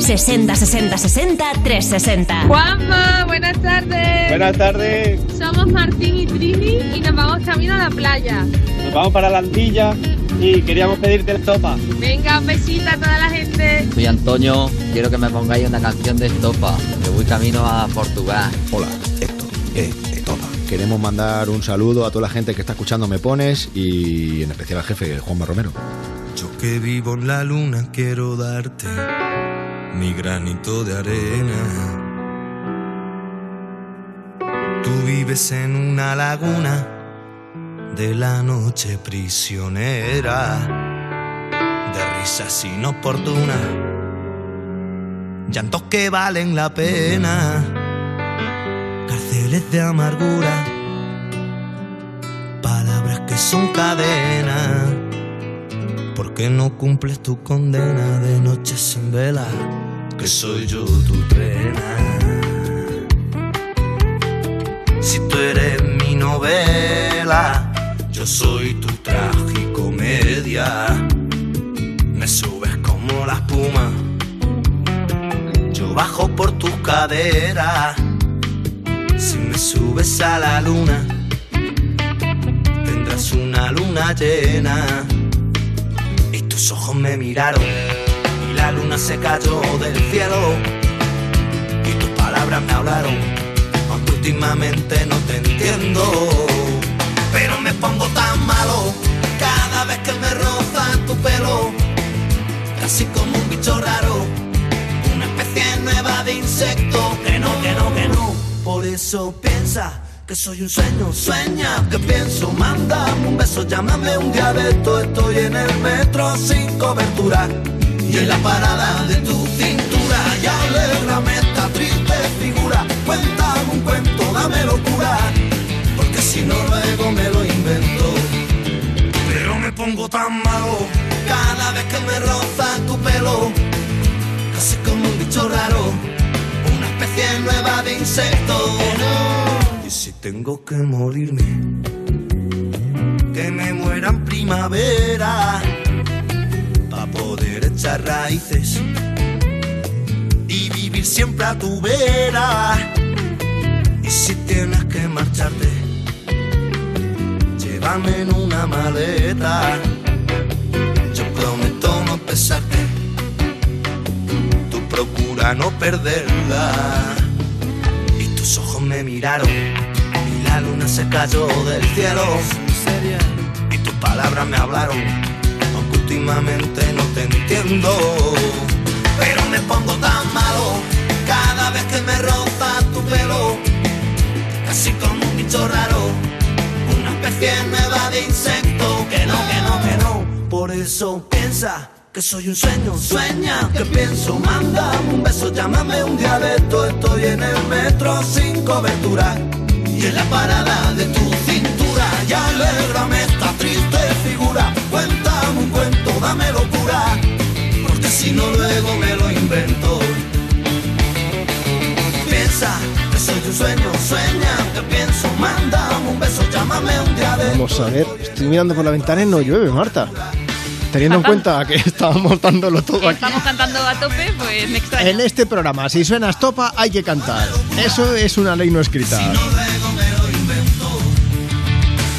60 60 60 360. Juanma, buenas tardes. Buenas tardes. Somos Martín y Trini y nos vamos camino a la playa. Nos vamos para la Antilla y queríamos pedirte estopa. Venga, un besito a toda la gente. Soy Antonio, quiero que me pongáis una canción de estopa, que voy camino a Portugal. Hola, esto es. Queremos mandar un saludo a toda la gente que está escuchando Me Pones y en especial al jefe Juanma Romero. Yo que vivo en la luna quiero darte mi granito de arena. Tú vives en una laguna de la noche prisionera, de risas inoportunas, llantos que valen la pena, de amargura, palabras que son cadenas. ¿Por qué no cumples tu condena de noches en vela? Que soy yo tu trena. Si tú eres mi novela, yo soy tu tragicomedia. Me subes como la espuma, yo bajo por tus caderas. Subes a la luna, tendrás una luna llena. Y tus ojos me miraron, y la luna se cayó del cielo. Y tus palabras me hablaron aunque últimamente no te entiendo. Pero me pongo tan malo cada vez que me roza tu pelo, casi como un bicho raro, una especie nueva de insecto. Que no, que no, que no. Por eso piensa que soy un sueño, sueña que pienso, mándame un beso, llámame un día estoy en el metro sin cobertura. Y en la parada de tu cintura. Y alégrame esta triste figura, cuéntame un cuento, dame locura, porque si no luego me lo invento. Pero me pongo tan malo. Cada vez que me roza tu pelo, casi como un bicho raro, una especie nueva de insecto. Y si tengo que morirme, que me muera en primavera, para poder echar raíces y vivir siempre a tu vera. Y si tienes que marcharte, llévame en una maleta. Yo prometo no pesarte, procura no perderla. Y tus ojos me miraron y la luna se cayó del cielo. Y tus palabras me hablaron, aunque últimamente no te entiendo. Pero me pongo tan malo cada vez que me roza tu pelo, casi como un bicho raro, una especie nueva de insecto. Que no, que no, que no. Por eso piensa que soy un sueño, sueña que pienso, mándame un beso, llámame un esto, estoy en el metro sin cobertura y en la parada de tu cintura y alégrame esta triste figura, cuéntame un cuento, dame locura, porque si no luego me lo invento. Piensa que soy un sueño, sueña que pienso, mándame un beso, llámame un de Vamos a ver, estoy mirando por la ventana y no llueve, Marta. Teniendo en cuenta que estábamos dándolo todo aquí. Estamos cantando a tope, pues me extraña. En este programa, si suena estopa, hay que cantar. Eso es una ley no escrita.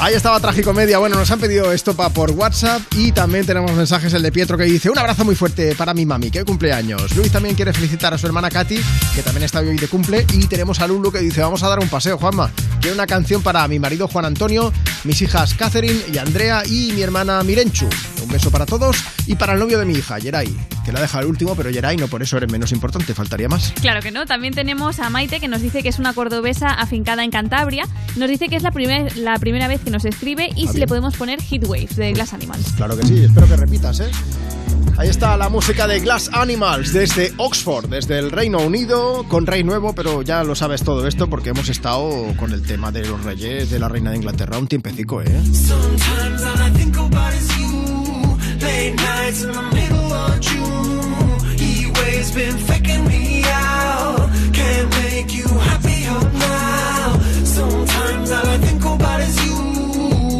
Ahí estaba Tragicomedia. Bueno, nos han pedido estopa por WhatsApp y también tenemos mensajes el de Pietro que dice un abrazo muy fuerte para mi mami, que cumpleaños. Luis también quiere felicitar a su hermana Katy, que también está hoy de cumple. Y tenemos a Lulu que dice vamos a dar un paseo, Juanma. Quiero una canción para mi marido Juan Antonio, mis hijas Catherine y Andrea y mi hermana Mirenchu. Un beso para todos y para el novio de mi hija, Yeray, que la deja el último, pero Yeray no por eso eres menos importante, faltaría más. Claro que no. También tenemos a Maite que nos dice que es una cordobesa afincada en Cantabria. Nos dice que es la, primer- la primera vez que nos escribe y Ah, si bien. le podemos poner Heatwaves de Glass Animals. Claro que sí, espero que repitas, ¿eh? Ahí está la música de Glass Animals desde Oxford, desde el Reino Unido, con Rey Nuevo, pero ya lo sabes todo esto porque hemos estado con el tema de los reyes de la Reina de Inglaterra un tiempecico, ¿eh? Sometimes all I think about is you. Late nights in the middle of June. He waves been faking me out. Can't make you happier now. Sometimes all I think about is you.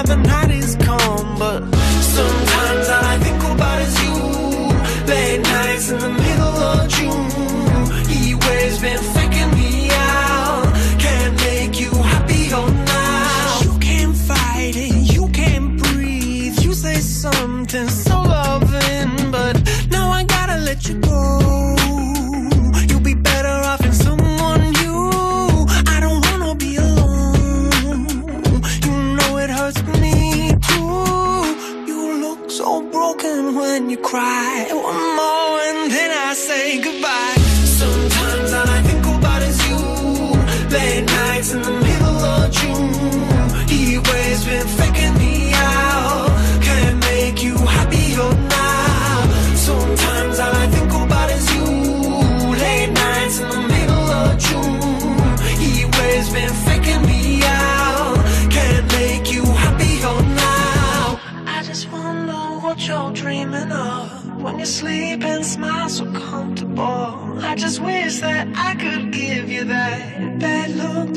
It's gone now the night is come, but sometimes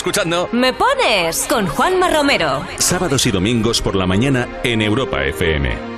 escuchando Me Pones con Juanma Romero. Sábados y domingos por la mañana en Europa FM.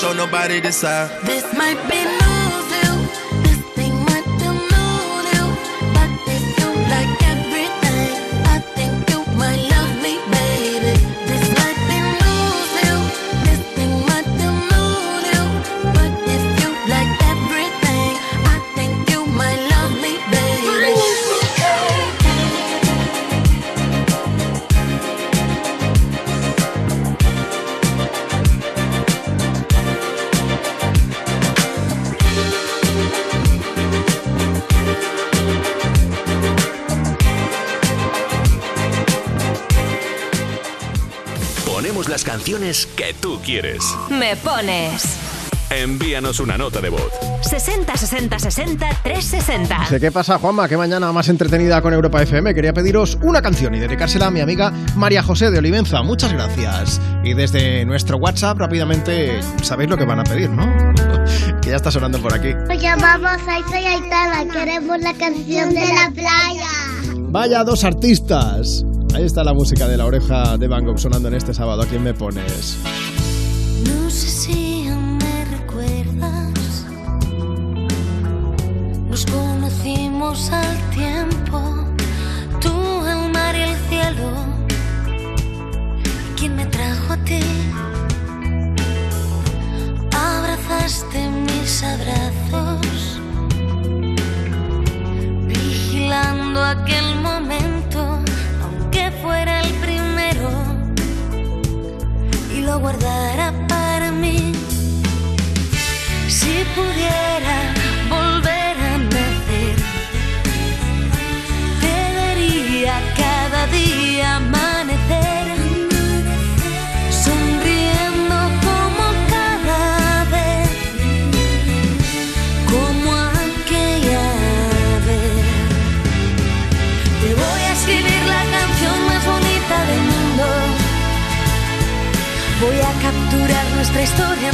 show nobody this side. This might be que tú quieres. Me pones. Envíanos una nota de voz. 60 60 60 360. Sé qué pasa, Juanma, que mañana más entretenida con Europa FM. Quería pediros una canción y dedicársela a mi amiga María José de Olivenza. Muchas gracias. Y desde nuestro WhatsApp rápidamente sabéis lo que van a pedir, ¿no? que ya está sonando por aquí. Pues Nos llamamos Aita y Queremos la canción de la playa. Vaya dos artistas. Ahí está la música de la oreja de Van Gogh sonando en este sábado. ¿A quién me pones? No sé si me recuerdas. Nos conocimos al tiempo. Tú, el mar y el cielo. ¿Quién me trajo a ti? Abrazaste mis abrazos. Vigilando aquel momento fuera el primero y lo guardara para mí. Si pudiera.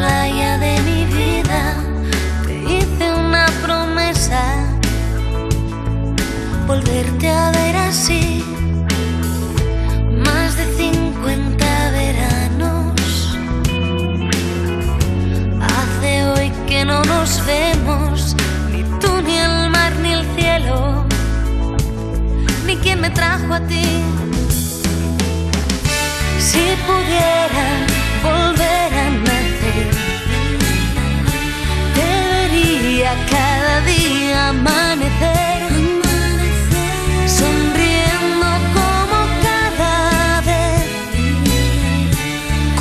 Playa de mi vida, te hice una promesa, volverte a ver así, más de 50 veranos. Hace hoy que no nos vemos, ni tú, ni el mar, ni el cielo ni quién me trajo a ti. Si pudiera volver a cada día amanecer, sonriendo como cada vez,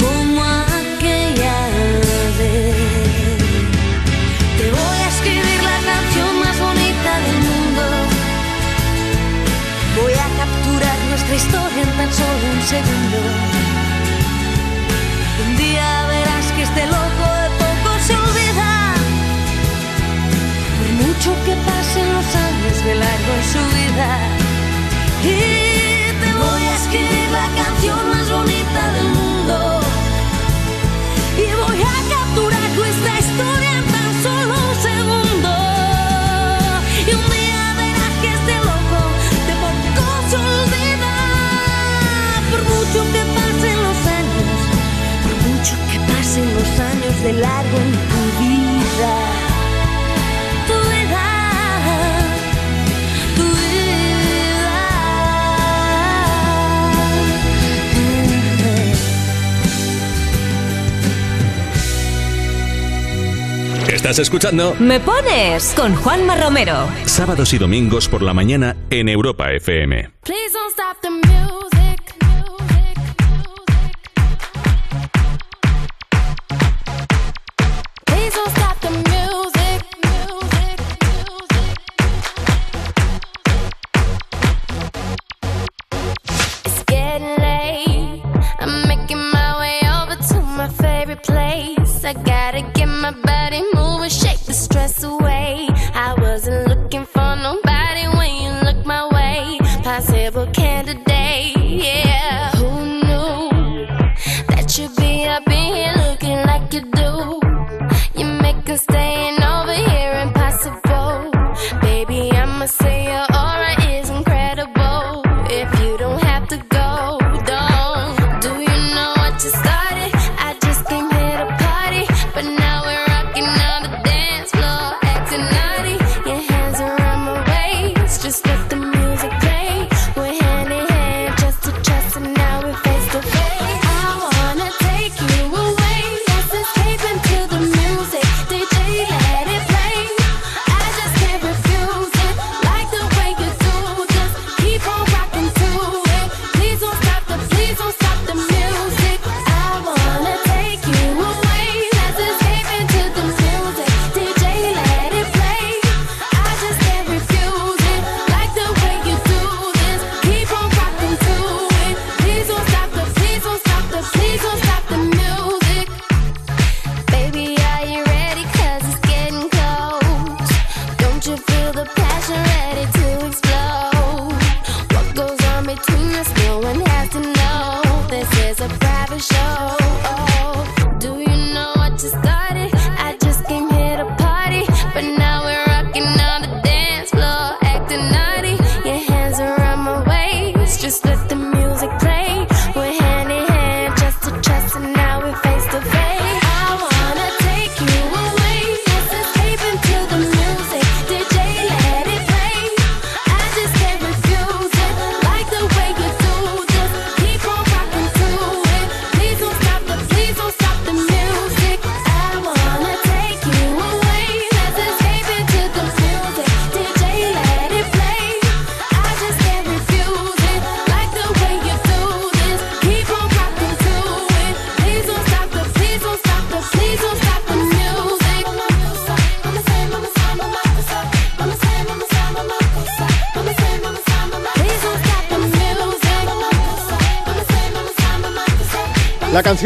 como aquella vez. Te voy a escribir la canción más bonita del mundo. Voy a capturar nuestra historia en tan solo un segundo. De largo en su vida. Y te voy a escribir la canción más bonita del mundo. Y voy a capturar nuestra historia en tan solo un segundo. Y un día verás que este loco de poco se. Por mucho que pasen los años, por mucho que pasen los años de largo en Estás escuchando Me pones con Juanma Romero. sábados y domingos por la mañana en Europa FM.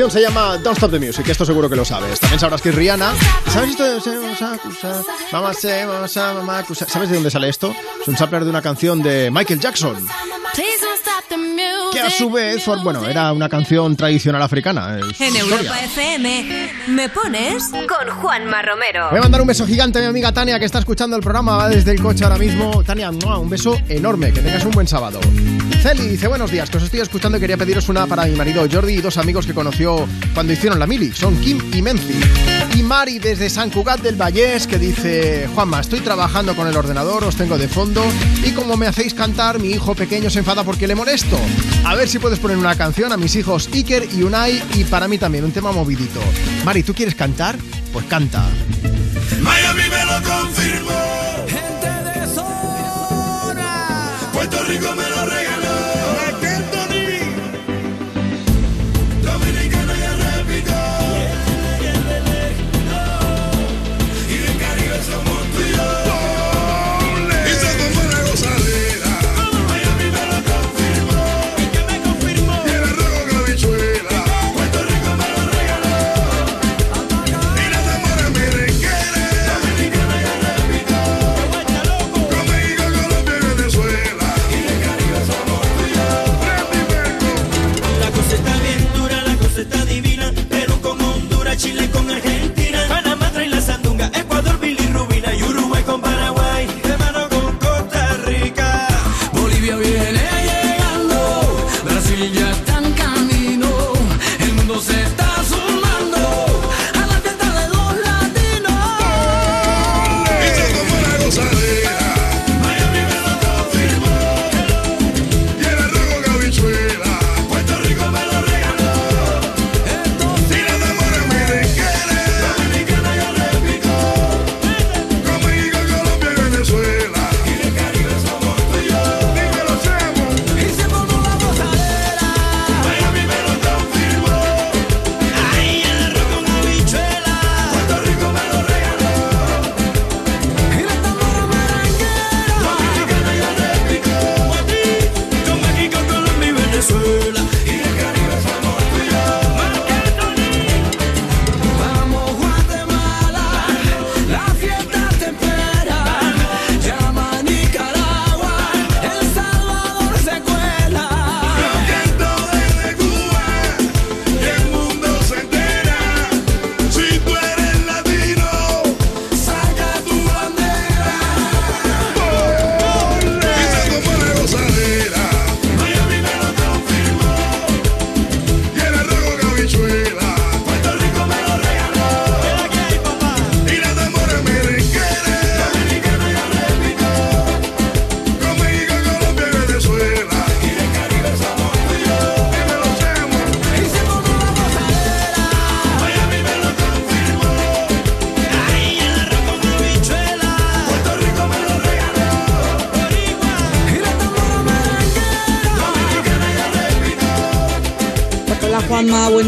Canción se llama Don't Stop the Music, esto seguro que lo sabes. También sabrás que es Rihanna. ¿Sabes de dónde sale esto? Es un sampler de una canción de Michael Jackson. A su vez, for- bueno, era una canción tradicional africana. En historia. Europa FM, me pones con Juanma Romero. Voy a mandar un beso gigante a mi amiga Tania que está escuchando el programa, va desde el coche ahora mismo. Tania, un beso enorme, que tengas un buen sábado. Celi dice, buenos días, que os estoy escuchando y quería pediros una para mi marido Jordi y dos amigos que conoció cuando hicieron la mili. Son Kim y Menzi. Y Mari desde San Cugat del Vallés que dice, Juanma, estoy trabajando con el ordenador, os tengo de fondo y como me hacéis cantar, mi hijo pequeño se enfada porque le molesto. A ver si puedes poner una canción a mis hijos Iker y Unai y para mí también un tema movidito. Mari, ¿tú quieres cantar? Pues canta. Miami me lo confirmó. Gente de zona. Puerto Rico me lo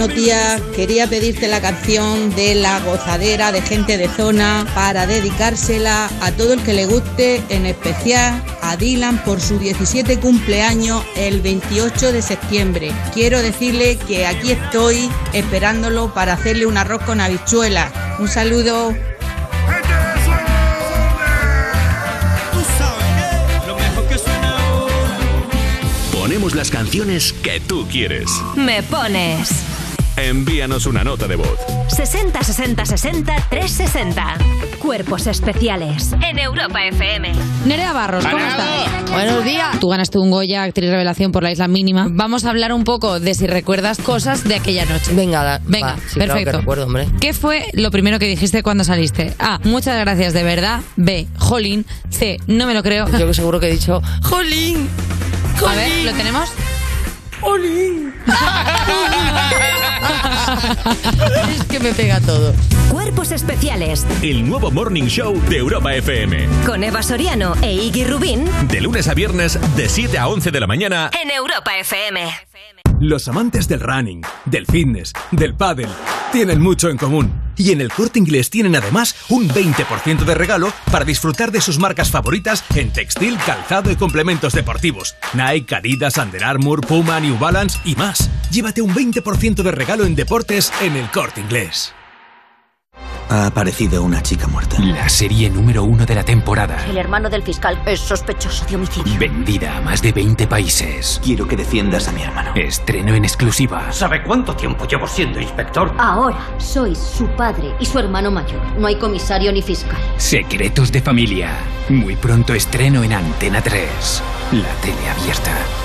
buenos días. Quería pedirte la canción de La Gozadera de Gente de Zona para dedicársela a todo el que le guste, en especial a Dylan por su 17 cumpleaños el 28 de septiembre. Quiero decirle que aquí estoy esperándolo para hacerle un arroz con habichuelas. Un saludo. Tú sabes que lo mejor que suena ahora. Ponemos las canciones que tú quieres. Me pones Envíanos una nota de voz. 60 60 60 360. Cuerpos especiales en Europa FM. Nerea Barros, ¿cómo estás? Buenos días. Tú ganaste un Goya, actriz revelación por la Isla Mínima. Vamos a hablar un poco de si recuerdas cosas de aquella noche. Venga, da- Venga, va, sí, claro perfecto. que recuerdo, hombre. ¿Qué fue lo primero que dijiste cuando saliste? A. Muchas gracias de verdad. B. Jolín. C. No me lo creo. Yo que seguro que he dicho Jolín. A ver, ¿lo tenemos? Jolín. es que me pega todo. Cuerpos especiales El nuevo Morning Show de Europa FM. con Eva Soriano e Iggy Rubín De lunes a viernes, de 7 a 11 de la mañana. en Europa FM. Los amantes del running, del fitness, del pádel, tienen mucho en común. Y en el Corte Inglés tienen además un 20% de regalo para disfrutar de sus marcas favoritas en textil, calzado y complementos deportivos. Nike, Adidas, Under Armour, Puma, New Balance y más. Llévate un 20% de regalo en deportes en el Corte Inglés. Ha aparecido una chica muerta. La serie número uno de la temporada. El hermano del fiscal es sospechoso de homicidio. Vendida a más de 20 países. Quiero que defiendas a mi hermano. Estreno en exclusiva. ¿Sabe cuánto tiempo llevo siendo inspector? Ahora sois su padre y su hermano mayor. No hay comisario ni fiscal. Secretos de familia. Muy pronto estreno en Antena 3. La tele abierta.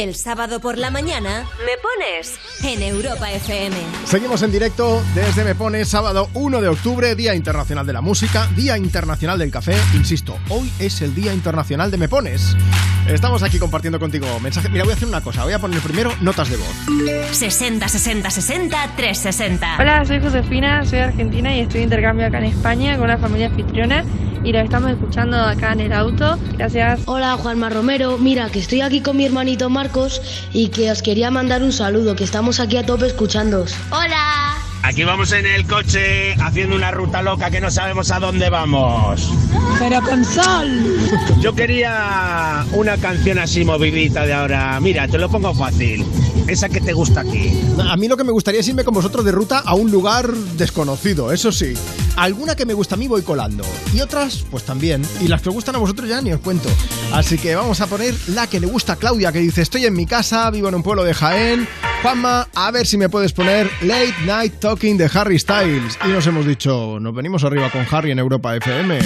El sábado por la mañana me pones en Europa FM. Seguimos en directo desde Me Pones, sábado 1 de octubre, Día Internacional de la Música, Día Internacional del Café. Insisto, hoy es el Día Internacional de Me Pones. Estamos aquí compartiendo contigo mensajes. Mira, voy a hacer una cosa, voy a poner primero notas de voz. 60 60 60 360. Hola, soy Josefina, soy argentina y estoy de intercambio acá en España con una familia anfitriona y lo estamos escuchando acá en el auto. Gracias. Hola Juanma Romero, mira que estoy aquí con mi hermanito Marcos y que os quería mandar un saludo, que estamos aquí a tope escuchándoos. Hola. Aquí vamos en el coche haciendo una ruta loca que no sabemos a dónde vamos. Pero con sol. Yo quería una canción así movidita de ahora. Mira, te lo pongo fácil. Esa que te gusta aquí. A mí lo que me gustaría es irme con vosotros de ruta a un lugar desconocido, eso sí. Alguna que me gusta a mí voy colando. Y otras, pues también. Y las que os gustan a vosotros ya ni os cuento. Así que vamos a poner la que le gusta a Claudia, que dice, estoy en mi casa, vivo en un pueblo de Jaén. Juanma, a ver si me puedes poner Late Night Talking de Harry Styles. Y nos hemos dicho, nos venimos arriba con Harry en Europa FM.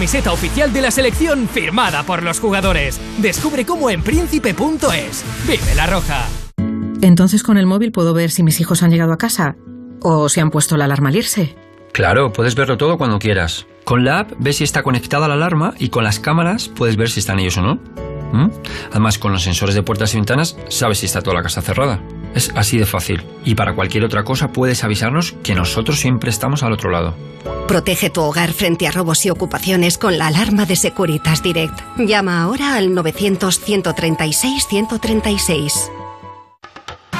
Camiseta oficial de la selección firmada por los jugadores. Descubre cómo en príncipe.es. Vive la roja. Entonces con el móvil puedo ver si mis hijos han llegado a casa o si han puesto la alarma al irse. Claro, puedes verlo todo cuando quieras. Con la app ves si está conectada la alarma y con las cámaras puedes ver si están ellos o no. ¿Mm? Además, con los sensores de puertas y ventanas sabes si está toda la casa cerrada. Es así de fácil. Y para cualquier otra cosa puedes avisarnos que nosotros siempre estamos al otro lado. Protege tu hogar frente a robos y ocupaciones con la alarma de Securitas Direct. Llama ahora al 900-136-136.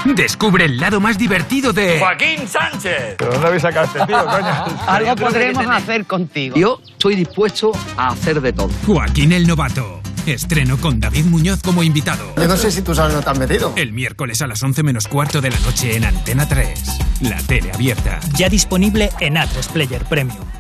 Descubre el lado más divertido de. Joaquín Sánchez. ¿Pero dónde habéis sacado este tío, coño? Algo podremos hacer contigo. Yo estoy dispuesto a hacer de todo. Joaquín el Novato. Estreno con David Muñoz como invitado. Yo no sé si tú sabes dónde te has metido. El miércoles a las 11 menos cuarto de la noche en Antena 3. La tele abierta. Ya disponible en A3 Player Premium.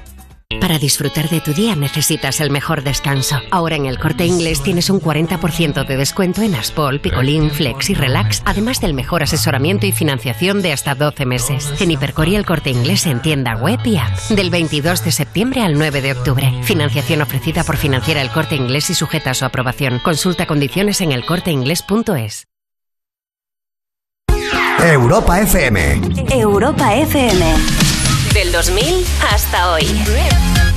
Para disfrutar de tu día necesitas el mejor descanso. Ahora en el corte inglés tienes un 40% de descuento en Aspol, Picolín, Flex y Relax, además del mejor asesoramiento y financiación de hasta 12 meses. En Hipercor y el corte inglés en tienda web y app. Del 22 de septiembre al 9 de octubre. Financiación ofrecida por Financiera el corte inglés y sujeta a su aprobación. Consulta condiciones en elcorteinglés.es. Europa FM. Europa FM. Del 2000 hasta hoy.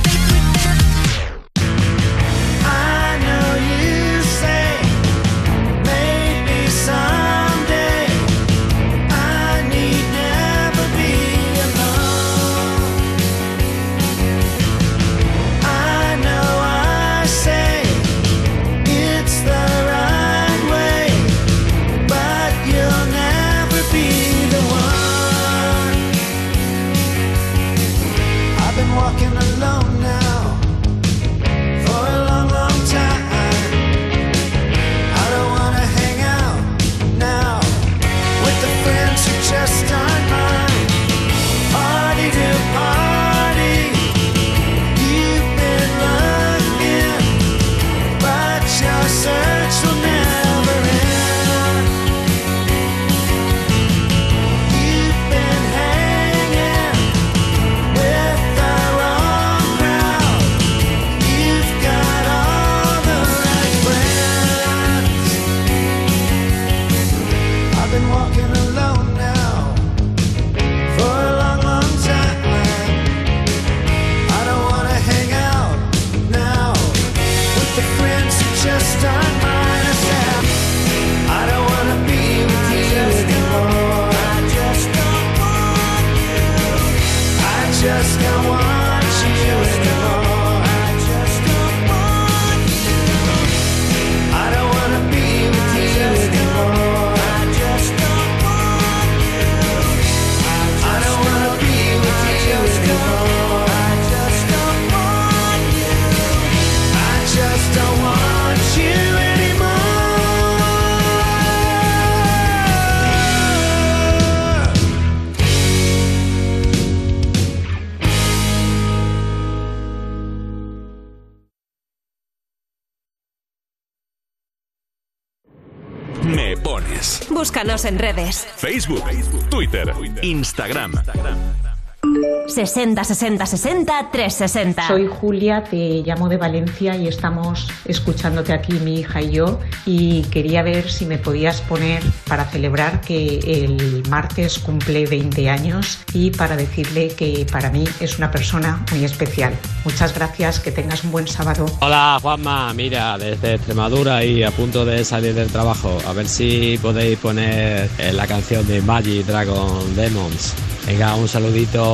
Pones. Búscanos en redes. Facebook, Twitter, Instagram. 60 60 60 360. Soy Julia, te llamo de Valencia y estamos escuchándote aquí mi hija y yo y quería ver si me podías poner para celebrar que el martes cumple 20 años y para decirle que para mí es una persona muy especial. Muchas gracias, que tengas un buen sábado. Hola Juanma, mira, desde Extremadura y a punto de salir del trabajo. A ver si podéis poner eh, la canción de Magic Dragon Demons. Venga, un saludito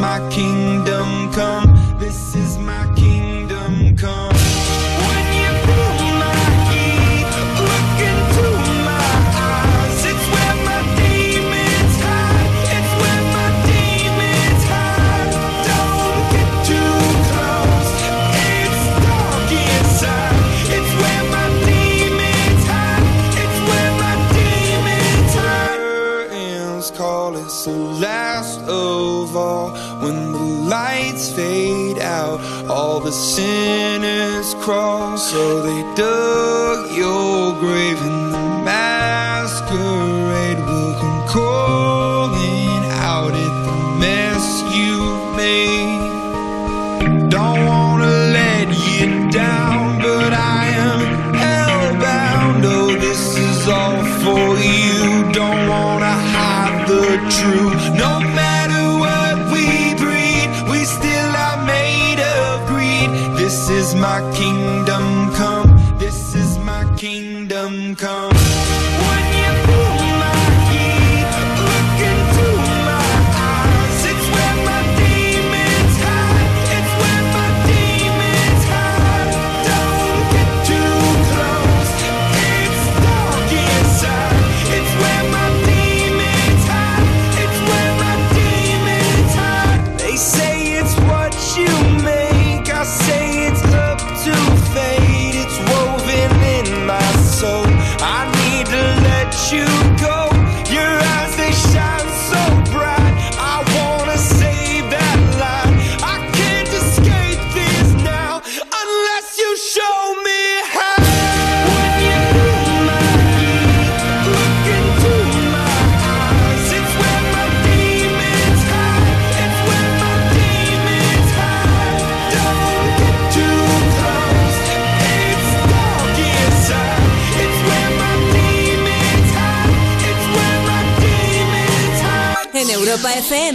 my kingdom the sinners crawl so they dug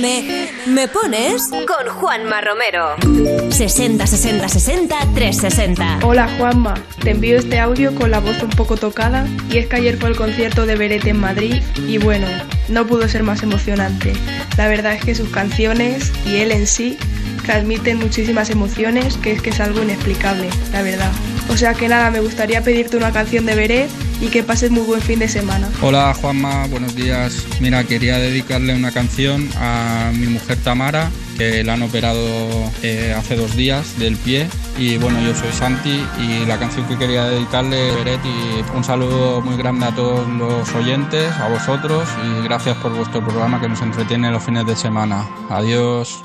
FM, ¿me pones? Con Juanma Romero. 60 60 60 360. Hola Juanma, te envío este audio con la voz un poco tocada y es que ayer fue el concierto de Beret en Madrid y bueno, no pudo ser más emocionante. La verdad es que sus canciones y él en sí transmiten muchísimas emociones que es que es algo inexplicable, la verdad. O sea que nada, me gustaría pedirte una canción de Beret y que pases muy buen fin de semana. Hola Juanma, buenos días. Mira, quería dedicarle una canción a mi mujer Tamara, que la han operado eh, hace dos días del pie. Y bueno, yo soy Santi y la canción que quería dedicarle es Beret y un saludo muy grande a todos los oyentes, a vosotros y gracias por vuestro programa que nos entretiene los fines de semana. Adiós.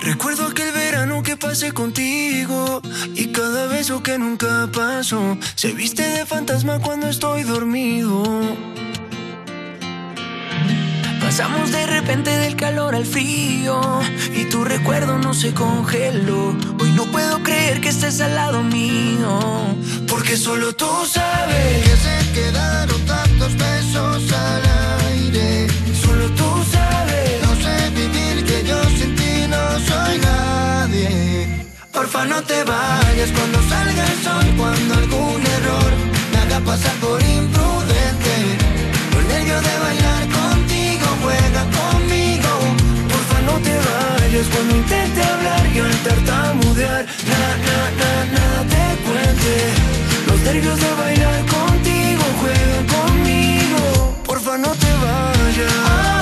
Recuerdo aquel verano que pasé contigo y cada beso que nunca pasó se viste de fantasma cuando estoy dormido. Pasamos de repente del calor al frío y tu recuerdo no se congeló. Hoy no puedo creer que estés al lado mío, porque solo tú sabes que se quedaron tantos besos al aire. Solo tú sabes, Porfa no te vayas cuando salga el sol, cuando algún error me haga pasar por imprudente. Los nervios de bailar contigo, juegan conmigo. Porfa no te vayas cuando intente hablar y al tartamudear, na, na, nada te cuente. Los nervios de bailar contigo, juega conmigo. Porfa no te vayas.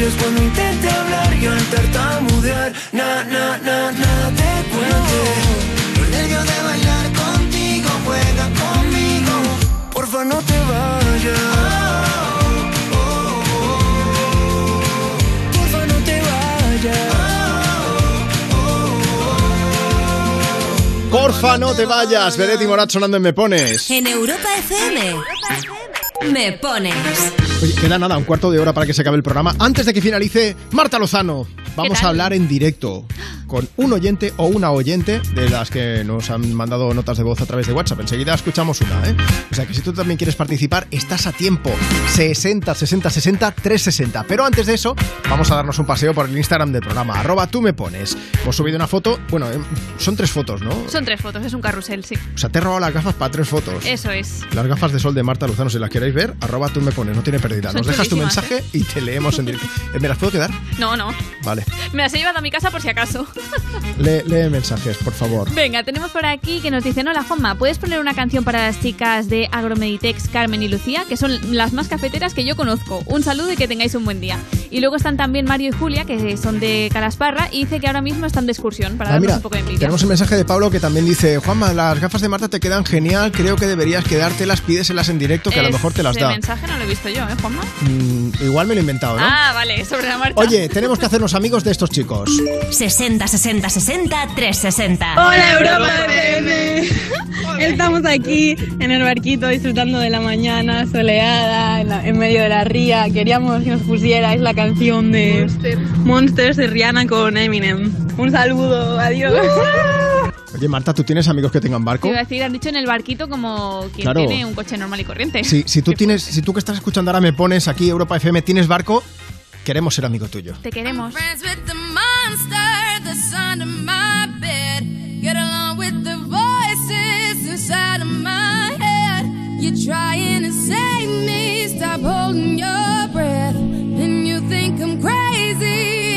Porfa, no te vayas cuando intente hablar y al tartamudear. Na, na, na, nada te cuente. Los nervios de bailar contigo juega conmigo. Porfa, no te vayas. Porfa, no te vayas. Porfa, no te vayas. Veretti Morat sonando en Me Pones. En Europa FM. Me pones. Oye, queda nada, un cuarto de hora para que se acabe el programa. Antes de que finalice, Marta Lozano. Vamos a hablar en directo con un oyente o una oyente de las que nos han mandado notas de voz a través de WhatsApp. Enseguida escuchamos una, ¿eh? O sea que si tú también quieres participar, estás a tiempo. 60 60 60 360. Pero antes de eso, vamos a darnos un paseo por el Instagram del programa. Arroba tú me pones. Hemos subido una foto. Bueno, eh, son tres fotos, ¿no? Son tres fotos, es un carrusel, sí. O sea, te he robado las gafas para tres fotos. Eso es. Las gafas de sol de Marta Lozano, si las queréis ver, arroba tú me pones, no tiene pérdida. Son Nos dejas tu mensaje y te leemos en directo. Eh, ¿Me las puedo quedar? No, no. Vale. Me las he llevado a mi casa por si acaso. Lee, lee mensajes, por favor. Venga, tenemos por aquí que nos dicen, hola Juanma, ¿puedes poner una canción para las chicas de Agromeditex, Carmen y Lucía, que son las más cafeteras que yo conozco? Un saludo y que tengáis un buen día. Y luego están también Mario y Julia, que son de Calasparra, y dice que ahora mismo están de excursión, para Ah, darnos mira, un poco de envidia. tenemos un mensaje de Pablo que también dice, Juanma, las gafas de Marta te quedan genial, creo que deberías quedártelas, pídeselas en directo, que a lo mejor te las da. mensaje no lo he visto yo, ¿eh, Juanma? Mm, igual me lo he inventado, ¿no? Ah, vale, sobre la marcha. Oye, tenemos que hacernos amigos de estos chicos. 60 60 60 360. Hola Europa FM. Estamos aquí en el barquito disfrutando de la mañana soleada en, la- en medio de la ría. Queríamos que nos pusierais la canción de Monsters de Rihanna con Eminem. Un saludo, adiós. Oye, Marta, ¿tú tienes amigos que tengan Te barco? iba a decir, han dicho en el barquito como quien Claro. tiene un coche normal y corriente. Si, si tú tienes, si tú que estás escuchando ahora me pones aquí Europa FM, tienes barco, queremos ser amigo tuyo. Te queremos. Friends with the monster that's under my bed. Get along with the voices inside of my head. You're trying to save me, stop holding your breath. And you think I'm crazy,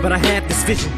but I had this vision.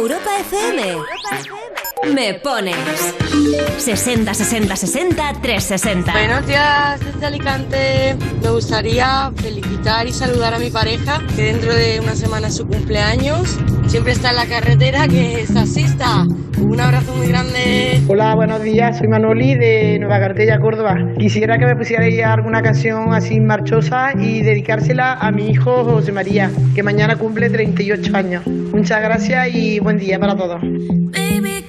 Europa FM. Me pones 60 60 60 360. Buenos días desde Alicante. Me gustaría felicitar y saludar a mi pareja, que dentro de una semana es su cumpleaños. Siempre está en la carretera, que es taxista. Un abrazo muy grande. Hola, buenos días. Soy Manoli de Nueva Cartella, Córdoba. Quisiera que me pusierais alguna canción así marchosa y dedicársela a mi hijo José María, que mañana cumple 38 años. Muchas gracias y buen día para todos. Baby,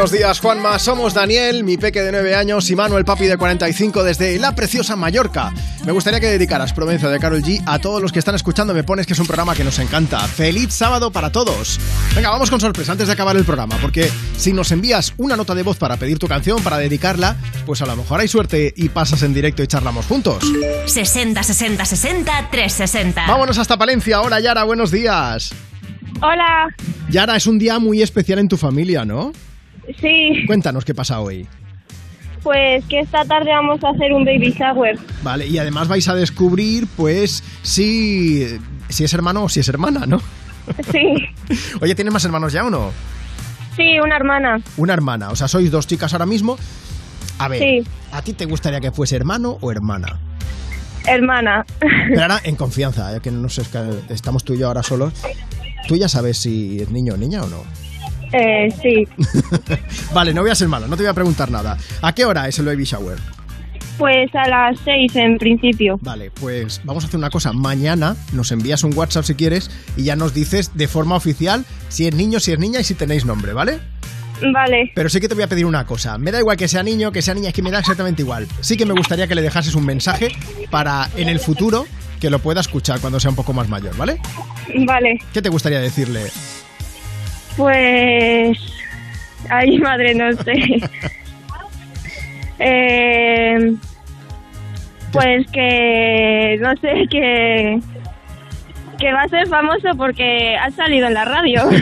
Buenos días, Juanma. Somos Daniel, mi peque de 9 años, y Manuel, papi de 45, desde la preciosa Mallorca. Me gustaría que dedicaras Provenza de Carol G a todos los que están escuchando. Me pones que es un programa que nos encanta. ¡Feliz sábado para todos! Venga, vamos con sorpresa antes de acabar el programa, porque si nos envías una nota de voz para pedir tu canción, para dedicarla, pues a lo mejor hay suerte y pasas en directo y charlamos juntos. 60 60 60 360. Vámonos hasta Palencia. Hola, Yara, buenos días. Hola, Yara, es un día muy especial en tu familia, ¿no? Sí, Cuéntanos qué pasa hoy. pues que esta tarde vamos a hacer un baby shower. Vale, y además vais a descubrir, pues, si, si es hermano o si es hermana, ¿no? Sí, Oye, ¿tienes más hermanos ya o no? sí, una hermana. Una hermana, o sea, sois dos chicas ahora mismo. A ver, Sí. ¿a ti te gustaría que fuese hermano o hermana? Hermana. Pero ahora en confianza, ya que no sé, es que estamos tú y yo ahora solos. ¿Tú ya sabes si es niño o niña o no? Eh, sí, Vale, no voy a ser malo, no te voy a preguntar nada. ¿A qué hora es el baby shower? pues a las seis en principio. Vale, pues vamos a hacer una cosa. Mañana nos envías un WhatsApp si quieres y ya nos dices de forma oficial si es niño, si es niña y si tenéis nombre, ¿vale? Vale, Pero sí que te voy a pedir una cosa. Me da igual que sea niño, que sea niña, es que me da exactamente igual. Sí que me gustaría que le dejases un mensaje para en el futuro que lo pueda escuchar cuando sea un poco más mayor, ¿vale? vale. ¿Qué te gustaría decirle? Pues... Ay, madre, no sé. eh, pues que... No sé, que... Que va a ser famoso porque ha salido en la radio.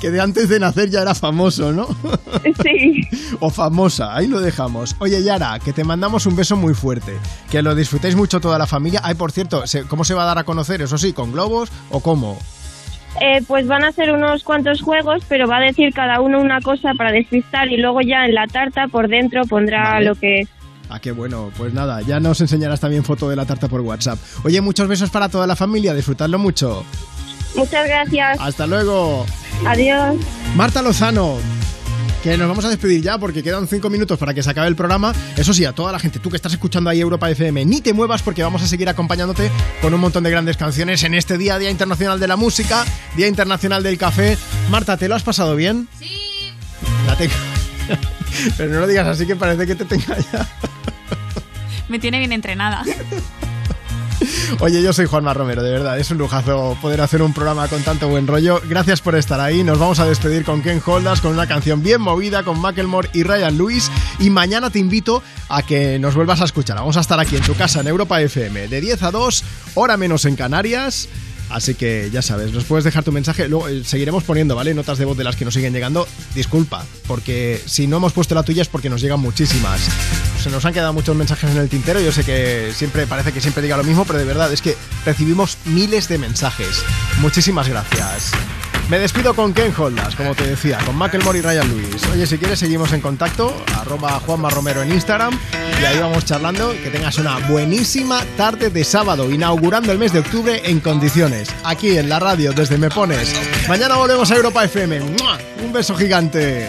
Que de antes de nacer ya era famoso, ¿no? Sí. O famosa, ahí lo dejamos. Oye, Yara, que te mandamos un beso muy fuerte. Que lo disfrutéis mucho toda la familia. Ay, por cierto, ¿se- ¿cómo se va a dar a conocer? Eso sí, ¿con globos o cómo? Eh, pues van a ser unos cuantos juegos, pero va a decir cada uno una cosa para despistar y luego ya en la tarta por dentro pondrá Vale. lo que es. Ah, qué bueno. Pues nada, ya nos enseñarás también foto de la tarta por WhatsApp. Oye, muchos besos para toda la familia. Disfrutadlo mucho. Muchas gracias. Hasta luego. Adiós. Marta Lozano. Que nos vamos a despedir ya porque quedan cinco minutos para que se acabe el programa. Eso sí, a toda la gente, tú que estás escuchando ahí Europa FM, ni te muevas porque vamos a seguir acompañándote con un montón de grandes canciones en este día, Día Internacional de la Música, Día Internacional del Café. Marta, ¿te lo has pasado bien? Sí. La tengo. Pero no lo digas así que parece que te tenga ya. Me tiene bien entrenada. Oye, yo soy Juanma Romero, de verdad, es un lujazo poder hacer un programa con tanto buen rollo. Gracias por estar ahí. Nos vamos a despedir con Ken Holdas, con una canción bien movida, con Macklemore y Ryan Lewis. Y mañana te invito a que nos vuelvas a escuchar. Vamos a estar aquí en tu casa, en Europa FM, de 10 a 2, hora menos en Canarias. Así que ya sabes, nos puedes dejar tu mensaje. Luego eh, seguiremos poniendo, ¿vale? Notas de voz de las que nos siguen llegando. Disculpa, porque si no hemos puesto la tuya es porque nos llegan muchísimas. Se nos han quedado muchos mensajes en el tintero. Yo sé que siempre parece que siempre diga lo mismo, pero de verdad es que recibimos miles de mensajes. Muchísimas gracias. Me despido con Ken Holdas, como te decía, con Macklemore y Ryan Lewis. Oye, si quieres seguimos en contacto, arroba Juanma Romero en Instagram y ahí vamos charlando. Que tengas una buenísima tarde de sábado, inaugurando el mes de octubre en condiciones. Aquí en la radio, desde Me Pones. Mañana volvemos a Europa FM. Un beso gigante.